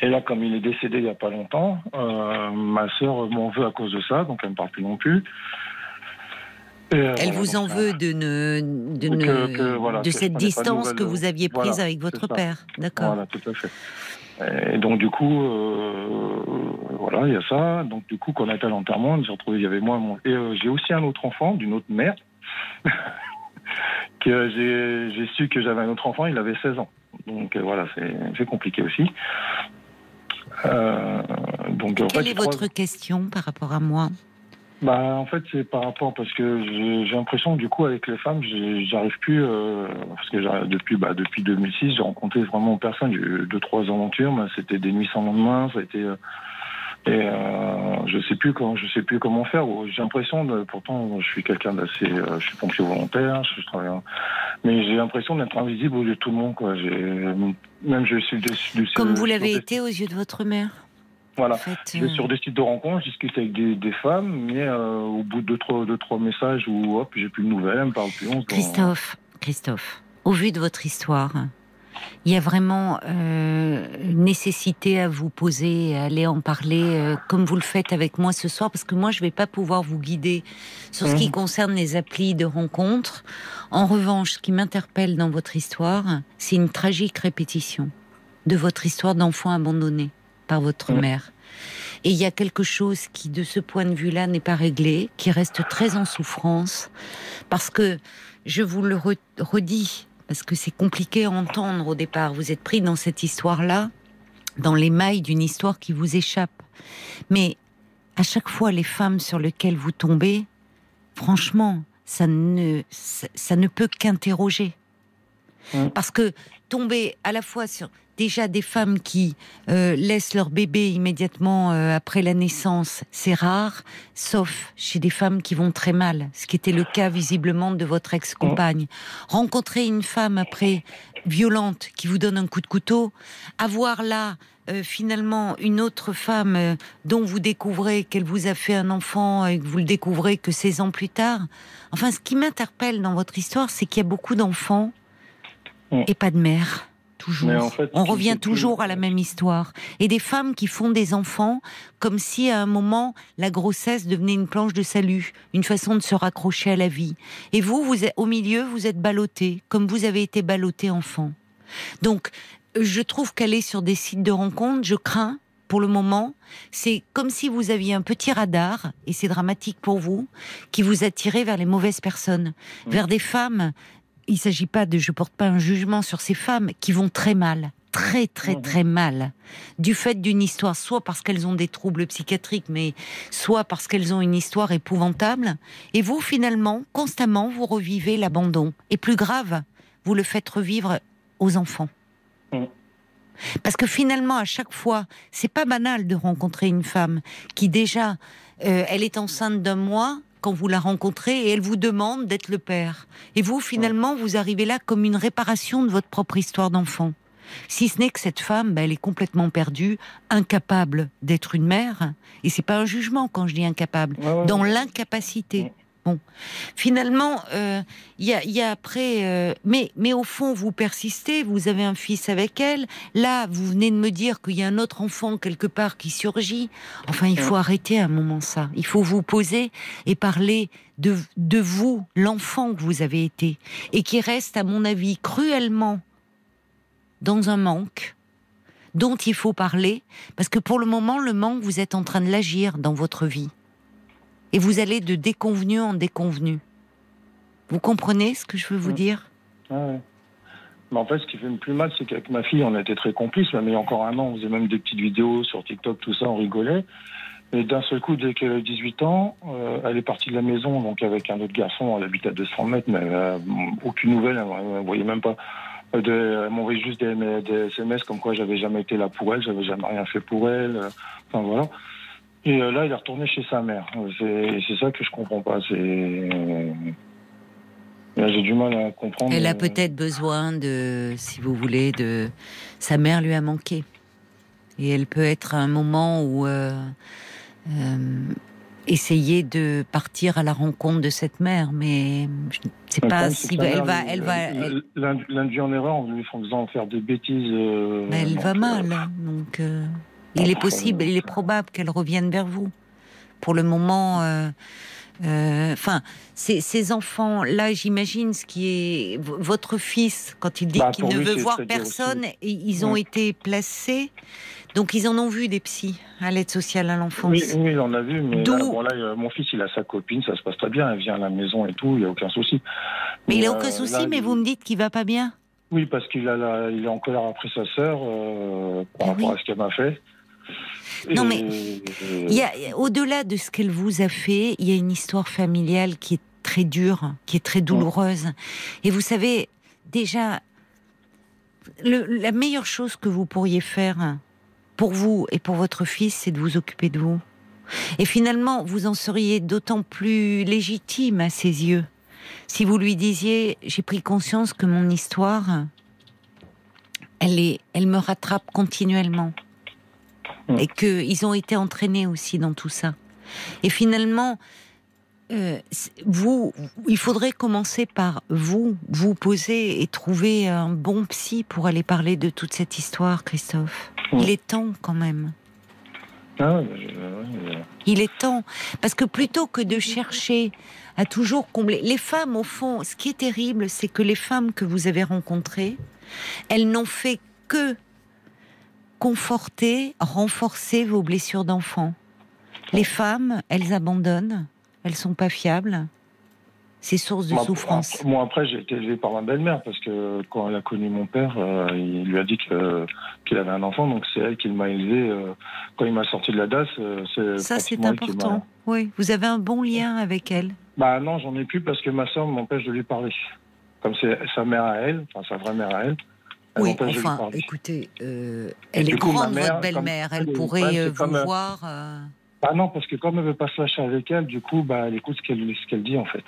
Et là, comme il est décédé il y a pas longtemps, euh, ma sœur m'en veut à cause de ça, donc elle me parle plus non plus. Et, euh, Elle voilà, vous en donc, veut de, ne, de, Que- ne- que, voilà, de cette distance que vous aviez prise voilà, avec votre père. D'accord. Voilà, tout à fait. Et donc du coup, euh, voilà, il y a ça. Donc du coup, quand on été à l'enterrement, on s'est retrouvé, il y avait moi, mon... et euh, j'ai aussi un autre enfant d'une autre mère. que j'ai su que j'avais un autre enfant, il avait 16 ans. Donc euh, voilà, c'est compliqué aussi. Euh, donc en Quelle fait, est crois- votre question par rapport à moi? Bah, en fait, c'est par rapport parce que j'ai l'impression que du coup avec les femmes, j'arrive plus euh, parce que depuis bah, depuis 2006, j'ai rencontré vraiment personne. J'ai eu deux trois aventures, mais c'était des nuits sans lendemain. Ça a été euh, et euh, je sais plus comment je sais plus comment faire. J'ai l'impression de pourtant je suis quelqu'un d'assez euh, je suis pompier volontaire, je, je travaille, en- mais j'ai l'impression d'être invisible aux yeux de tout le monde quoi. Même je suis du, du- Comme vous l'avez été aux yeux de votre mère Voilà. en fait, Je vais euh, sur des sites de rencontres, je discute avec des, des femmes, mais euh, au bout de deux trois, deux, trois messages ou hop, j'ai plus de nouvelles, elle me parle plus. on Christophe, Christophe, au vu de votre histoire, il y a vraiment euh, une nécessité à vous poser, à aller en parler euh, comme vous le faites avec moi ce soir, parce que moi je vais pas pouvoir vous guider sur ce qui Mhm. concerne les applis de rencontres. En revanche, ce qui m'interpelle dans votre histoire, c'est une tragique répétition de votre histoire d'enfant abandonné par votre Mhm. mère. Et il y a quelque chose qui, de ce point de vue-là, n'est pas réglé, qui reste très en souffrance, parce que je vous le re- redis, parce que c'est compliqué à entendre au départ. Vous êtes pris dans cette histoire-là, dans les mailles d'une histoire qui vous échappe. Mais à chaque fois, les femmes sur lesquelles vous tombez, franchement, ça ne, ça, ça ne peut qu'interroger. Parce que tomber à la fois sur déjà des femmes qui euh, laissent leur bébé immédiatement euh, après la naissance, c'est rare, sauf chez des femmes qui vont très mal, ce qui était le cas visiblement de votre ex-compagne. Rencontrer une femme après violente qui vous donne un coup de couteau, avoir là euh, finalement une autre femme dont vous découvrez qu'elle vous a fait un enfant et que vous le découvrez que 16 ans plus tard. Enfin, ce qui m'interpelle dans votre histoire, c'est qu'il y a beaucoup d'enfants Mm. et pas de mère. Toujours. Mais en fait, On revient plus. toujours à la même histoire. Et des femmes qui font des enfants comme si à un moment la grossesse devenait une planche de salut, une façon de se raccrocher à la vie. Et vous, vous êtes au milieu, vous êtes ballotté, comme vous avez été ballotté enfant. Donc, je trouve qu'aller sur des sites de rencontres, je crains pour le moment, c'est comme si vous aviez un petit radar, et c'est dramatique pour vous, qui vous attirait vers les mauvaises personnes, vers des femmes. Il s'agit pas de, je porte pas un jugement sur ces femmes qui vont très mal, très très très mal, du fait d'une histoire, soit parce qu'elles ont des troubles psychiatriques, mais soit parce qu'elles ont une histoire épouvantable. Et vous, finalement, constamment, vous revivez l'abandon. Et plus grave, vous le faites revivre aux enfants. Parce que finalement, à chaque fois, c'est pas banal de rencontrer une femme qui déjà, euh, elle est enceinte d'un mois quand vous la rencontrez et elle vous demande d'être le père. Et vous, finalement, vous arrivez là comme une réparation de votre propre histoire d'enfant. Si ce n'est que cette femme, ben, elle est complètement perdue, incapable d'être une mère. Et c'est pas un jugement quand je dis incapable, Ouais, ouais, dans ouais. l'incapacité. Finalement, euh, il y, a, y après, euh, mais mais au fond, vous persistez. Vous avez un fils avec elle. Là, vous venez de me dire qu'il y a un autre enfant quelque part qui surgit. Enfin, il faut arrêter un moment ça. Il faut vous poser et parler de de vous, l'enfant que vous avez été et qui reste, à mon avis, cruellement dans un manque dont il faut parler, parce que pour le moment, le manque, vous êtes en train de l'agir dans votre vie. Et vous allez de déconvenu en déconvenu. Vous comprenez ce que je veux vous Mm. dire? Ouais, ouais. Mais en fait, ce qui fait le plus mal, c'est qu'avec ma fille, on a été très complices. Même il y a encore un an, on faisait même des petites vidéos sur TikTok, tout ça, on rigolait. Et d'un seul coup, dès qu'elle a 18 ans, euh, elle est partie de la maison, donc avec un autre garçon, elle habite à 200 mètres, mais a aucune nouvelle, elle ne voyait même pas. Euh, de- elle m'envoyait juste des, des SMS comme quoi j'avais jamais été là pour elle, j'avais jamais rien fait pour elle. euh, Enfin voilà. Et euh, là, il est retourné chez sa mère. C'est c'est ça que je comprends pas. C'est Là, j'ai du mal à comprendre. Elle a euh, peut-être besoin de, si vous voulez, de. Sa mère lui a manqué. Et elle peut être à un moment où. euh, euh, essayer de partir à la rencontre de cette mère, mais je ne sais le pas c'est si elle va, elle va, l'induit en erreur en lui faisant faire des bêtises. euh, mais elle donc, va euh, mal, donc euh, il est possible, il est probable qu'elle revienne vers vous. Pour le moment, euh, euh, enfin, ces, ces enfants, là, j'imagine ce qui est votre fils quand il dit Bah, qu'il ne lui, veut voir personne, ils ont Mm. été placés. Donc ils en ont vu des psys à l'aide sociale à l'enfance. Oui, oui, il en a vu, mais là, bon, là, euh, mon fils, il a sa copine, ça se passe très bien, elle vient à la maison et tout, il n'y a aucun souci. Mais il a euh, aucun souci, là, mais il- vous me dites qu'il va pas bien. Oui, parce qu'il a la- il est en colère après sa sœur euh, par Eh rapport oui. à ce qu'elle m'a fait. Non, mais euh, Il y a, au-delà de ce qu'elle vous a fait, il y a une histoire familiale qui est très dure, qui est très douloureuse. Et vous savez, déjà, le- la meilleure chose que vous pourriez faire pour vous et pour votre fils, c'est de vous occuper de vous. Et finalement, vous en seriez d'autant plus légitime à ses yeux si vous lui disiez j'ai pris conscience que mon histoire, elle est, elle me rattrape continuellement et qu'ils ont été entraînés aussi dans tout ça. Et finalement, euh, vous, il faudrait commencer par vous, vous poser et trouver un bon psy pour aller parler de toute cette histoire, Christophe. Mm. Il est temps quand même. ah je- ouais, ouais. Il est temps. Parce que plutôt que de chercher à toujours combler. Les femmes, au fond, ce qui est terrible, c'est que les femmes que vous avez rencontrées, elles n'ont fait que conforter, renforcer vos blessures d'enfant. Les femmes, elles abandonnent, elles sont pas fiables. C'est source de Moi, souffrance. Moi, après, j'ai été élevé par ma belle-mère parce que quand elle a connu mon père, euh, il lui a dit qu'il avait un enfant, donc c'est elle qui m'a élevé. euh, quand il m'a sorti de la DAS, euh, c'est Ça, c'est important. Oui, vous avez un bon lien avec elle. Bah non, j'en ai plus parce que ma soeur m'empêche de lui parler. Comme c'est sa mère à elle, enfin sa vraie mère à elle. Oui, enfin, écoutez, euh, elle est coup, grande, mère, votre belle-mère. Elle le pourrait euh, vous comme, euh, voir. euh, Bah non, parce que comme elle veut pas se lâcher avec elle, du coup, bah elle écoute ce qu'elle ce qu'elle dit en fait.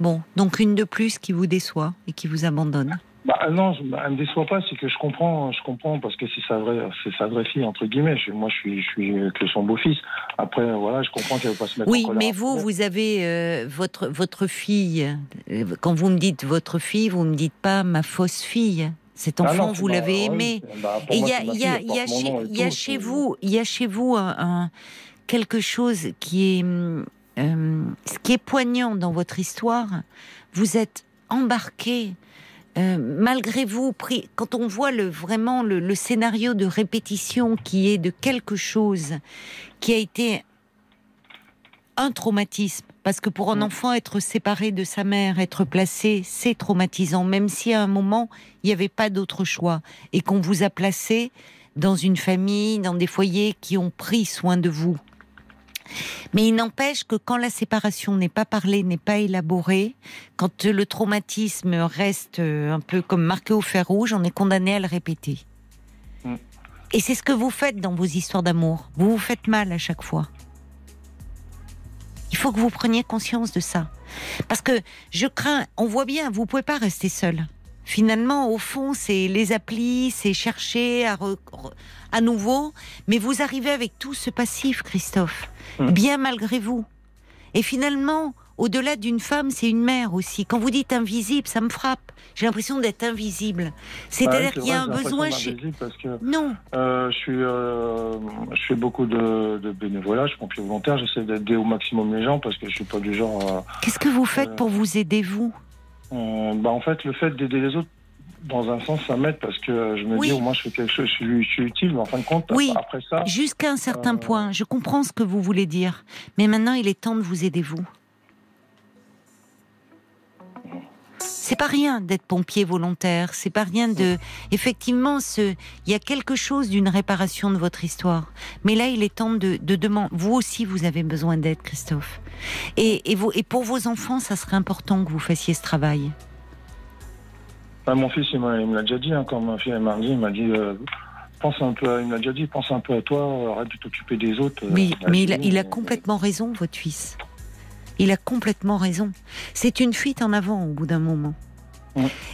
Bon, donc une de plus qui vous déçoit et qui vous abandonne. Bah non, je, bah, elle me déçoit pas, c'est que je comprends, je comprends parce que c'est sa vraie, c'est sa vraie fille entre guillemets. Je- moi, je suis, je suis que son beau-fils. Après, voilà, je comprends qu'elle veut pas se mettre Oui, en colère. mais vous, vous avez euh, votre votre fille. euh, Quand vous me dites votre fille, vous me dites pas ma fausse fille. Cet Ah enfant, non, vous l'avez ouais, aimé. il y a, chez, vous, il y a chez vous un, un- quelque chose qui est, euh, ce qui est poignant dans votre histoire. Vous êtes embarqué, euh, malgré vous. Quand on voit le vraiment le, le scénario de répétition qui est de quelque chose qui a été un traumatisme. Parce que pour un Mm. enfant, être séparé de sa mère, être placé, c'est traumatisant, même si à un moment, il n'y avait pas d'autre choix. Et qu'on vous a placé dans une famille, dans des foyers qui ont pris soin de vous. Mais il n'empêche que quand la séparation n'est pas parlée, n'est pas élaborée, quand le traumatisme reste euh, un peu comme marqué au fer rouge, on est condamné à le répéter. Mm. Et c'est ce que vous faites dans vos histoires d'amour. Vous vous faites mal à chaque fois. Il faut que vous preniez conscience de ça. Parce que je crains, on voit bien, vous pouvez pas rester seul. Finalement, au fond, c'est les applis, c'est chercher à, à nouveau, mais vous arrivez avec tout ce passif, Christophe, Mm. bien malgré vous. Et finalement, au-delà d'une femme, c'est une mère aussi. Quand vous dites invisible, ça me frappe. J'ai l'impression d'être invisible. C'est-à-dire Ouais, c'est qu'il y a vrai, un besoin chez... Parce que Non, euh, je suis, euh, je fais beaucoup de, de bénévolat, je suis pompier volontaire, j'essaie d'aider au maximum les gens parce que je suis pas du genre. à- qu'est-ce que vous faites Euh, pour vous aider, vous? Euh, bah, en fait, le fait d'aider les autres, dans un sens, ça m'aide parce que je me Oui. dis au moins je fais quelque chose, je suis, je suis utile, mais en fin de compte, Oui. après ça, Jusqu'à un certain euh, point, je comprends ce que vous voulez dire. Mais maintenant, il est temps de vous aider, vous. C'est pas rien d'être pompier volontaire. C'est pas rien de. Effectivement, ce... il y a quelque chose d'une réparation de votre histoire. Mais là, il est temps de, de demander. Vous aussi, vous avez besoin d'aide, Christophe. Et, et, vous... et pour vos enfants, ça serait important que vous fassiez ce travail. Bah, mon fils, il me l'a déjà dit, hein, quand ma fille elle m'a dit, il m'a dit, euh, pense un peu, à, il m'a déjà dit, pense un peu à toi, arrête de t'occuper des autres. euh, Mais, bah, mais il, a, oui, il a euh, complètement raison, votre fils. Il a complètement raison. C'est une fuite en avant au bout d'un moment.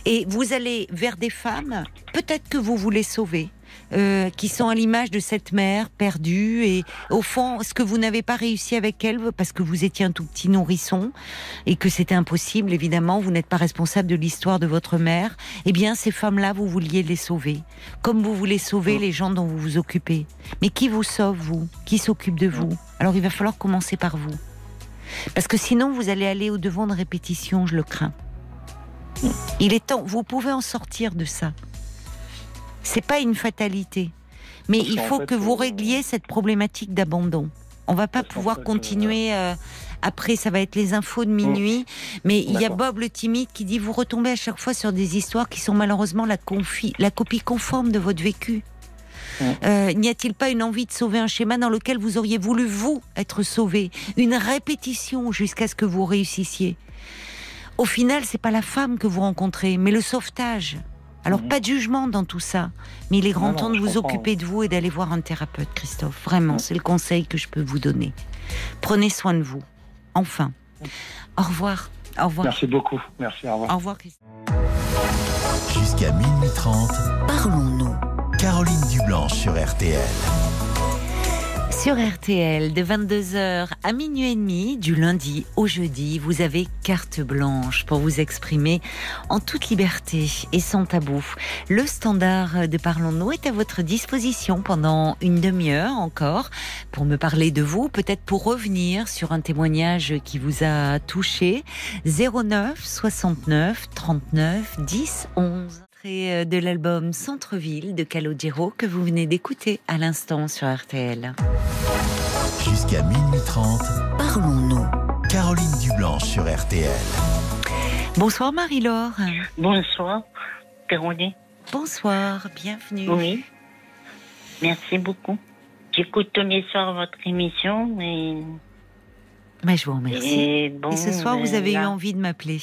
Et vous allez vers des femmes, peut-être que vous voulez sauver, euh, qui sont à l'image de cette mère perdue. Et au fond, ce que vous n'avez pas réussi avec elle, parce que vous étiez un tout petit nourrisson, et que c'était impossible, évidemment, vous n'êtes pas responsable de l'histoire de votre mère, eh bien, ces femmes-là, vous vouliez les sauver. Comme vous voulez sauver les gens dont vous vous occupez. Mais qui vous sauve, vous? Qui s'occupe de vous? Alors, il va falloir commencer par vous. Parce que sinon, vous allez aller au devant de répétition, je le crains. Il est temps, vous pouvez en sortir de ça. C'est pas une fatalité, mais Parce il faut fait, que vous euh, régliez cette problématique d'abandon. On va pas Parce pouvoir fait, euh, continuer. euh, après, ça va être les infos de minuit, mais il y a. Bob le timide qui dit vous retombez à chaque fois sur des histoires qui sont malheureusement la, copie conforme de votre vécu. Euh, N'y a-t-il pas une envie de sauver un schéma dans lequel vous auriez voulu, vous, être sauvé? Une répétition jusqu'à ce que vous réussissiez Au final, c'est pas la femme que vous rencontrez, mais le sauvetage. Alors, Mhm. pas de jugement dans tout ça, mais il est grand Non, non, temps de vous comprends. occuper de vous et d'aller voir un thérapeute, Christophe. Vraiment, c'est le conseil que je peux vous donner. Prenez soin de vous. Enfin. Au revoir. Au revoir. Merci beaucoup. Merci, au revoir. Au revoir, Christophe. Jusqu'à minuit 30, Parlons-nous. Caroline Dublanche sur RTL. Sur RTL, de 22h à minuit et demi, du lundi au jeudi, vous avez carte blanche pour vous exprimer en toute liberté et sans tabou. Le standard de Parlons-nous est à votre disposition pendant une demi-heure encore pour me parler de vous, peut-être pour revenir sur un témoignage qui vous a touché. 09 69 39 10 11 extrait, euh, de l'album Centre-ville de Calogero que vous venez d'écouter à l'instant sur RTL. Jusqu'à minuit 30, Parlons-nous. Caroline Dublanche sur RTL. Bonsoir Marie-Laure. Bonsoir, Caroline. Bonsoir, bienvenue. Oui. Merci beaucoup. J'écoute tous les soirs votre émission et, Mais je vous remercie. et bon. Et ce soir, vous ben, avez eu envie de m'appeler.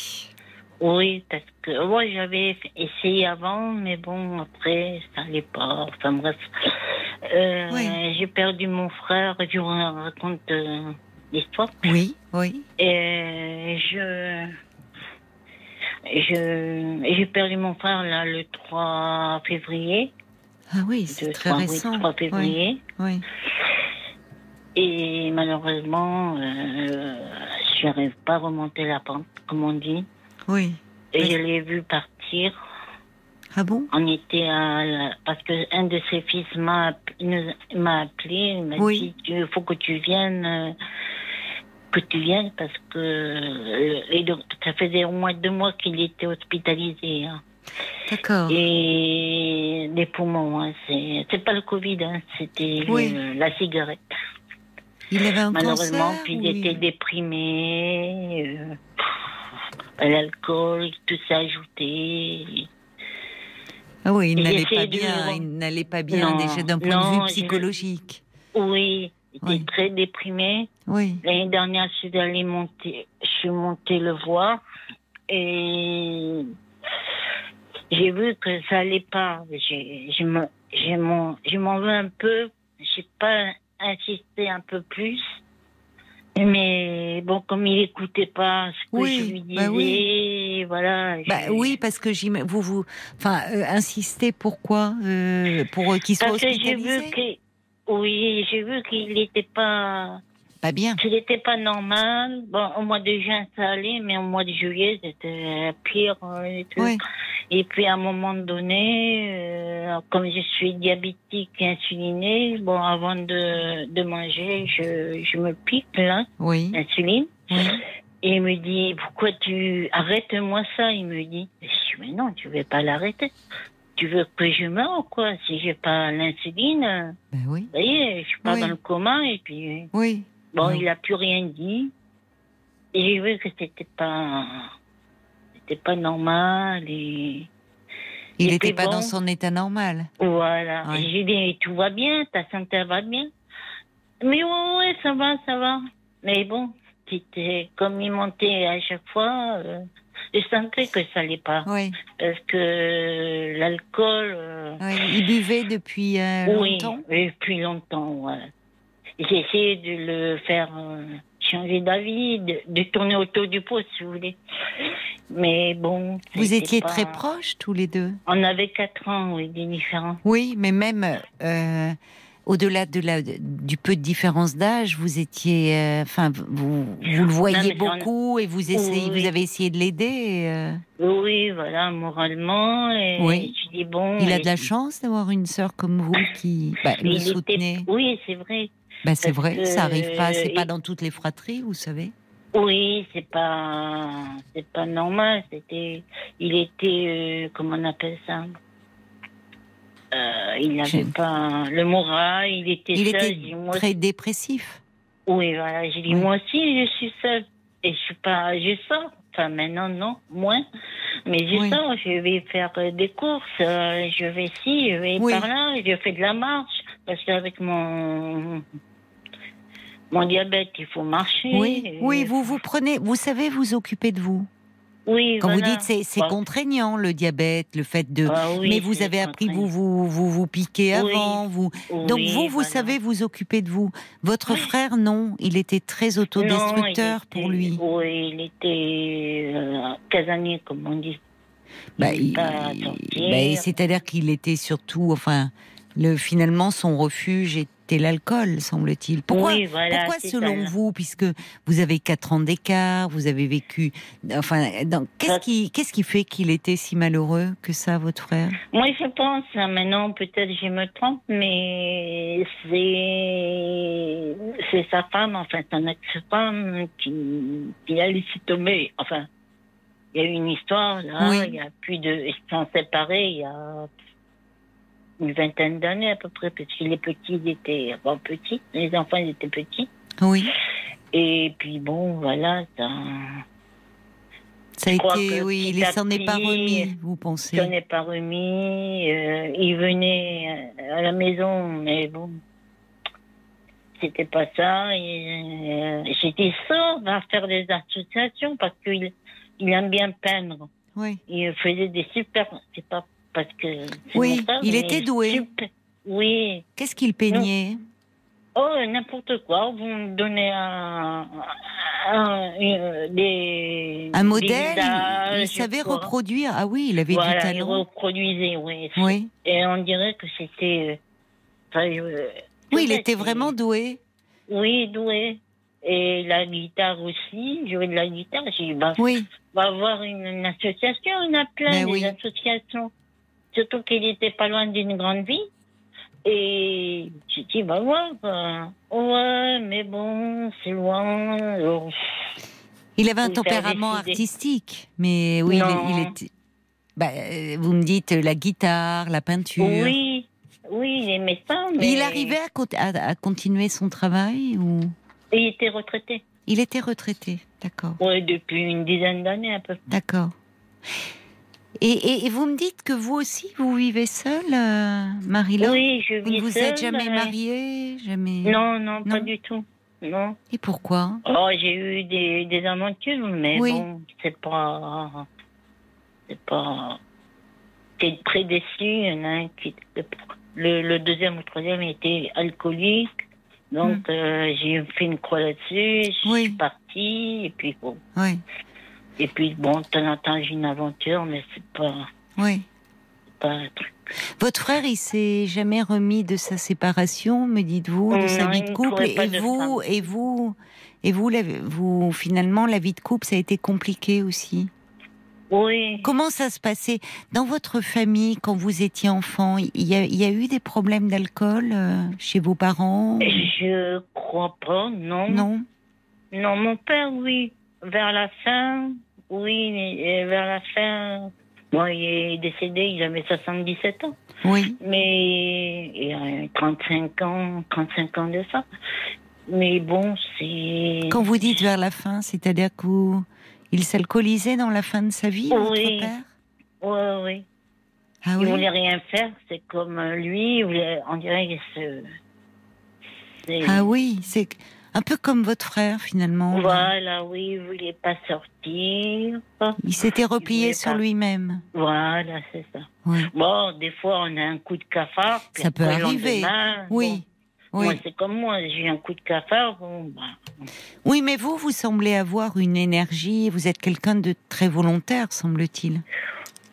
Oui, parce que moi j'avais essayé avant, mais bon, après, ça allait pas. Enfin bref. Euh, Oui. J'ai perdu mon frère, je vous raconte euh, l'histoire. Oui, oui. Et je. Je, j'ai perdu mon frère là le 3 février. Ah oui, c'est Le très 3, oui, récent. 3 février. Oui. Et malheureusement, euh, je n'arrive pas à remonter la pente, comme on dit. Oui. Et Oui. je l'ai vu partir. Ah bon? On était à la- parce que un de ses fils m'a appelé, il m'a Oui. dit il faut que tu viennes, euh, que tu viennes parce que euh, et donc, ça faisait au moins deux mois qu'il était hospitalisé. hein. D'accord. Et les poumons, hein, c'est pas le Covid, hein, c'était Oui. la cigarette. Il avait un Malheureusement, cancer puis il était déprimé, euh, l'alcool, tout ça ajouté. Ah oui, il n'allait pas de- bien. Il n'allait pas bien Non, déjà d'un point de vue je- psychologique. Oui, il était Oui. très déprimé. Oui. L'année dernière, je suis allée monter, je suis montée le voir et j'ai vu que ça allait pas. Je me, je m'en, je veux un peu. J'ai pas insisté un peu plus. Mais bon, comme il écoutait pas ce que Oui, je lui disais, bah oui. voilà. Bah je- oui, parce que j'im- vous vous, enfin, euh, insistez pourquoi euh, pour euh, qu'il soit Parce que j'ai hospitalisé. vu que, oui, j'ai vu qu'il n'était pas, Pas bien. qu'il n'était pas normal. Bon, au mois de juin, ça allait, mais au mois de juillet, c'était pire. euh, et, tout. Oui. et puis, à un moment donné, euh, comme je suis diabétique et insulinée, bon, avant de, de manger, je, je me pique, là, Oui. l'insuline. oui. Et il me dit, pourquoi tu... Arrête-moi ça, il me dit. Je dis, mais non, tu veux pas l'arrêter. Tu veux que je meure ou quoi? Si j'ai pas l'insuline, Ben oui. vous voyez, je pars Oui. dans le coma et puis... Oui. Bon, Oui. il a plus rien dit. Et j'ai vu que c'était pas... C'était pas normal et... Il n'était pas bon. dans son état normal. Voilà. Ouais. J'ai dit, tout va bien, ta santé va bien. Mais ouais, ouais, ça va, ça va. Mais bon, c'était comme il montait à chaque fois, euh, Je sentais que ça allait pas. Oui. Parce que l'alcool. euh, il buvait depuis euh, longtemps. oui, depuis longtemps, ouais. J'ai essayé de le faire euh, changer d'avis, de, de tourner autour du pot, si vous voulez. Mais bon. Vous étiez pas- très proches tous les deux? On avait quatre ans, oui, des différents. Oui, mais même euh, au-delà de la, du peu de différence d'âge, vous étiez, euh, enfin, vous, vous le voyez on- beaucoup et vous essayez, Oui. vous avez essayé de l'aider. euh, Oui, voilà, moralement. Et Oui. je dis bon. il a de la chance d'avoir une sœur comme vous qui bah, le était- soutenait. Oui, c'est vrai. Bah, c'est vrai, ça arrive pas, c'est pas dans toutes les fratries, vous savez? Oui, c'est pas, c'est pas normal. C'était, il était, euh, comment on appelle ça? Euh, Il n'avait pas le moral. Il était Il seul. était moi très dépressif. Oui, voilà. J'ai dit, moi aussi, je suis seule. Et je suis pas, je sors. Enfin, maintenant, non, moins. Mais je Oui. sors, je vais faire euh, des courses, je vais ci, je vais Oui. par là, je fais de la marche. Parce qu'avec mon, mon diabète, il faut marcher. Oui, Et- oui, vous vous prenez, vous savez vous occuper de vous. Oui, Quand vous dites c'est c'est contraignant le diabète, le fait de, Ah oui, mais vous avez appris vous vous vous vous piquer Oui. avant, vous. Donc vous vous voilà. savez vous occuper de vous. Votre frère non, il était très autodestructeur Non, pour lui. Oui, il était euh, casanier, comme on dit. Bah, il bah, c'est-à-dire qu'il était surtout, enfin, le finalement son refuge était l'alcool, semble-t-il. Pourquoi, Oui, voilà, pourquoi selon ça. vous, puisque vous avez quatre ans d'écart, vous avez vécu, enfin, qu'est-ce qui, qu'est-ce qui fait qu'il était si malheureux que ça, votre frère? Moi, je pense, hein, maintenant, peut-être je me trompe, mais c'est c'est sa femme, enfin, son ex-femme qui, qui a laissé tomber. Enfin, il y a eu une histoire, là, Oui. il y a plus de. Ils sont séparés il y a une vingtaine d'années à peu près, parce que les petits ils étaient bon, petits, les enfants ils étaient petits. Oui. Et puis bon, voilà, ça. Ça a été, oui, il s'en est pas remis, vous pensez Je n'ai pas remis. euh, il venait euh, à la maison, mais bon, c'était pas ça. Et, euh, J'étais sourde à faire des associations parce qu'il il aime bien peindre. Oui. Il faisait des super. C'est pas parce que. Oui, il était doué. super- Oui. Qu'est-ce qu'il peignait? Oh, n'importe quoi. Vous me donnez un, un- des. Un des modèle Il savait reproduire. Ah oui, il avait voilà, du il talent. reproduisait, oui. Oui. Et on dirait que c'était. euh, enfin, euh, Oui, il était vraiment doué. Oui, doué. Et la guitare aussi, jouer de la guitare. J'ai dit, bah, Oui. on va avoir une, une association, on a plein Ben des oui. associations. Surtout qu'il était pas loin d'une grande ville. Et j'ai dit, bah voir. euh, ouais, mais bon, c'est loin. alors, Il avait un tempérament artistique, mais oui, il, Non. il était. Bah, euh, vous me dites euh, la guitare, la peinture. Oui, oui, il aimait ça. Mais Il arrivait à, co- à- à continuer son travail ou? Il était retraité. il était retraité D'accord, Oui, depuis une dizaine d'années à peu près. d'accord. Et, et- et vous me dites que vous aussi vous vivez seule, euh, Marie-Laure Oui, je vis vous êtes seule, jamais euh, mariée, jamais. Non, non, pas du tout. Non. Et pourquoi? Oh, j'ai eu des, des aventures, mais Oui. bon, c'est pas. C'est pas. J'étais très déçue. Il y en a un qui. Le, le deuxième ou le troisième était alcoolique. Donc, euh, j'ai fait une croix là-dessus. Je Hmm. Oui. suis partie. Et puis, bon. Oui, Et puis, bon, de temps en temps, j'ai une aventure, mais c'est pas, oui. pas un truc. Votre frère, il s'est jamais remis de sa séparation, me dites-vous, de sa Non, vie de couple? Et de vous, et vous, et vous, vous, finalement, la vie de couple, ça a été compliqué aussi? Oui. Comment ça se passait? Dans votre famille quand vous étiez enfant Il y a, il y a eu des problèmes d'alcool euh, chez vos parents? Je crois pas, non. Non. Non, mon père, oui. Vers la fin, oui, et vers la fin. Bon, il est décédé, il avait 77 ans. Oui. Mais il a 35 ans, 35 ans de ça. Mais bon, c'est. Quand vous dites vers la fin, c'est-à-dire que vous- il s'alcoolisait dans la fin de sa vie, Oui. votre père? Oui, oui. Ah il oui? voulait rien faire, c'est comme lui, il voulait- on dirait qu'il se. Ah oui, c'est Un peu comme votre frère, finalement. Voilà, oui, il voulait pas sortir. Il s'était replié sur pas. lui-même. Voilà, c'est ça. Ouais. Bon, des fois, on a un coup de cafard. Ça peut arriver. Oui. bon, Oui. Moi, c'est comme moi, j'ai eu un coup de cafard. Bon, bah, Oui, mais vous, vous semblez avoir une énergie. Vous êtes quelqu'un de très volontaire, semble-t-il.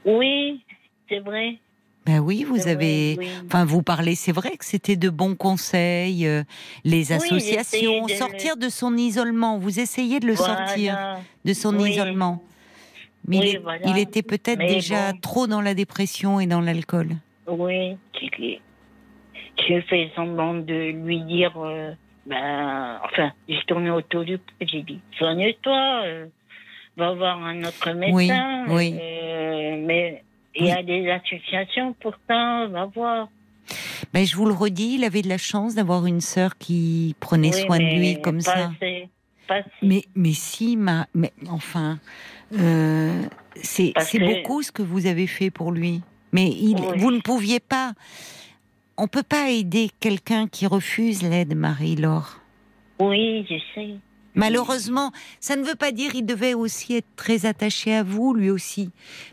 oui, c'est vrai. Ben oui, vous C'est avez. oui. Enfin, vous parlez, c'est vrai que c'était de bons conseils, euh, les associations, de sortir de son isolement. Vous essayez de le Voilà. sortir de son isolement. Mais il, Oui, est- voilà. il était peut-être déjà bon. trop dans la dépression et dans l'alcool. Oui, c'est que j'ai fait semblant de lui dire, euh, ben, enfin, j'ai tourné autour du pot, j'ai dit, soigne-toi, euh, va voir un autre médecin. oui. euh, mais il y a des associations, pourtant, va voir. Mais je vous le redis, il avait de la chance d'avoir une sœur qui prenait Oui, soin de lui comme pas ça. assez, pas assez. Mais, mais si, ma, mais enfin, euh, c'est beaucoup ce que vous avez fait pour lui. Mais il, Oui. vous ne pouviez pas. On peut pas aider quelqu'un qui refuse l'aide, Marie-Laure. Oui, je sais. Malheureusement, ça ne veut pas dire qu'il devait aussi être très attaché à vous, lui aussi.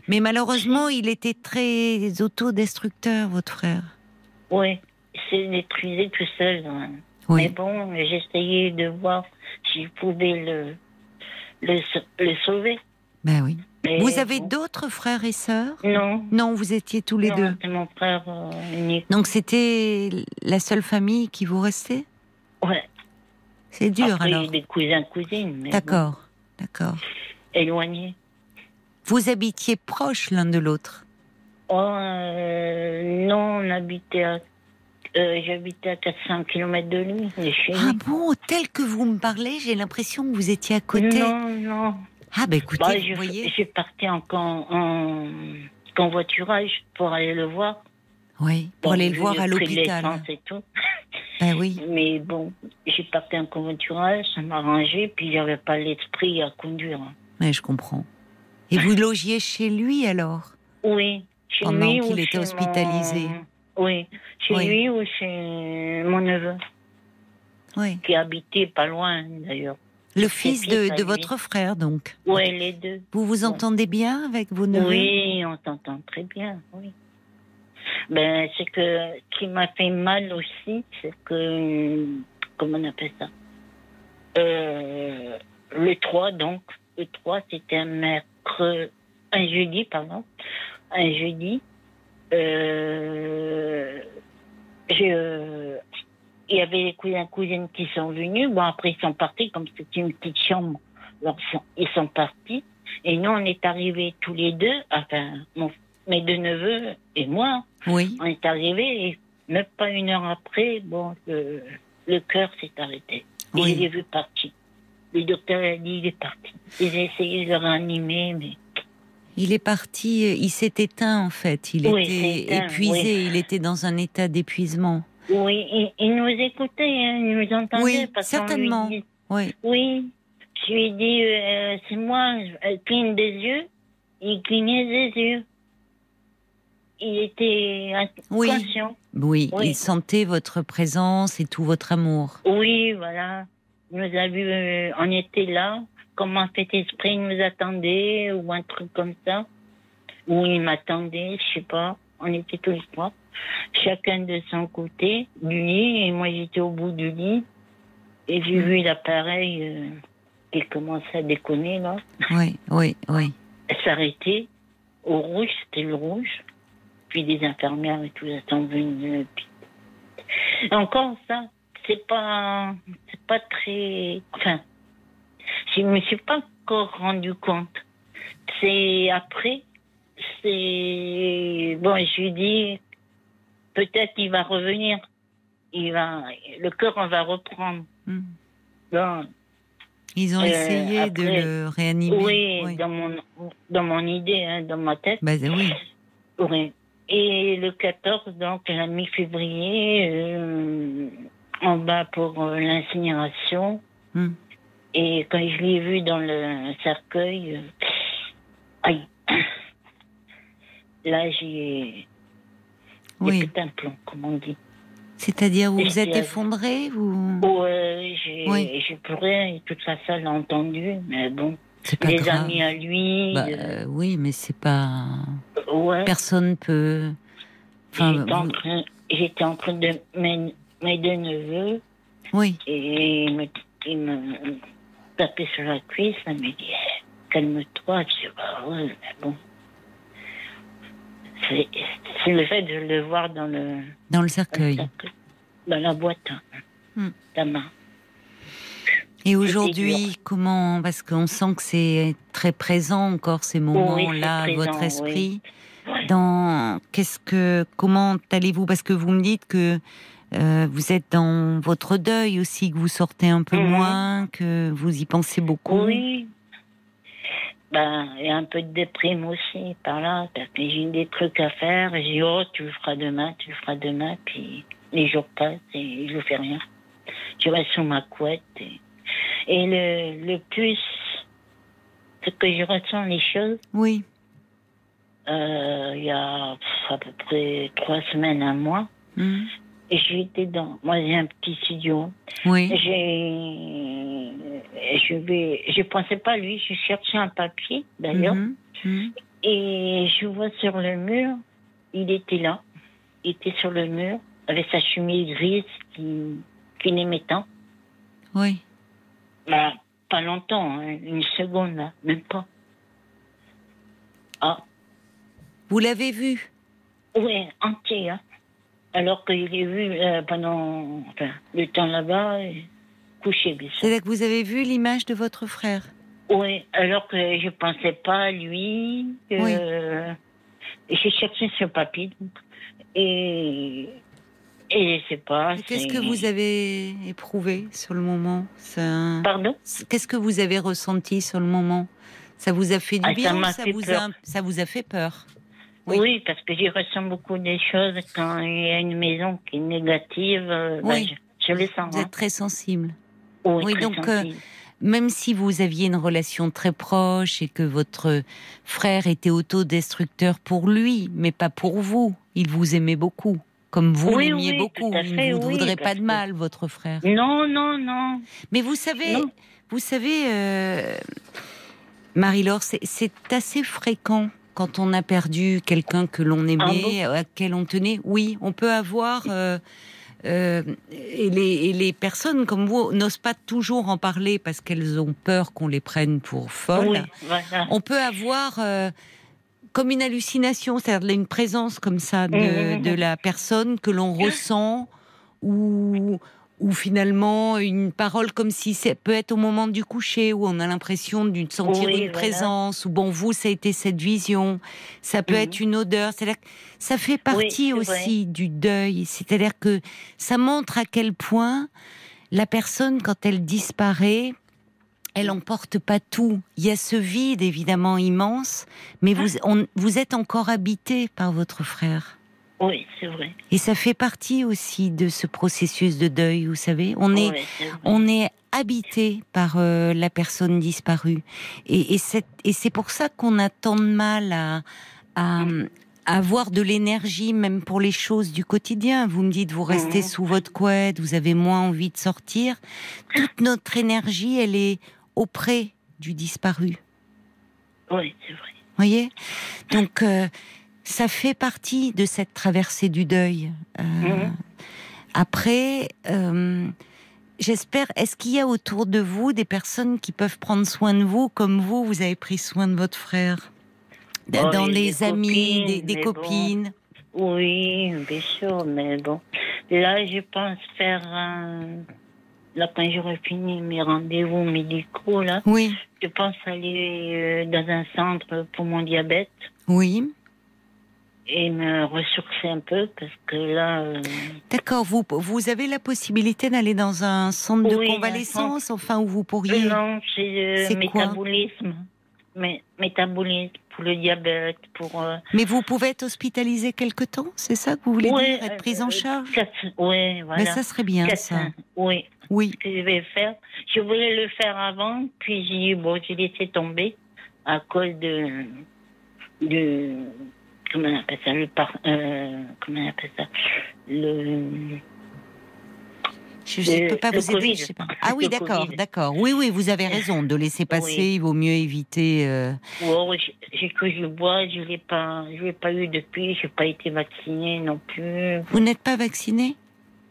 Mais malheureusement, il était très autodestructeur, votre frère. Oui, c'est détruisé tout seul. hein. Oui. Mais bon, j'essayais de voir si je pouvais le, le, sa- le sauver. Ben oui. Mais Vous avez bon. d'autres frères et sœurs? Non. Non, vous étiez tous les Non, deux. C'est mon frère euh, unique. Donc c'était la seule famille qui vous restait? Ouais. C'est dur Après, alors. des cousins, cousines. D'accord, d'accord. éloignés. Vous habitiez proches l'un de l'autre. Oh, euh, non, on habitait à. euh, J'habitais à 400 km de lui, de chez Ah bon, tel que vous me parlez, j'ai l'impression que vous étiez à côté. Non, non. Ah ben écoutez, Bah, vous je, voyez. je partais en, en, en convoiturage pour aller le voir. Oui, pour Bon, aller le voir à l'hôpital. et tout. Ben oui. Mais bon, j'ai parti en convoiturage, ça m'arrangeait, puis j'avais pas l'esprit à conduire. Mais je comprends. Et vous logiez chez lui alors? Oui, chez Pendant lui qu'il ou était chez hospitalisé. mon- Oui, chez Oui. lui ou chez mon neveu, Oui. qui habitait pas loin d'ailleurs. Le fils de, votre frère donc? Oui, les deux. Vous vous entendez bien avec vos neveux? Oui, on t'entend très bien, oui. Ben, c'est que ce qui m'a fait mal aussi, c'est que, comment on appelle ça? Euh, Le 3, donc, le 3, c'était un mercredi, un jeudi, pardon, un jeudi. Euh, il y avait les cousins cousines qui sont venus. Bon, après, ils sont partis, comme c'était une petite chambre. Alors, ils sont- ils sont partis. Et nous, on est arrivés tous les deux, enfin, mon- mes deux neveux et moi, Oui. on est arrivés et même pas une heure après, bon, le, le cœur s'est arrêté. Et Oui. je l'ai vu partir. Le docteur a dit il est parti. J'ai essayé de le réanimer, mais Il est parti, euh, il s'est éteint en fait. Il Oui, était éteint, épuisé, oui. il était dans un état d'épuisement. oui, il, il nous écoutait, hein, il nous entendait. Oui, parce qu'on lui certainement. dit- Oui. oui, je lui ai dit euh, c'est moi, elle cligne des yeux. Il clignait des yeux. Il était Oui. inconscient. Oui, Oui. il sentait votre présence et tout votre amour. Oui, voilà. Il nous a vu, euh, on était là, comme un fait esprit, il nous attendait, ou un truc comme ça. Ou il m'attendait, je sais pas. On était tous les trois. Chacun de son côté du lit, et moi j'étais au bout du lit. Et j'ai vu l'appareil euh, qui commençait à déconner, là, Oui, oui, oui. s'arrêter. Au rouge, c'était le rouge. Puis des infirmières et tout ça sont venus. puis- Encore ça, c'est pas, c'est pas très, enfin, je me suis pas encore rendu compte. C'est après, c'est, bon, je lui dis, peut-être il va revenir. Il va, le cœur, on va reprendre. Hmm. Bon, Ils ont Euh, essayé après- de le réanimer. oui, Dans, mon, dans mon idée, hein, dans ma tête. Bah, oui. Oui. Et le 14, donc la mi-février, euh, en bas pour euh, l'incinération. Hmm. Et quand je l'ai vu dans le cercueil, euh, aïe. Là, j'ai. Oui. Un plomb, comme on dit. C'est-à-dire, vous vous êtes c'est- effondré j'ai Oui. j'ai pleuré et toute la salle a entendu, mais bon. C'est pas Les grave. amis à lui. Bah, euh, euh, oui, mais c'est pas. ouais. Personne peut. Enfin, J'étais en train, j'étais en train de mes, mes deux neveux Oui, et il me, il me tapait sur la cuisse, il me dit Eh, calme-toi. Je dis bah ouais, mais bon. C'est c'est le fait de le voir dans le dans le cercueil. dans la boîte, hein, Hmm. la main. Et aujourd'hui, comment Parce qu'on sent que c'est très présent encore ces moments-là, votre esprit. oui. Dans qu'est-ce que comment allez-vous? Parce que vous me dites que euh, vous êtes dans votre deuil aussi, que vous sortez un peu Mhm. moins, que vous y pensez beaucoup. Oui. Ben, a un peu de déprime aussi par là, parce que j'ai des trucs à faire. Et j'ai dit, oh, tu le feras demain, tu le feras demain. Puis les jours passent et je fais rien. Je reste sous ma couette. Et, et le, le plus, c'est que je ressens les choses. Oui. Euh, il y a pff, à peu près trois semaines, un mois. Et j'étais dans. Moi, j'ai un petit studio. Oui. J'ai. Je vais. Je pensais pas à lui. Je cherchais un papier, d'ailleurs. Mhm. Mhm. Et je vois sur le mur. Il était là. Il était sur le mur. Avec sa chemise grise qui, qui n'aimait tant. Oui. Bah, pas longtemps, hein, une seconde, là. Même pas. Ah, Vous l'avez vu? Oui, entier, hein. Alors qu'il est vu euh, pendant enfin, le temps là-bas, et couché, bien sûr. C'est-à-dire que vous avez vu l'image de votre frère? Oui, alors que je pensais pas à lui. Oui. J'ai cherché ce papier. donc, Et, et je sais pas. Qu'est-ce que vous avez éprouvé sur le moment? Ça- Pardon? Qu'est-ce que vous avez ressenti sur le moment? Ça vous a fait du Ah, ça bien ou m'a ça fait vous, peur. a, ça vous a fait peur? Oui. parce que je ressens beaucoup des choses quand il y a une maison qui est négative. euh, bah, Oui. je, je le sens. Vous hein. être très sensible. Oui, Oui, très donc euh, même si vous aviez une relation très proche et que votre frère était autodestructeur pour lui, mais pas pour vous, il vous aimait beaucoup. Comme vous Oui, l'aimiez oui, beaucoup. ne vous oui, voudrait pas de que- mal, votre frère. Non, non, non. Mais vous savez, Non. vous savez, euh, Marie-Laure, c'est- assez fréquent quand on a perdu quelqu'un que l'on aimait, Ah à quel on tenait. Oui, on peut avoir. euh, euh, et, les, et les personnes comme vous n'osent pas toujours en parler parce qu'elles ont peur qu'on les prenne pour folles. Voilà. On peut avoir comme une hallucination, c'est-à-dire une présence comme ça de, Mhm. de la personne que l'on ressent ou ou finalement une parole comme si c'est peut être au moment du coucher où on a l'impression de sentir Oui, une voilà. présence ou bon vous ça a été cette vision ça peut être une odeur c'est ça fait partie aussi du deuil c'est-à-dire que ça montre à quel point la personne quand elle disparaît elle emporte pas tout. Il y a ce vide évidemment immense, mais vous, on- vous êtes encore habité par votre frère. Oui, c'est vrai. Et ça fait partie aussi de ce processus de deuil, vous savez. On est, on est habité par euh, la personne disparue. Et, et c'est, pour ça qu'on a tant de mal à, à, à avoir de l'énergie, même pour les choses du quotidien. Vous me dites, vous restez Mhm. sous votre couette, vous avez moins envie de sortir. Toute notre énergie, elle est auprès du disparu. Oui, c'est vrai. voyez? Donc, euh, ça fait partie de cette traversée du deuil. Euh, Mhm. Après, euh, j'espère, est-ce qu'il y a autour de vous des personnes qui peuvent prendre soin de vous comme vous, vous avez pris soin de votre frère? Oh, Dans les des amis, copines, des, des mais bon. copines Oui, bien sûr, mais bon. Là, je pense faire un... Là, quand j'aurai fini mes rendez-vous médicaux, là, Oui, je pense aller euh, dans un centre pour mon diabète oui. et me ressourcer un peu parce que là, euh, D'accord, vous, vous avez la possibilité d'aller dans un centre de Oui, convalescence, enfin, où vous pourriez... non, c'est euh, métabolisme. Mais, métabolisme pour le diabète, pour... euh, Mais vous pouvez être hospitalisé quelque temps, c'est ça que vous voulez dire Être prise en euh, charge? quatre- ouais, voilà. Mais ça serait bien, Quatre- ça. Oui, Oui. que je vais faire. Je voulais le faire avant, puis j'ai bon, j'ai laissé tomber à cause de. de comment on appelle ça le par, euh, Comment on appelle ça Le. Je ne peux pas vous aider. Je sais pas. Ah oui, d'accord, d'accord. Oui, oui, vous avez raison de laisser passer. Oui. Il vaut mieux éviter. euh, Oh, j'ai- que je bois, je l'ai pas, je l'ai pas eu depuis, j'ai pas été vaccinée non plus. Vous n'êtes pas vacciné,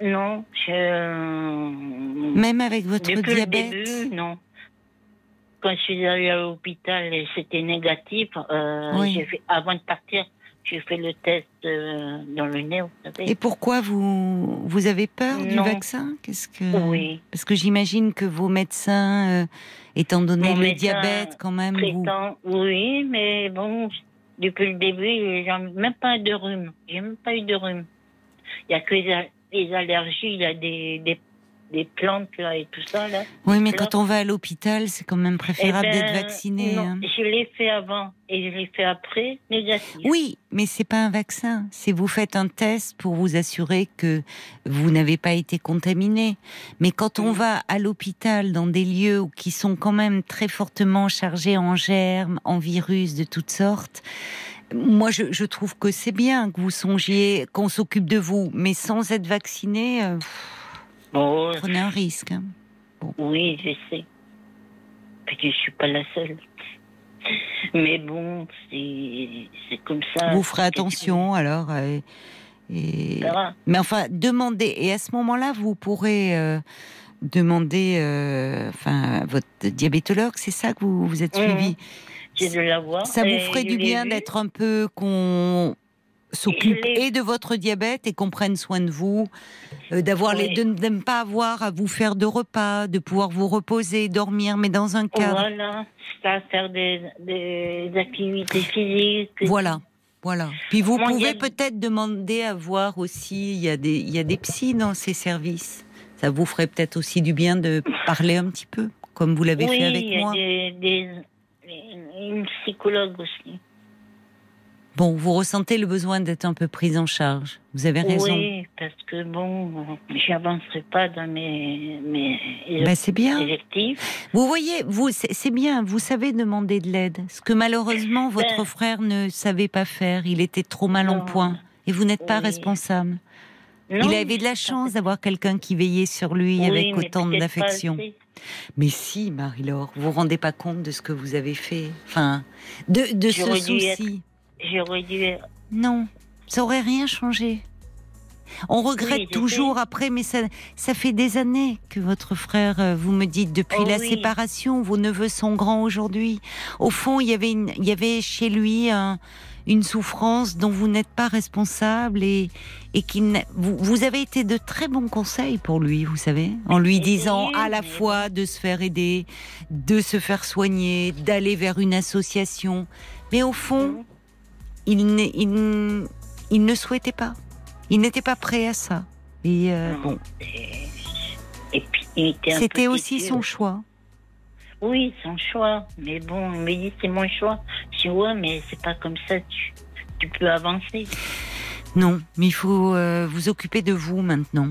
Non, je... même avec votre depuis diabète. le début, non. Quand je suis allée à l'hôpital et c'était négatif, euh, Oui. fait, avant de partir, j'ai fait le test euh, dans le nez, vous savez. Et pourquoi vous vous avez peur du vaccin? Qu'est-ce que Oui. Parce que j'imagine que vos médecins, euh, étant donné Mon le diabète, quand même, vous. Traitant, oui, mais bon, depuis le début, j'ai même pas eu de rhume. J'ai même pas eu de rhume. Il y a que les allergies, il y a des, des, des plantes là et tout ça là. Oui, mais Là. quand on va à l'hôpital, c'est quand même préférable Eh ben, d'être vacciné. non, hein. Je l'ai fait avant et je l'ai fait après, négatif. Oui, mais c'est pas un vaccin. C'est vous faites un test pour vous assurer que vous n'avez pas été contaminé. Mais quand on va à l'hôpital dans des lieux qui sont quand même très fortement chargés en germes, en virus de toutes sortes, moi je, je trouve que c'est bien que vous songiez qu'on s'occupe de vous, mais sans être vacciné, euh, Bon, prenez un risque. hein. oui, je sais. Puis je suis pas la seule. Mais bon, c'est comme ça. vous ferez attention alors. euh, et... Mais enfin, demandez. Et à ce moment-là, vous pourrez euh, demander, euh, enfin, à votre diabétologue, c'est ça que vous vous êtes Mhm. suivi? De. Ça vous ferait du bien d'être un peu qu'on s'occupe et de votre diabète et qu'on prenne soin de vous, euh, d'avoir les, de de ne pas avoir à vous faire de repas, de pouvoir vous reposer, dormir, mais dans un cadre. Voilà, ça, faire des, des activités physiques. Voilà. Voilà. Puis vous Mon pouvez diab- peut-être demander à voir aussi, il y, a des, il y a des psys dans ces services. Ça vous ferait peut-être aussi du bien de parler un petit peu, comme vous l'avez oui, fait avec il y a moi. des, des- une psychologue aussi. Bon, vous ressentez le besoin d'être un peu prise en charge. Vous avez raison. Oui, parce que bon, j'avancerai pas dans mes, mes Ben, c'est bien. objectifs. Vous voyez, vous, c'est bien, vous savez demander de l'aide. Ce que malheureusement votre frère ne savait pas faire. Il était trop mal en point. Et vous n'êtes pas Oui. responsable. Non, il avait de la chance d'avoir quelqu'un qui veillait sur lui Oui, avec autant d'affection. Mais si, Marie-Laure, vous vous rendez pas compte de ce que vous avez fait Enfin, de, de ce souci. J'aurais dû être- Non, ça aurait rien changé. On regrette Oui, toujours après, mais ça, ça fait des années que votre frère, euh, vous me dites, depuis Oh la oui. séparation, vos neveux sont grands aujourd'hui. Au fond, il y avait, une- il y avait chez lui un- une souffrance dont vous n'êtes pas responsable et, et qui vous, vous avez été de très bons conseils pour lui, vous savez, en lui disant à la fois de se faire aider, de se faire soigner, d'aller vers une association. Mais au fond, il, il il ne souhaitait pas. Il n'était pas prêt à ça. Et euh, bon, c'était aussi son choix. Oui, son choix. Mais bon, il me dit c'est mon choix. Je dis ouais, mais c'est pas comme ça. Tu, tu peux avancer. Non, mais il faut euh, vous occuper de vous maintenant.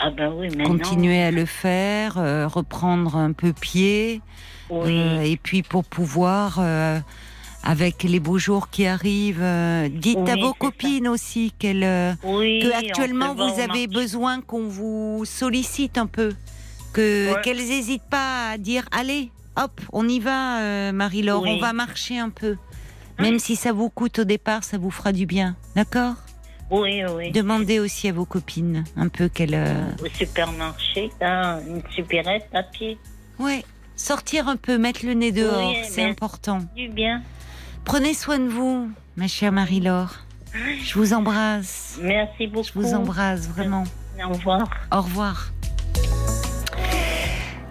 Ah ben oui, maintenant. Continuer à le faire, euh, reprendre un peu pied, Oui. euh, et puis pour pouvoir, avec les beaux jours qui arrivent, dites à vos ça. copines aussi qu'elles, oui. que actuellement vous avez besoin qu'on vous sollicite un peu, que Ouais. qu'elles n'hésitent pas à dire allez, hop, on y va, euh, Marie-Laure, Oui. on va marcher un peu. Même si ça vous coûte au départ, ça vous fera du bien, d'accord? Oui, oui. Demandez aussi à vos copines un peu qu'elles, euh, Au supermarché, là, une supérette à pied. ouais, sortir un peu, mettre le nez dehors, Oui, c'est important. Du bien. Prenez soin de vous, ma chère Marie-Laure. Je vous embrasse. Merci beaucoup. Je vous embrasse vraiment. Au revoir. Au revoir.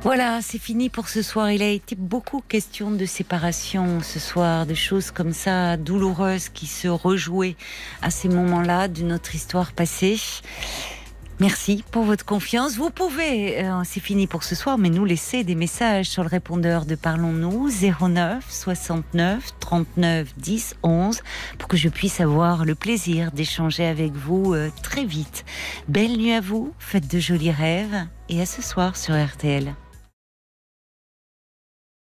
Voilà, c'est fini pour ce soir. Il a été beaucoup question de séparation ce soir, de choses comme ça douloureuses qui se rejouaient à ces moments-là de notre histoire passée. Merci pour votre confiance. Vous pouvez, euh, c'est fini pour ce soir, mais nous laisser des messages sur le répondeur de Parlons-nous 09 69 39 10 11 pour que je puisse avoir le plaisir d'échanger avec vous euh, très vite. Belle nuit à vous, faites de jolis rêves et à ce soir sur RTL.